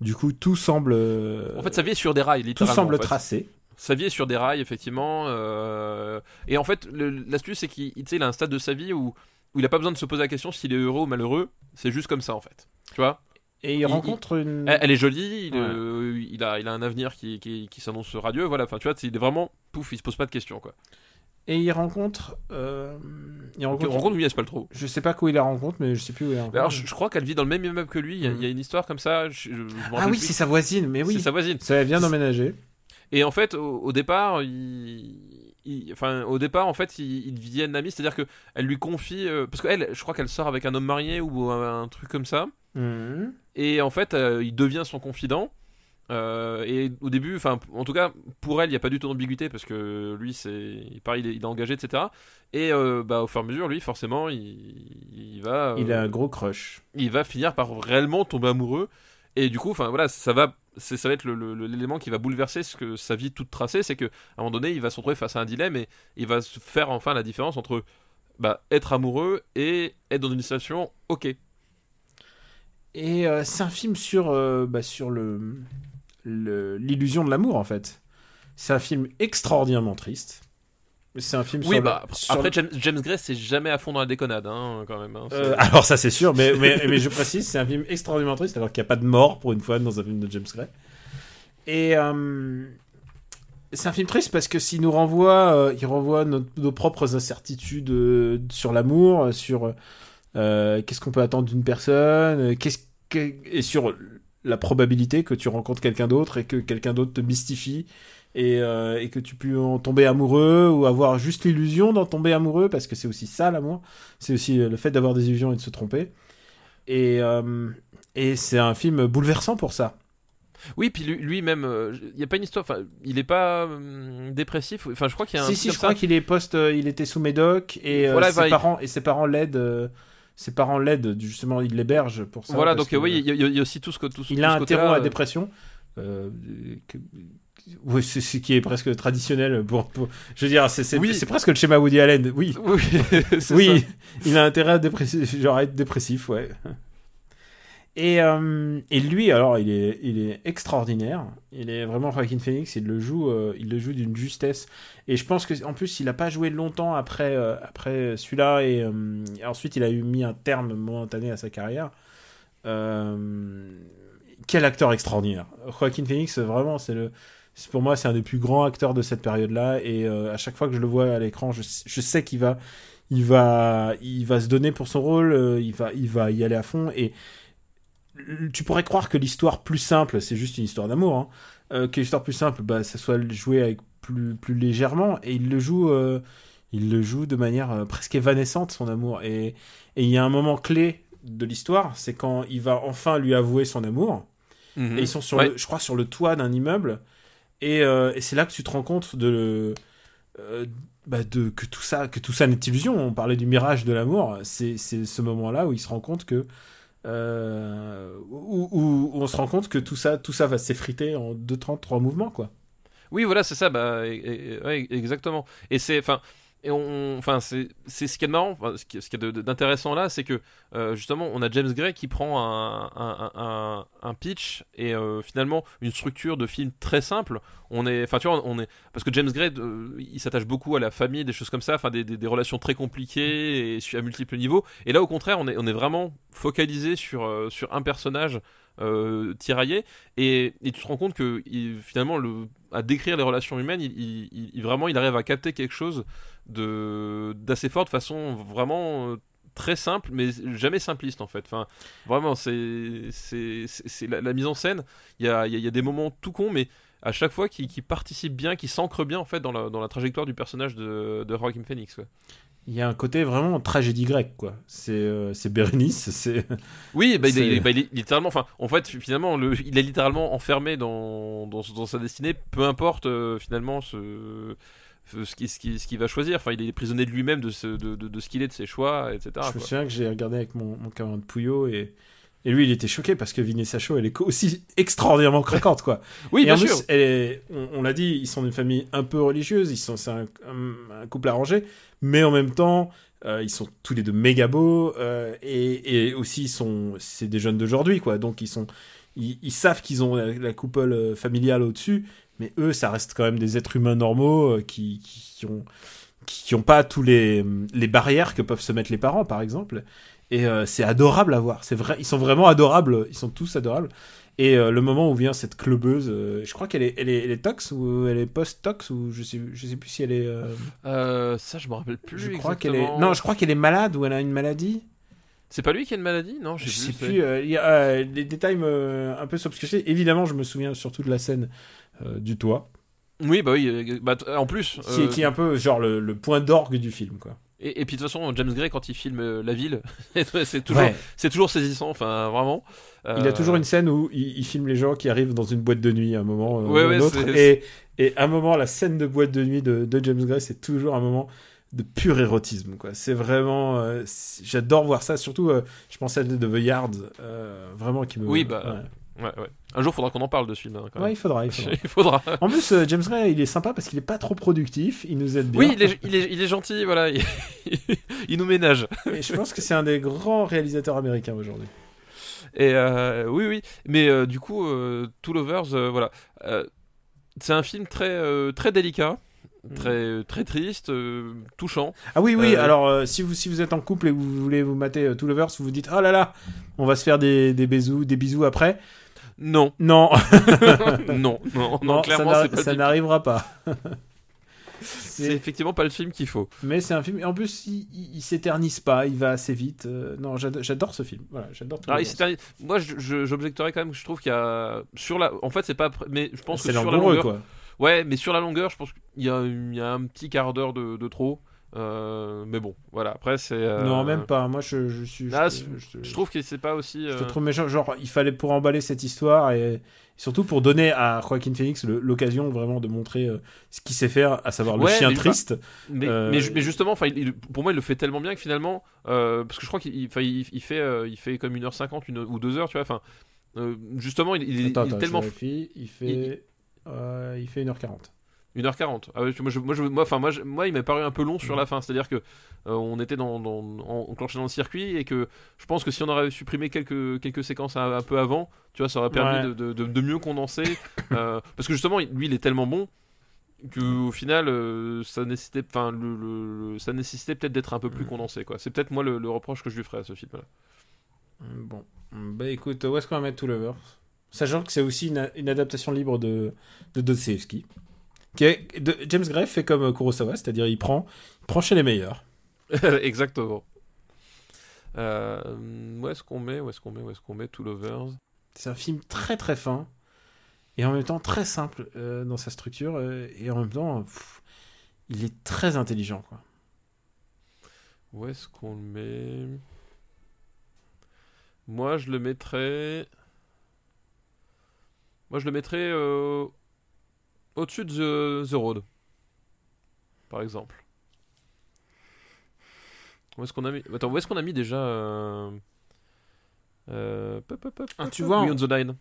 du coup, tout semble, euh, En fait, sa vie est sur des rails, tout littéralement. semble en fait. tracé. Sa vie est sur des rails, effectivement. euh, Et en fait, l'astuce, c'est qu'il il a un stade de sa vie où, où il a pas besoin de se poser la question s'il est heureux ou malheureux. C'est juste comme ça, en fait. Tu vois? Et il, Il- rencontre une. elle, elle est jolie, il, Ouais. euh, il, a, il a un avenir qui, qui, qui s'annonce radieux. Voilà, enfin, tu vois, il est vraiment. Pouf, il se pose pas de questions, quoi. Et il rencontre. euh, il On rencontre. rencontre Louis Espaltro. Je sais pas où il la rencontre, mais je sais plus où il la rencontre. Alors, je, je crois qu'elle vit dans le même immeuble que lui. Il y a, il y a une histoire comme ça. je- je- ah oui, c'est sa voisine, mais oui. C'est sa voisine. Ça vient d'emménager. Et en fait, au, au départ, il, il- enfin, au départ, en fait, ils, ils deviennent amis. C'est-à-dire que elle lui confie, euh, parce qu'elle, je crois qu'elle sort avec un homme marié ou un, un truc comme ça. Mhm. Et en fait, euh, il devient son confident. Euh, et au début, enfin, en tout cas, pour elle, il n'y a pas du tout d'ambiguïté parce que lui, c'est, il est, il est engagé, etc. Et euh, bah, au fur et à mesure, lui, forcément, il, il va, euh, Il a un gros crush. il va finir par réellement tomber amoureux. Et du coup, enfin voilà, ça va, ça va être l'élément qui va bouleverser ce que sa vie toute tracée, c'est que à un moment donné, il va se retrouver face à un dilemme et il va se faire enfin la différence entre bah, être amoureux et être dans une situation ok. Et c'est un film sur, bah, sur le- l'illusion de l'amour, en fait. C'est un film extraordinairement triste. C'est un film Oui, sur bah le- sur après James, James Gray, c'est jamais à fond dans la déconnade, hein, quand même. hein, Euh, alors ça c'est sûr, mais, mais, mais je précise, c'est un film extraordinairement triste alors qu'il n'y a pas de mort pour une fois dans un film de James Gray. Et euh, c'est un film triste parce que s'il nous renvoie, euh, il renvoie nos, nos propres incertitudes sur l'amour, sur qu'est-ce qu'on peut attendre d'une personne, qu'est-ce que, et sur la probabilité que tu rencontres quelqu'un d'autre et que quelqu'un d'autre te mystifie et, euh, et que tu peux en tomber amoureux ou avoir juste l'illusion d'en tomber amoureux parce que c'est aussi ça l'amour. C'est aussi euh, le fait d'avoir des illusions et de se tromper. Et, euh, et c'est un film bouleversant pour ça. Oui, puis lui- lui-même, euh, il n'y a pas une histoire, enfin, il est pas hum, dépressif. Enfin, je crois qu'il y a un si si je crois qu'il est post euh, il était sous médoc et Voilà, ses bah, il- parents et ses parents l'aident ses parents l'aident justement ils l'hébergent pour ça Voilà, donc que, euh, oui, il y, a- il y a aussi tout ce que tout, il tout a ce un terreau à euh, dépression euh, que- ouais, c'est ce qui est presque traditionnel pour, pour- je veux dire c'est Oui. presque le schéma Woody Allen oui Oui, oui, il a intérêt à genre à être dépressif, ouais. Et, euh, et lui, alors, il est, il est extraordinaire. Il est vraiment Joaquin Phoenix. Il le joue, euh, il le joue d'une justesse. Et je pense que, en plus, il a pas joué longtemps après, euh, après celui-là. Et euh, ensuite, il a eu mis un terme momentané à sa carrière. Quel acteur extraordinaire. Joaquin Phoenix, vraiment, c'est le, pour moi, c'est un des plus grands acteurs de cette période-là. Et à chaque fois que je le vois à l'écran, je, je sais qu'il va, il va, il va se donner pour son rôle. il va, il va y aller à fond. Et tu pourrais croire que l'histoire plus simple, c'est juste une histoire d'amour. Hein, euh, que l'histoire plus simple, bah, ça soit joué avec plus, plus légèrement. Et il le joue, euh, il le joue de manière euh, presque évanescente, son amour. Et il y a un moment clé de l'histoire, c'est quand il va enfin lui avouer son amour. Mhm. Et ils sont sur, Ouais. le, je crois, sur le toit d'un immeuble. Et, et c'est là que tu te rends compte de, bah, de que tout ça, que tout ça n'est illusion. On parlait du mirage de l'amour. C'est, c'est ce moment-là où il se rend compte que, euh, où, où- on se rend compte que tout ça, tout ça va s'effriter en 2, 30, 3 mouvements, quoi. Oui, voilà, c'est ça, bah, et- et- ouais, exactement. Et c'est, enfin, et on, enfin, c'est, ce qui est marrant, enfin, ce qui, ce qui est de- de- d'intéressant là, c'est que euh, justement, on a James Gray qui prend un, un, pitch et euh, finalement une structure de film très simple. On est, enfin, tu vois, on est, parce que James Gray, il s'attache beaucoup à la famille, des choses comme ça, enfin, des, des, relations très compliquées et à multiples niveaux. Et là, au contraire, on est, on est vraiment focalisé sur, euh, sur un personnage. Tiraillé et, et tu te rends compte que finalement le, à décrire les relations humaines il, il- vraiment il arrive à capter quelque chose de d'assez fort de façon vraiment euh, très simple mais jamais simpliste en fait enfin vraiment c'est c'est la, la mise en scène il y a, y y a des moments tout cons mais à chaque fois qui, qui participe bien qui s'ancre bien en fait dans la, dans la trajectoire du personnage de, de Phoenix. Il y a un côté vraiment tragédie grecque, quoi. C'est, euh, c'est Bérénice, c'est. Oui, bah, il, C'est- est, bah, il est littéralement, enfin, en fait, finalement, le, il est littéralement enfermé dans, dans, dans sa destinée, peu importe euh, finalement ce, ce qui, ce qui, ce qu'il va choisir. Enfin, il est prisonnier de lui-même, de ce, de, de, de ce qu'il est, de ses choix, etc. Je me souviens que j'ai regardé avec mon, mon camarade Pouillot et, et lui, il était choqué parce que Vanessa Shaw, elle est aussi extraordinairement craquante, quoi. Oui, et bien en sûr. plus, elle est- on, on l'a dit, ils sont d'une famille un peu religieuse, ils sont, c'est un, un- un couple arrangé, mais en même temps, euh, ils sont tous les deux méga beaux, euh, et, et aussi, ils sont, c'est des jeunes d'aujourd'hui, quoi. Donc, ils sont, ils, ils savent qu'ils ont la, la coupole euh, familiale au-dessus, mais eux, ça reste quand même des êtres humains normaux qui, ont, qui ont pas tous les, les barrières que peuvent se mettre les parents, par exemple. Et euh, c'est adorable à voir. C'est vrai, ils sont vraiment adorables. Ils sont tous adorables. Et euh, le moment où vient cette clubeuse, euh, je crois qu'elle est, elle est, elle est tox ou elle est post-tox ou je sais, je sais plus si elle est. euh, ça, je me rappelle plus. je crois qu'elle est. Non, je crois qu'elle est malade ou elle a une maladie. C'est pas lui qui a une maladie? Non, Je sais plus. il y a, les détails me un peu s'obscurcissent. Évidemment, je me souviens surtout de la scène du toit, Oui, bah oui. bah, en plus. qui, est- qui est un peu genre le, le point d'orgue du film, quoi. Et, et puis de toute façon, James Gray, quand il filme euh, la ville, c'est toujours, Ouais. c'est toujours saisissant. Enfin, vraiment. Il a Euh, toujours une scène où il, il filme les gens qui arrivent dans une boîte de nuit à un moment euh, Ouais, ou ouais, autre. Et, et à un moment, la scène de boîte de nuit de, de James Gray, c'est toujours un moment de pur érotisme. quoi. C'est vraiment. euh, J'adore voir ça. Surtout, euh, je pense à The Yard, euh, vraiment qui me. Oui, bah, Ouais, ouais. Un jour, faudra qu'on en parle de ce film. hein, quand Ouais, même. il faudra. Il faudra. il faudra. en plus, euh, James Gray, il est sympa parce qu'il est pas trop productif. Il nous aide bien. Oui, il est, il est, il est gentil, voilà. Il, il nous ménage. Et je pense que c'est un des grands réalisateurs américains aujourd'hui. Et euh, oui, oui. Mais euh, du coup, Two Lovers, voilà. C'est un film très, très délicat, très, très triste, euh, touchant. Ah oui, oui. Euh, Alors, euh, si, vous, si vous êtes en couple et que vous voulez vous mater euh, Two Lovers, vous vous dites Oh là là, on va se faire des, des bisous, des bisous après. Non, Non, non, non, non, clairement, ça n'arrivera pas. C'est effectivement pas le film qu'il faut. Mais c'est un film. En plus, il, il, il s'éternise pas, il va assez vite. Euh, non, j'ado- j'adore ce film. Voilà, j'adore. S'éternise- moi, je- je- j'objecterais quand même que je trouve qu'il y a sur la. En fait, c'est pas. Mais je pense que C'est sur la longueur. quoi. Ouais, mais sur la longueur, je pense qu'il y a, il y a un petit quart d'heure de, de trop. Euh, mais bon, voilà. Après, c'est. euh, Non, même pas. Moi, je, je suis. Ah, je, je- je- trouve que c'est pas aussi. je te euh, trouve méchant. Genre, il fallait pour emballer cette histoire et surtout pour donner à Joaquin Phoenix l'occasion vraiment de montrer ce qu'il sait faire, à savoir le chien mais- triste. Mais, mais, ju- mais justement, enfin, pour moi, il le fait tellement bien que finalement, parce que je crois qu'il il- il, il fait, il fait comme 1h50 une, ou 2h, tu vois. Enfin, justement, il, il- Attends, il est attends, tellement. vérifie. Il fait. il fait 1h40. 1h40. Ah ouais, moi, je- moi, je- moi, enfin, moi, je- moi, il m'a paru un peu long sur la fin. C'est-à-dire que euh, on était dans, dans, en- enclenché dans le circuit et que je pense que si on aurait supprimé quelques, quelques séquences un, un peu avant, tu vois, ça aurait permis Ouais. de, de, mieux condenser. euh, parce que justement, lui, il est tellement bon que au final, euh, ça nécessitait, enfin, le, le- le- ça nécessitait peut-être d'être un peu plus condensé. Quoi. C'est peut-être moi le, le reproche que je lui ferais à ce film-là. Bon. Bah écoute, où est-ce qu'on va mettre Two Lovers? Sachant que c'est aussi une, une adaptation libre de, de Dostoevsky. James Gray fait comme Kurosawa, c'est-à-dire il prend, il prend chez les meilleurs. Exactement. Euh, où est-ce qu'on met Où est-ce qu'on met Où est-ce qu'on met Two Lovers? C'est un film très très fin et en même temps très simple euh, dans sa structure euh, et en même temps pff, il est très intelligent quoi. Où est-ce qu'on le met? Moi, je le mettrais. Moi, je le mettrais au-dessus de The, The Road. Par exemple. Où est-ce qu'on a mis Attends, où est-ce qu'on a mis déjà euh... euh, pop, pop, pop, Ah, tu vois, We on- on the Nine.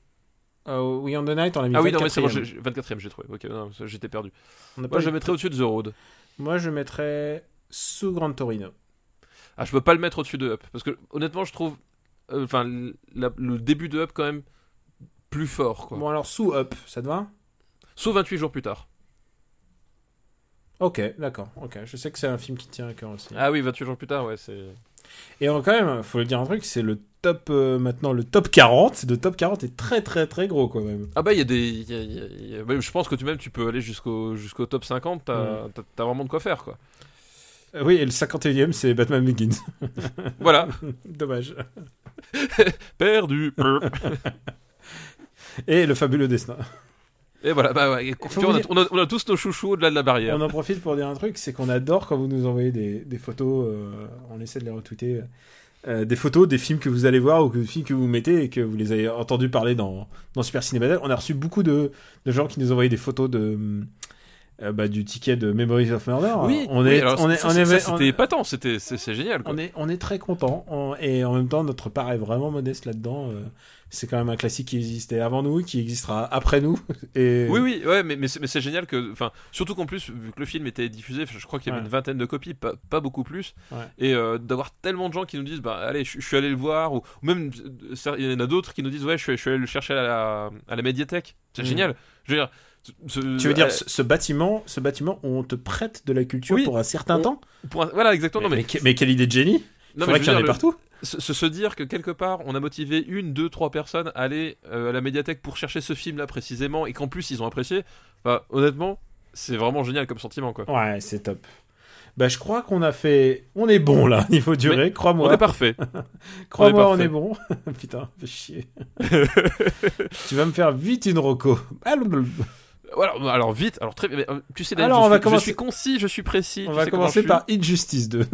Euh, We on the Night, on l'a mis Ah oui, non, mais c'est bon, 24e. j'ai- j'ai- 24ème, j'ai trouvé. Ok, j'étais perdu. Moi, pas je mettrais au-dessus de The Road. Moi, je mettrais sous Grand Torino. Ah, je peux pas le mettre au-dessus de Up. Parce que, honnêtement, je trouve. euh, Enfin, le début de Up, quand même, plus fort, quoi. Bon, alors sous Up, ça te va? Sauf 28 jours plus tard. Ok, d'accord. Ok, je sais que c'est un film qui tient à cœur aussi. Ah oui, 28 jours plus tard, ouais, c'est. Et quand même, faut le dire un truc, c'est le top euh, maintenant, le top 40. Le top 40 est très très très gros quand même. Ah bah, il y a des. il y a- il y a- il y a- ouais, Je pense que tu même, tu peux aller jusqu'au jusqu'au top 50, t'as t'as- t'as vraiment de quoi faire, quoi. Euh, oui, et le 51e, c'est Batman Begins. Voilà. Dommage. Perdu. Et le fabuleux destin. Et voilà, bah ouais, on, a, vous on a- on a tous nos chouchous au-delà de la barrière. On en profite pour dire un truc, c'est qu'on adore quand vous nous envoyez des, des photos, euh, on essaie de les retweeter, euh, des photos des films que vous allez voir ou que, des films que vous mettez et que vous les avez entendus parler dans, dans Super Cinéma. On a reçu beaucoup de, de gens qui nous envoyaient des photos de, euh, bah, du ticket de Memories of Murder. Oui, on oui, est, on on- c'était épatant, c'était c'est c'est génial, quoi. on est, on est très content et en même temps notre part est vraiment modeste là-dedans. C'est quand même un classique qui existait avant nous, qui existera après nous. Et Oui, oui, ouais, mais, mais c'est génial que. Enfin, surtout qu'en plus, vu que le film était diffusé, je crois qu'il y avait Ouais. une vingtaine de copies, pas, pas beaucoup plus. Ouais. Et euh, d'avoir tellement de gens qui nous disent, bah allez, je, je suis allé le voir, ou, ou même, il y en a d'autres qui nous disent, ouais, je suis, je suis allé le chercher à la, à la médiathèque. C'est Mhm. génial. Je veux dire. ce- Tu veux dire euh, ce, ce bâtiment, ce bâtiment où on te prête de la culture Oui. pour un certain On- temps un- voilà, exactement. mais, quelle idée de génie non, Faudrait mais qu'il y en ait partout. Se, se- dire que quelque part, on a motivé une, deux, trois personnes à aller euh, à la médiathèque pour chercher ce film-là précisément, et qu'en plus ils ont apprécié. Bah, honnêtement, c'est vraiment génial comme sentiment, quoi. Ouais, c'est top. Bah, je crois qu'on a fait. On est bon là, niveau durée, On crois-moi. est parfait. Crois-moi, on on est est bon. Putain, fais chier. tu vas me faire vite une roco. Alors vite, alors très euh, tu sais, Alors, je, on va suis, commencer- je suis concis, je suis précis. On tu va sais commencer par. Injustice 2.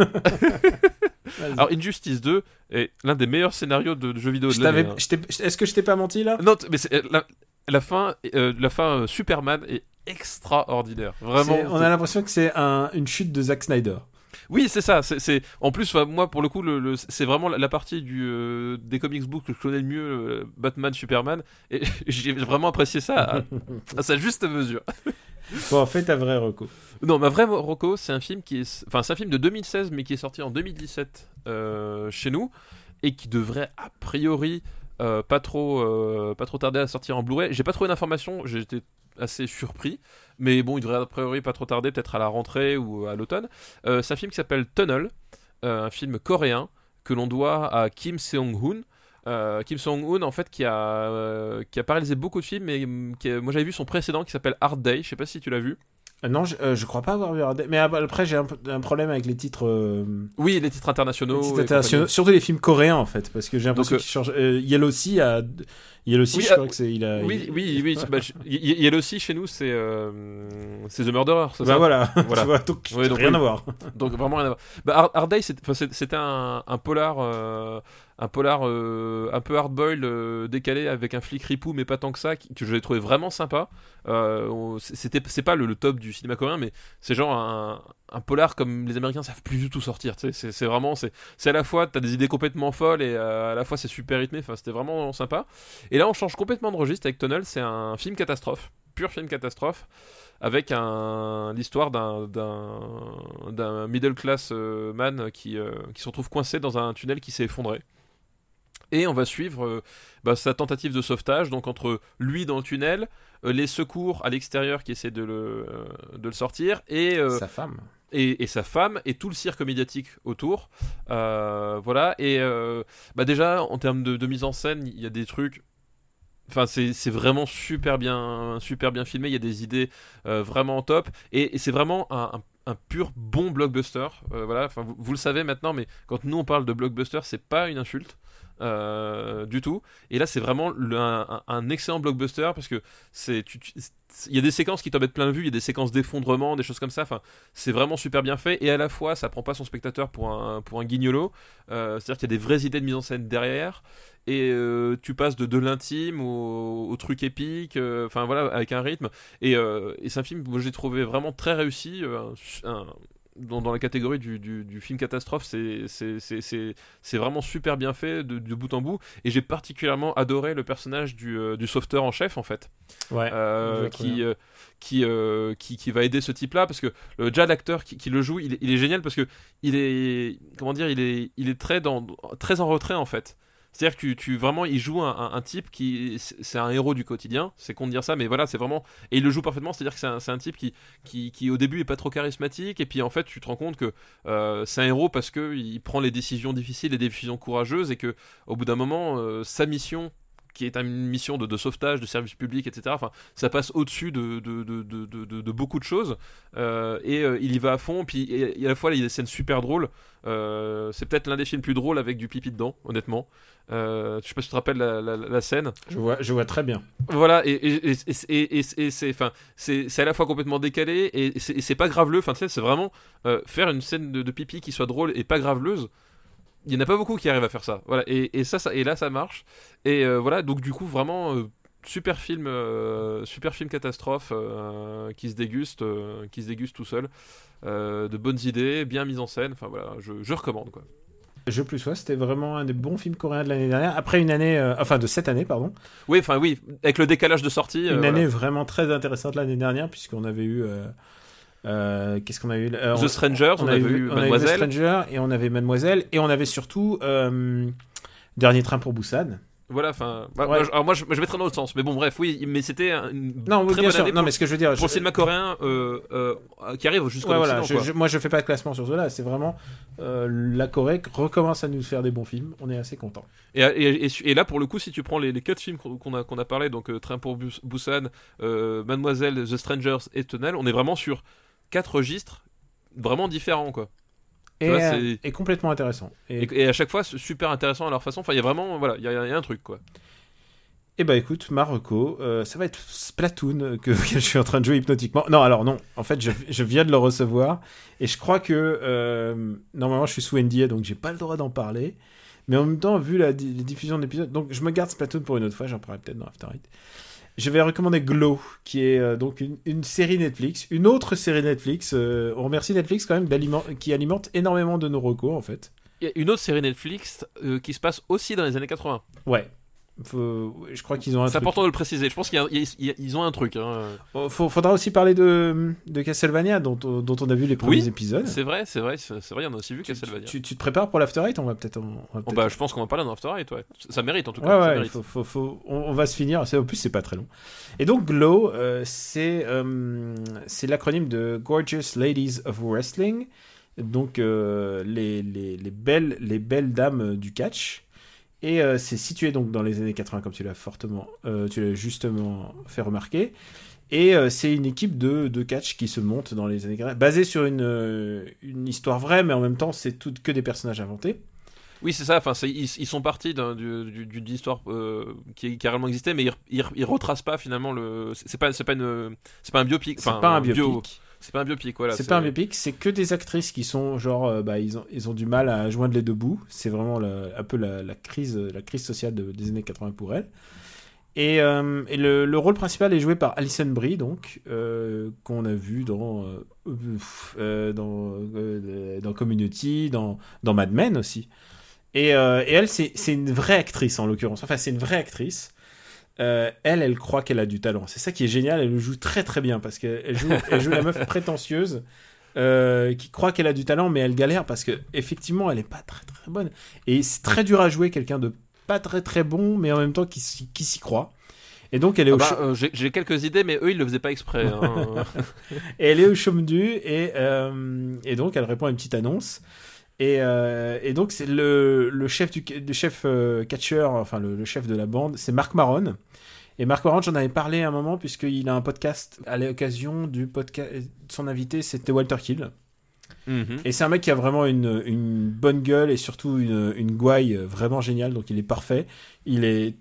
Vas-y. Alors Injustice 2 est l'un des meilleurs scénarios de, de jeux vidéo Je de l'année. hein. Est-ce que je t'ai pas menti là? Non, mais c'est- la, la fin, euh, la fin euh, Superman est extraordinaire. Vraiment. On a l'impression que c'est un- une chute de Zack Snyder. Oui, c'est ça. C'est, En plus, moi, pour le coup, le, le- c'est vraiment la, partie du, euh, des comics books que je connais le mieux, euh, Batman, Superman. Et j'ai vraiment apprécié ça à, à sa juste mesure. Bon, fais ta vraie reco. Non, ma vraie Rocco, c'est un film qui est, enfin, c'est un film de 2016, mais qui est sorti en 2017 euh, chez nous et qui devrait a priori euh, pas trop, euh, pas trop tarder à sortir en Blu-ray. J'ai pas trouvé d'informations, été assez surpris, mais bon, il devrait a priori pas trop tarder, peut-être à la rentrée ou à l'automne. Euh, c'est un film qui s'appelle Tunnel, euh, un film coréen que l'on doit à Kim Seong-hoon. Euh, Kim Seong-hoon, en fait, qui a, euh, qui a pas réalisé beaucoup de films, mais hum, qui a- moi j'avais vu son précédent qui s'appelle Hard Day. Je sais pas si tu l'as vu. Euh, non, je, euh, je crois pas avoir vu. Hard Day. Mais après, j'ai un, problème avec les titres. euh, Oui, les titres internationaux. les titres et internationaux, compagnie. surtout les films coréens en fait, parce que j'ai l'impression Donc, euh, qu'ils changent. Yellow Sea a. Yellow Sea, Oui, je crois que c'est. Il a, Oui, il- oui, oui. bah, je- Il y, il y a aussi chez nous, c'est euh, The Murderer, Bah ça voilà, Voilà. vois, donc, Ouais, donc rien oui. à voir. Donc vraiment rien à voir. Bah, Hard, Day, c'était un, un polar, euh, un polar euh, un peu hard-boiled, euh, décalé avec un flic ripou, mais pas tant que ça, qui- que je l'ai trouvé vraiment sympa. Euh, c'était, c'est pas le, le top du cinéma coréen, mais c'est genre un, un polar comme les Américains savent plus du tout sortir. C'est, vraiment, c'est, à la fois t'as des idées complètement folles et euh, à la fois c'est super rythmé. Enfin, c'était vraiment sympa. Et là, on change complètement de registre avec Tunnel. C'est un film catastrophe, pur film catastrophe avec l'histoire d'un middle class euh, man qui euh, qui se retrouve coincé dans un tunnel qui s'est effondré. Et on va suivre bah, sa tentative de sauvetage, donc entre lui dans le tunnel, les secours à l'extérieur qui essaient de le, sortir, et, Sa femme. Et, sa femme, et tout le cirque médiatique autour. Euh, voilà, et euh, bah déjà, en termes de, mise en scène, il y a des trucs Enfin, c'est vraiment super bien, super bien filmé. Il y a des idées euh, vraiment top. Et, c'est vraiment un, pur bon blockbuster. Euh, voilà. Enfin, vous, vous le savez maintenant, mais quand nous on parle de blockbuster, c'est pas une insulte. du tout. Et là, c'est vraiment un, excellent blockbuster parce que c'est, il y a des séquences qui t'en mettent plein de vue, il y a des séquences d'effondrement, des choses comme ça. Enfin, c'est vraiment super bien fait. Et à la fois, ça prend pas son spectateur pour un, pour un guignolo. Euh, c'est-à-dire qu'il y a des vraies idées de mise en scène derrière. Et euh, tu passes de, de l'intime au, truc épique, euh, enfin voilà, avec un rythme. Et, et c'est un film que j'ai trouvé vraiment très réussi. Dans, dans la catégorie du, du- du film catastrophe, c'est- vraiment super bien fait de, de bout en bout. Et j'ai particulièrement adoré le personnage du, euh, du sauveteur en chef, en fait, Ouais. euh, qui, euh, qui, euh, qui, qui va aider ce type-là. Parce que le, déjà, l'acteur qui, qui le joue, il, est- il est génial parce que il est, comment dire, il est, il est très, dans, très en retrait, en fait. C'est-à-dire que tu, vraiment, il joue un, type qui, c'est un héros du quotidien. C'est con de dire ça, mais voilà, c'est vraiment, et il le joue parfaitement. C'est-à-dire que c'est un, un type qui, qui, qui, au début est pas trop charismatique, et puis en fait, tu te rends compte que euh, c'est un héros parce que il prend les décisions difficiles, les décisions courageuses, et que au bout d'un moment, euh, sa mission qui est une mission de, de sauvetage, de service public, etc. Enfin, ça passe au-dessus de, beaucoup de choses. Euh, et euh, il y va à fond. Puis et, et à la fois, il y a des scènes super drôles. Euh, c'est peut-être l'un des films plus drôles avec du pipi dedans, honnêtement. Je sais pas si tu te rappelles la, la- la scène. Je vois, je vois très bien. Voilà, et, c'est, enfin, c'est, à la fois complètement décalé et c'est, pas graveleux. Enfin, tu sais, c'est vraiment faire une scène de pipi qui soit drôle et pas graveleuse. Il y en a pas beaucoup qui arrivent à faire ça. Voilà, et, et ça, ça, et là, ça marche. Et euh, voilà, donc du coup, vraiment euh, super film, euh, super film catastrophe qui se déguste, qui se déguste tout seul. De bonnes idées, bien mise en scène. Enfin voilà, je, je recommande quoi. Je plus sois, c'était vraiment un des bons films coréens de l'année dernière. Après une année, euh, enfin de cette année, pardon. Oui, enfin oui, avec le décalage de sortie. euh, Une voilà. année vraiment très intéressante l'année dernière, puisqu'on avait eu. euh, euh, Qu'est-ce qu'on a eu Euh, The on- Strangers, on, avait eu on Mademoiselle. The Stranger et on avait Mademoiselle et on avait surtout euh, Dernier train pour Busan. Voilà, enfin. bah, Ouais. moi, je- alors moi, je, je mettrais dans l'autre sens. Mais bon, bref, oui, mais c'était un- une Non, très bien bonne sûr. année Non, pour, mais ce que je veux dire, pour le je- cinéma coréen qui arrive jusqu'au Ouais, voilà, je- je- moi je fais pas de classement sur cela, c'est vraiment la Corée recommence à nous faire des bons films, on est assez content. Et, et- et- et là, pour le coup, si tu prends les, les quatre films qu'on a, qu'on a parlé, donc Train pour Bus- Busan, Mademoiselle, The Strangers et Tunnel, on est vraiment sur quatre registres vraiment différents, quoi. Et, vois, euh, et complètement intéressant. Et, Et, et à chaque fois, super intéressant à leur façon. Enfin, il y a vraiment, voilà, il y, a il y a un truc, quoi. et bah écoute, Marocco, euh, ça va être Splatoon euh, que, que je suis en train de jouer hypnotiquement. Non, alors non, en fait je, je viens de le recevoir et je crois que euh, normalement je suis sous NDA donc j'ai pas le droit d'en parler. Mais en même temps, vu la, di- la diffusion d'épisodes, donc je me garde Splatoon pour une autre fois, j'en parlerai peut-être dans After Eight. Je vais recommander Glow, qui est euh, donc une, une série Netflix, une autre série Netflix. euh, on remercie Netflix quand même qui alimente énormément de nos recos en fait. Il y a une autre série Netflix euh, qui se passe aussi dans les années 80. Ouais. Faut- je crois qu'ils ont un C'est truc. important de le préciser. Je pense qu'il y a- il y a- il y a- ils ont un truc. hein. Oh, faudra aussi parler de, de Castlevania, dont, dont on a vu les premiers Oui, épisodes. C'est vrai, c'est vrai, c'est c'est vrai. En a aussi vu Tu, Castlevania. tu- tu te prépares pour l'After Eight On va peut-être. on Oh, bah, je pense qu'on va parler d'un After Eight, ouais. Ça mérite en tout cas. Ouais, ça ouais, il mérite. faut, faut- faut- on, on va se finir. C'est- En plus, c'est pas très long. Et donc, GLOW, euh, c'est euh, c'est l'acronyme de Gorgeous Ladies of Wrestling. Donc, euh, les, les, les belles, les belles dames du catch. Et euh, c'est situé donc dans les années 80, comme tu l'as fortement, euh, tu l'as justement fait remarquer. Et euh, c'est une équipe de, de catch qui se monte dans les années 80, basée sur une, une histoire vraie, mais en même temps, c'est tout que des personnages inventés. Oui, c'est ça. Enfin, ils, ils sont partis d'un- du- du- d'une histoire euh, qui, qui a réellement existé, mais ils, ils, ils retracent pas finalement le. C'est pas, c'est pas une, c'est pas un biopic. C'est pas un bio- biopic. C'est pas un biopic, voilà. c'est pas un biopic, c'est que des actrices qui sont genre, euh, bah, ils ont, ils ont du mal à joindre les deux bouts. C'est vraiment la- un peu la, la crise, la crise sociale de- des années 80 pour elles. Et, euh, et le, le rôle principal est joué par Alison Brie, donc, euh, qu'on a vu dans, dans, dans Community, dans, dans Mad Men aussi. Et, et elle, c'est c'est une vraie actrice en l'occurrence. Enfin, c'est une vraie actrice. Euh, elle, elle croit qu'elle a du talent. C'est ça qui est génial. Elle le joue très très bien parce qu'elle joue, elle joue la meuf prétentieuse euh, qui croit qu'elle a du talent, mais elle galère parce que effectivement, elle est pas très très bonne. Et c'est très dur à jouer quelqu'un de pas très très bon, mais en même temps qui, s'y- qui s'y croit. Et donc elle est Ah au bah, euh, J'ai quelques idées, mais eux, ils le faisaient pas exprès. hein. et elle est au chaume du et, euh, et donc elle répond à une petite annonce. Et, et donc c'est le, le chef du le chef catcheur, enfin le, le chef de la bande, c'est Marc Maron. Et Marc Maron, j'en avais parlé à un moment puisqu'il a un podcast à l'occasion du podcast. Son invité, c'était Walter Kill. Mhm. Et c'est un mec qui a vraiment une, une bonne gueule et surtout une, une gouaille vraiment géniale, donc il est parfait. Il est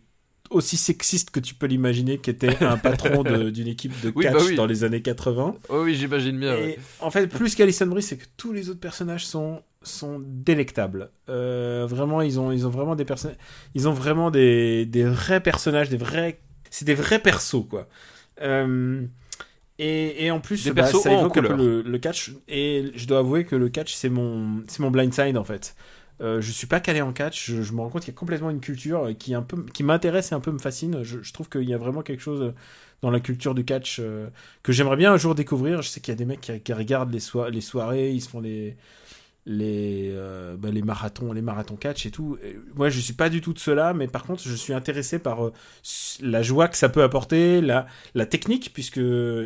aussi sexiste que tu peux l'imaginer, qui était un patron d'une équipe de Oui, catch bah oui. dans les années 80. Oh oui, j'imagine bien. ouais. Et en fait, plus qu'Alison Brie, c'est que tous les autres personnages sont sont délectables. Euh, vraiment, ils ont ils ont vraiment des personnages, ils ont vraiment des des vrais personnages, des vrais, c'est des vrais persos quoi. Euh, et, et en plus, Des bah, ça évoque un peu couleur. le, le catch. Et je dois avouer que le catch, c'est mon c'est mon blind side en fait. Euh, je suis pas calé en catch, je, je me rends compte qu'il y a complètement une culture qui un peu qui m'intéresse et un peu me fascine. Je, je trouve qu'il y a vraiment quelque chose dans la culture du catch euh, que j'aimerais bien un jour découvrir. Je sais qu'il y a des mecs qui, qui regardent les soirées, ils se font les les euh, bah, les marathons, les marathons catch et tout. Moi, je suis pas du tout de cela, mais par contre, je suis intéressé par euh, la joie que ça peut apporter, la la technique, puisque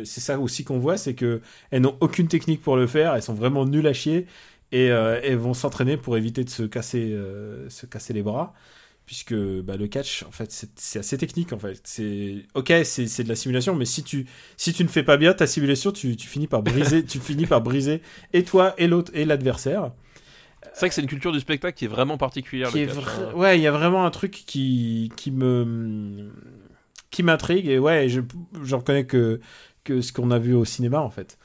c'est ça aussi qu'on voit, c'est que elles n'ont aucune technique pour le faire, elles sont vraiment nulles à chier et euh, elles vont s'entraîner pour éviter de se casser euh, se casser les bras puisque bah, le catch en fait c'est assez technique en fait c'est ok c'est de la simulation mais si tu si tu ne fais pas bien ta simulation tu, tu finis par briser tu finis par briser et toi et l'autre et l'adversaire C'est vrai que c'est une culture du spectacle qui est vraiment particulière. qui le est catch, vra- hein. ouais il y a vraiment un truc qui qui me qui m'intrigue et ouais je j'en connais que que ce qu'on a vu au cinéma en fait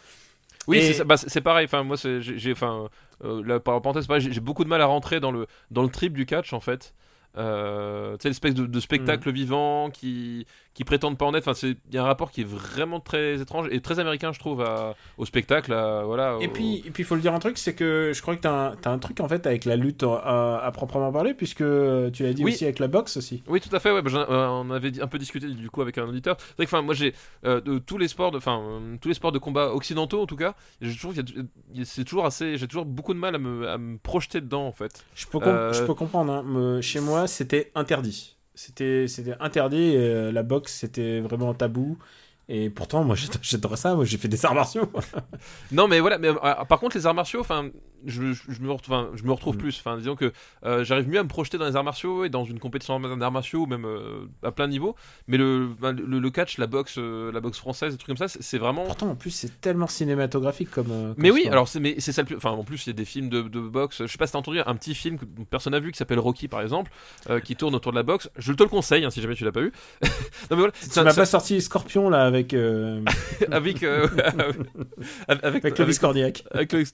Oui, Et- c'est. Bah, pareil. Enfin, moi, j'ai, enfin, euh, par parenthèse, j'ai beaucoup de mal à rentrer dans le dans le trip du catch en fait. Euh, tu l'espèce de, de spectacle vivant qui qui prétendent pas en être. Enfin, c'est il y a un rapport qui est vraiment très étrange et très américain, je trouve, à- au spectacle. à- voilà. Et au- puis, et puis, il faut le dire un truc, c'est que je crois que t'as un, t'as un truc en fait avec la lutte à, à proprement parler, puisque tu l'as dit Oui. aussi avec la boxe aussi. Oui, tout à fait. Ouais, bah, euh, on avait un peu discuté du coup avec un auditeur. C'est vrai que, enfin, moi, j'ai euh, de tous les sports, de, enfin, euh, tous les sports de combat occidentaux en tout cas. Je trouve c'est toujours assez. J'ai toujours beaucoup de mal à me, à me projeter dedans en fait. Je peux, com- je peux comprendre. hein, mais chez moi, c'était interdit. C'était, interdit. euh, la boxe, c'était vraiment tabou. Et pourtant, moi, j'ado- j'adorais ça. Moi, j'ai fait des arts martiaux. Non, mais voilà. Mais euh, par contre, les arts martiaux, enfin, je, je, je me retrouve, je me retrouve Mm. plus. Enfin, disons que euh, j'arrive mieux à me projeter dans les arts martiaux et dans une compétition d'arts martiaux, même euh, à plein niveau. Mais le, le, le catch, la boxe, euh, la boxe française, des trucs comme ça, c'est vraiment. pourtant, en plus, c'est tellement cinématographique comme. comme Mais oui, alors c'est ça le plus. Enfin, en plus, il y a des films de, de boxe. Je sais pas si t'as entendu un petit film que personne n'a vu qui s'appelle Rocky, par exemple, qui tourne autour de la boxe. Je te le conseille hein, si jamais tu l'as pas vu. non mais voilà. Tu m'as pas sorti Scorpion là avec euh, avec euh, avec avec Clovis Cornillac. avec le.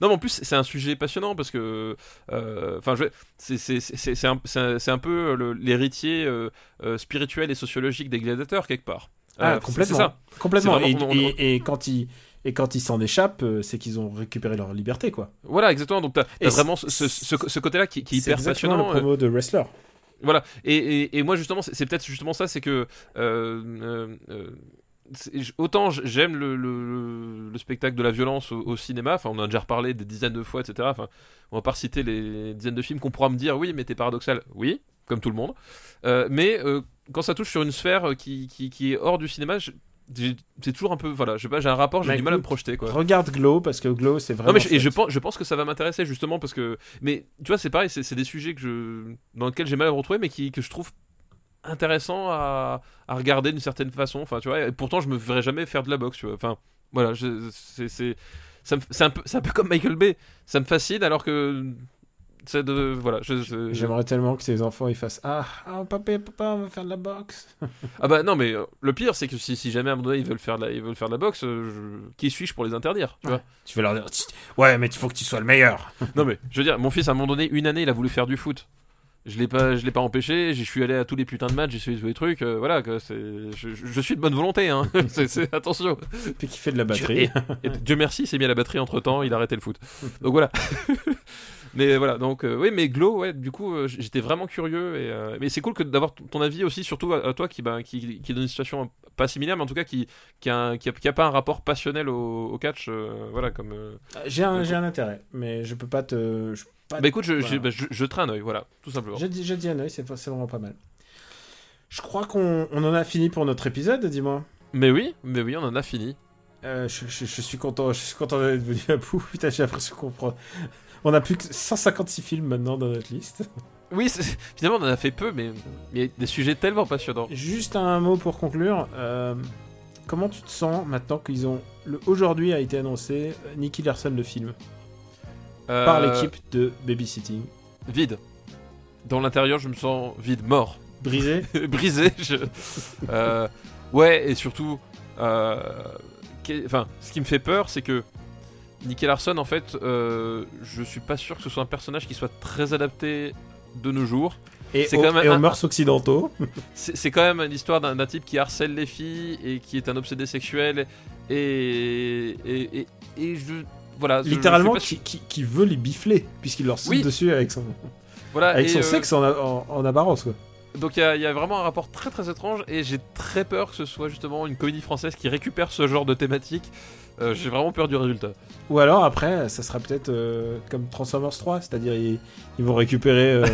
Non, mais- plus, c'est un sujet passionnant parce que, euh, enfin, c'est c'est- c'est- c'est un, c'est un- c'est un peu le- l'héritier euh, euh, spirituel et sociologique des gladiateurs quelque part. Ah, Euh, c'est- complètement. C'est ça. Complètement. C'est Et, vraiment- on- et- et quand ils et quand ils s'en échappent, euh, c'est qu'ils ont récupéré leur liberté, quoi. Voilà, exactement. Donc t'as as c'est- vraiment ce, ce- ce- ce côté-là qui, qui est C'est hyper exactement passionnant. le promo de wrestler. Voilà. Et, et, et moi, justement, c'est c'est peut-être justement ça, c'est que. euh, euh, euh, c'est- autant j'aime le, le, le spectacle de la violence au, au cinéma, enfin on en a déjà reparlé des dizaines de fois, etc. Enfin, on va pas reciter les dizaines de films qu'on pourra me dire, oui, mais t'es paradoxal. Oui, comme tout le monde. Euh, mais euh, quand ça touche sur une sphère euh, qui, qui, qui est hors du cinéma, je- c'est toujours un peu. Voilà, je sais pas, j'ai un rapport, j'ai Bah, du mal à me projeter, quoi. Regarde Glow parce que Glow c'est vraiment. Non mais je, et je pense, je pense que ça va m'intéresser justement parce que mais tu vois c'est pareil c'est c'est des sujets que je dans lesquels j'ai mal à me retrouver mais qui que je trouve intéressant à, à regarder d'une certaine façon enfin tu vois et pourtant je me verrais jamais faire de la boxe tu vois enfin voilà c'est un peu c'est un peu comme Michael Bay ça me fascine alors que de voilà J'aimerais tellement que ces enfants ils fassent Ah, ah papa, papa, on va faire de la boxe. ah bah non mais euh, le pire c'est que si, si jamais à un moment donné ils veulent faire de la ils veulent faire de la boxe euh, je- qui suis-je pour les interdire tu vois? Tu vas leur dire Ouais, mais il faut que tu sois le meilleur. Non mais je veux dire, mon fils à un moment donné, une année, il a voulu faire du foot. Je l'ai pas, je l'ai pas empêché. J'y suis allé à tous les putains de matchs, j'ai suivi tous les trucs. euh, voilà, que c'est, je, je- je suis de bonne volonté. Hein. c'est, c'est- attention. Puis qui fait de la batterie. Et Dieu merci, il s'est mis à la batterie entre temps, il a arrêté le foot. Donc voilà. mais voilà, donc euh, oui, mais Glow, ouais, du coup, euh, j'étais vraiment curieux. Et, euh, mais c'est cool que d'avoir ton avis aussi, surtout à, à toi qui, bah, qui, qui est dans une situation pas similaire, mais en tout cas qui, qui, a, un- qui, a, qui a pas un rapport passionnel au, au catch. euh, voilà, comme. euh, J'ai un, j'ai un intérêt, mais je peux pas te. je pas Bah écoute, je, voilà. je, bah, je, je traîne un œil, voilà, tout simplement. Je dis, je dis un œil, c'est vraiment pas mal. Je crois qu'on on en a fini pour notre épisode, dis-moi. Mais oui, mais oui, on en a fini. Euh, je suis content, je suis content d'être venu à bout. Putain, j'ai l'impression qu'on prend. On a plus que 156 films maintenant dans notre liste. Oui, finalement, on en a fait peu, mais il y a des sujets tellement passionnants. Juste un mot pour conclure. euh, comment tu te sens maintenant qu'ils ont. Le, Aujourd'hui a été annoncé euh, Nicky Larson le film? Par Euh, l'équipe de Babysitting. Vide. Dans l'intérieur, je me sens vide, mort. Brisé? Brisé. je- Euh, ouais, et surtout, enfin, ce qui me fait peur, c'est que Nicky Larson, en fait, euh, je suis pas sûr que ce soit un personnage qui soit très adapté de nos jours. Et, C'est au- quand même et aux un- mœurs occidentaux. C'est c'est quand même l'histoire d'un d'un type qui harcèle les filles et qui est un obsédé sexuel et et, et, et je voilà je Littéralement, qui, qui- qui veut les bifler, puisqu'il leur saute Oui. dessus avec son, voilà, avec son euh, sexe en, en, en apparence. Quoi. Donc il y, a- il y a vraiment un rapport très très étrange et j'ai très peur que ce soit justement une comédie française qui récupère ce genre de thématique. Euh, j'ai vraiment peur du résultat. Ou alors après, ça sera peut-être euh, comme Transformers 3, c'est-à-dire ils, ils vont récupérer, euh,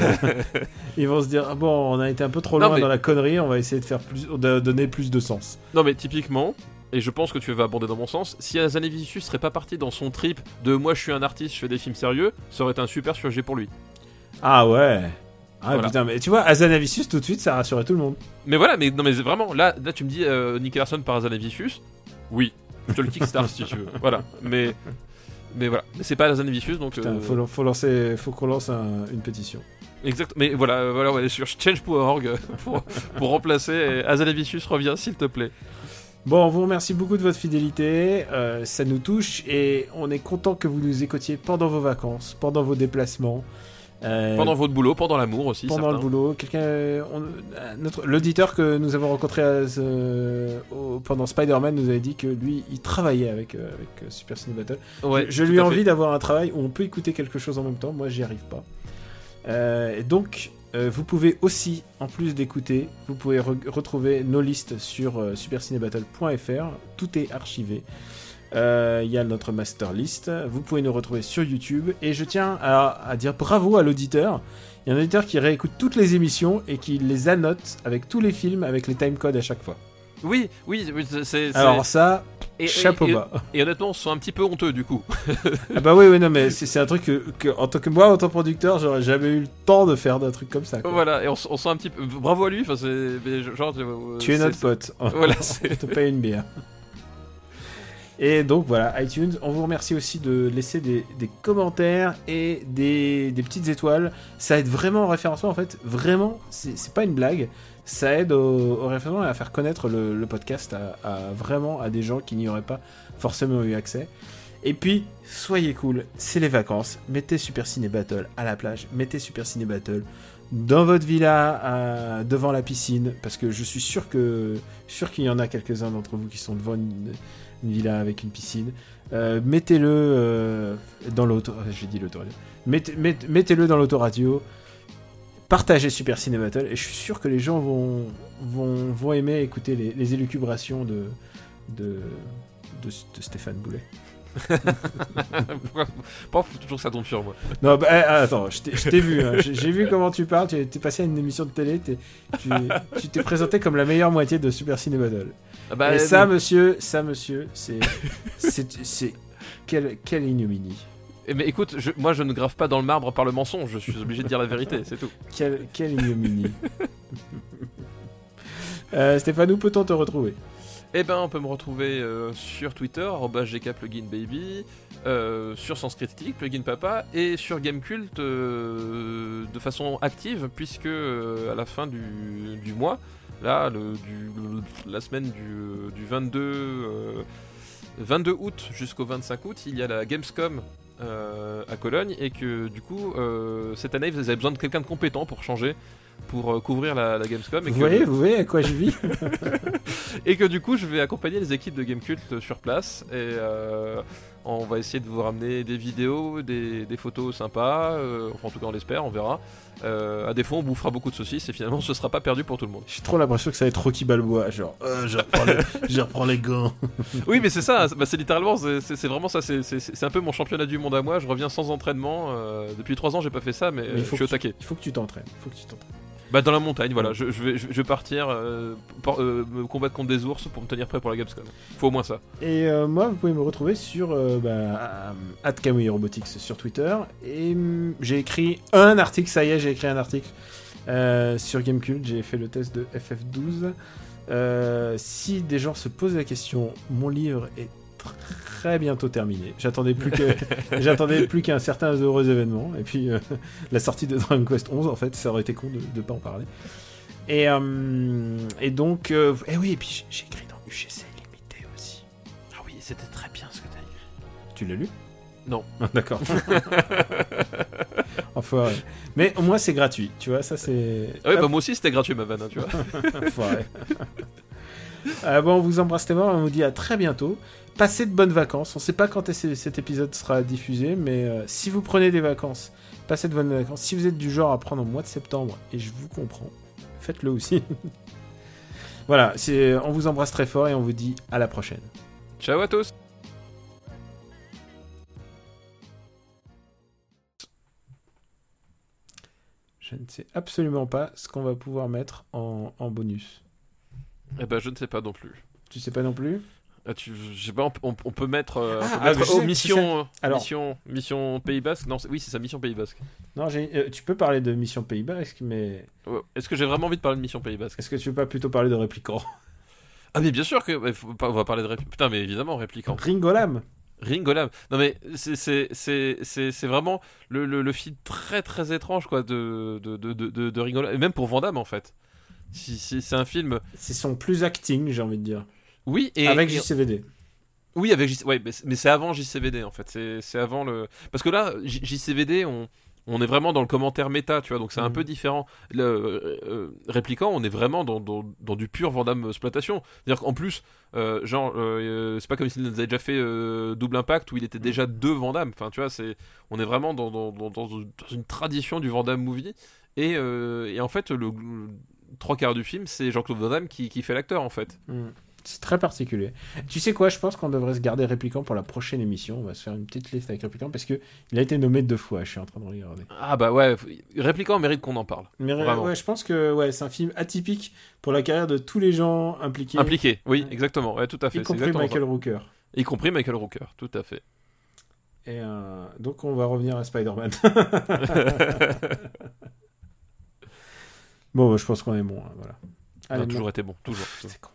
ils vont se dire ah bon, on a été un peu trop Non, loin mais- dans la connerie, on va essayer de faire plus, de donner plus de sens. Non mais typiquement, et je pense que tu vas aborder dans mon sens, si Azanavicius serait pas parti dans son trip de moi je suis un artiste, je fais des films sérieux, ça aurait été un super sujet pour lui. Ah ouais. Ah Voilà. putain, mais tu vois, Azanavicius tout de suite, ça rassurait tout le monde. Mais voilà, mais non mais vraiment, là, là tu me dis euh, Nick Larson par Azanavicius, oui, je te le kickstart si tu veux. Voilà, mais mais voilà, mais c'est pas Azanavicius donc Putain, euh, faut, faut lancer, faut qu'on lance un- une pétition. exact. Mais voilà, euh, voilà, on va aller sur change.org pour pour remplacer Azanavicius revient s'il te plaît. Bon, on vous remercie beaucoup de votre fidélité, euh, ça nous touche et on est content que vous nous écoutiez pendant vos vacances, pendant vos déplacements. Euh, Pendant votre boulot, pendant l'amour aussi. pendant le boulot, quelqu'un, euh, notre l'auditeur que nous avons rencontré à ce- au- pendant Spider-Man nous avait dit que lui, il travaillait avec euh, avec Super Ciné Battle. Ouais, je lui à envie d'avoir un travail où on peut écouter quelque chose en même temps. Moi, j'y arrive pas. Euh, et donc, vous pouvez aussi, en plus d'écouter, vous pouvez re- retrouver nos listes sur supercinébattle.fr. Tout est archivé. Euh, Il y a notre master list. Vous pouvez nous retrouver sur YouTube. Et je tiens à, à dire bravo à l'auditeur. Il y a un auditeur qui réécoute toutes les émissions et qui les annote avec tous les films, avec les timecodes à chaque fois. Oui, oui, oui, c'est. Alors ça, et- chapeau et- bas. Et honnêtement, on se sent un petit peu honteux du coup. Ah bah oui, oui, non, mais c'est un truc que, que, en tant que moi, en tant que producteur, j'aurais jamais eu le temps de faire d'un truc comme ça. quoi. voilà, et on, on sent un petit peu. Bravo à lui, enfin, c'est. Genre, Tu es notre pote. Voilà, On te paye une bière. Et donc voilà, iTunes, on vous remercie aussi de laisser des, commentaires et des, petites étoiles. Ça aide vraiment au référencement en fait. Vraiment, c'est pas une blague. Ça aide au, référencement et à faire connaître le, podcast à, vraiment à des gens qui n'y auraient pas forcément eu accès. Et puis, soyez cool, c'est les vacances. Mettez Super Ciné Battle à la plage. Mettez Super Ciné Battle dans votre villa, devant la piscine, parce que je suis sûr que sûr qu'il y en a quelques-uns d'entre vous qui sont devant une, une villa avec une piscine. Euh, mettez-le euh, dans l'auto. J'ai dit l'autoradio. Mettez, mettez- mettez-le dans l'autoradio. Partagez Super Ciné et je suis sûr que les gens vont vont, vont aimer écouter les, les élucubrations de de, de, de Stéphane Boulet. Pourquoi pourquoi faut toujours que ça tombe sur moi Non, bah, eh, attends, je t'ai je t'ai vu. hein. J'ai j'ai vu comment tu parles. Tu es passé à une émission de télé. t'es- tu tu t'es présenté comme la meilleure moitié de Super Ciné Battle. Ah bah, Et euh, ça, monsieur, ça, monsieur, c'est. c'est. c'est- Quelle, quelle ignominie. eh, Mais écoute, je- moi je ne grave pas dans le marbre par le mensonge, je suis obligé de dire la vérité, c'est tout. Quelle, quelle ignominie. euh, Stéphane, où peut-on te retrouver? Eh ben, on peut me retrouver euh, sur Twitter, @gkpluginbaby, euh, sur Sens Critique, Plugin Papa, et sur Gamecult euh, de façon active, puisque euh, à la fin du, mois, la semaine du, du 22, euh, 22 août jusqu'au 25 août, il y a la Gamescom à Cologne, et que du coup, cette année, vous avez besoin de quelqu'un de compétent pour changer, pour euh, couvrir la, la Gamescom. et Vous que- voyez, vous voyez à quoi je vis et que du coup, je vais accompagner les équipes de Gamecult sur place. Et euh, on va essayer de vous ramener des vidéos, des, des photos sympas. euh, enfin, en tout cas, on l'espère, on verra. Euh, à défaut, on bouffera beaucoup de saucisses et finalement, ce sera pas perdu pour tout le monde. J'ai trop l'impression que ça va être Rocky Balboa. Genre, euh, je, reprends les, je reprends les gants. oui, mais c'est ça, bah, c'est littéralement, c'est- vraiment ça. c'est- un peu mon championnat du monde à moi. Je reviens sans entraînement. euh, depuis 3 ans, j'ai pas fait ça, mais, euh, je suis au taquet. Il faut que tu t'entraînes. Il faut que tu t'entraînes. Bah, dans la montagne, voilà. Je, je vais, je, vais partir euh, euh, me combattre contre des ours pour me tenir prêt pour la Gamescom. Faut au moins ça. Et euh, moi, vous pouvez me retrouver sur bah, Robotics sur Twitter. Et hum, j'ai écrit un article, ça y est, j'ai écrit un article sur Gamecult. J'ai fait le test de FF12. Euh, si des gens se posent la question, mon livre est très bientôt terminé. J'attendais plus que j'attendais plus qu'un certain heureux événement et puis euh, la sortie de Dragon Quest 11 en fait, ça aurait été con de ne pas en parler. Et, euh, et donc, euh, et oui, et puis j'ai écrit dans UGC limité aussi. Ah oui, c'était très bien ce que t'as écrit. Tu l'as lu? Non. Ah, D'accord. ouais. mais au moins c'est gratuit, tu vois, ça c'est. Ah oui, bah moi aussi c'était gratuit ma vanne, hein, tu vois. Enfoiré. Euh, bon, on vous embrasse tellement, on vous dit à très bientôt. Passez de bonnes vacances. On sait pas quand cet épisode sera diffusé, mais euh, si vous prenez des vacances, passez de bonnes vacances. Si vous êtes du genre à prendre au mois de septembre, et je vous comprends, faites-le aussi. voilà, on vous embrasse très fort et on vous dit à la prochaine. Ciao à tous Je ne sais absolument pas ce qu'on va pouvoir mettre en, en bonus. Eh ben je ne sais pas non plus. Tu sais pas non plus? Ah, tu, je sais pas, on, on- on peut mettre, euh, on peut mettre je sais, oh, mission, Alors- mission, mission Pays Basque. Non, oui, c'est ça, mission Pays Basque. Non, euh, tu peux parler de Mission Pays Basque, mais. Est-ce que j'ai vraiment envie de parler de mission Pays Basque? Est-ce que tu veux pas plutôt parler de Réplicant Ah mais bien sûr que, faut on va parler de répli- putain, mais évidemment répliquant. Ringolam Ringolam. Non mais c'est vraiment le, le, le film très très étrange quoi de de de de, Ringolam et même pour Van Damme en fait. Si, si c'est un film. C'est son plus acting, j'ai envie de dire. Oui et Avec JCVD. Oui, avec JC... ouais, mais c'est- avant JCVD en fait. C'est avant le. Parce que là, JCVD, on, on est vraiment dans le commentaire méta, tu vois, donc c'est un Mhm. peu différent. Le euh, euh, répliquant, on est vraiment dans, dans, dans du pur Vandame exploitation. C'est-à-dire qu'en plus, euh, genre, euh, c'est pas comme s'il avait déjà fait double impact où il était déjà deux Vandame. Enfin, tu vois, c'est, on est vraiment dans, une tradition du Vandame movie. Et, et en fait, le, le trois quarts du film, c'est Jean-Claude Van Damme qui, qui fait l'acteur en fait. Mm. C'est très particulier. Tu sais quoi, je pense qu'on devrait se garder Réplicant pour la prochaine émission. On va se faire une petite liste avec Réplicant parce que il a été nommé deux fois. Je suis en train de regarder. Ah bah ouais, répliquant mérite qu'on en parle. Mais ouais, je pense que ouais, c'est un film atypique pour la carrière de tous les gens impliqués, Impliqué, oui, exactement, ouais, tout à fait. y compris Michael. Rooker. Y compris Michael Rooker, tout à fait. Et euh, donc on va revenir à Spider-Man. bon, bah, je pense qu'on est bon. hein, voilà. On a toujours été bon, toujours. Con.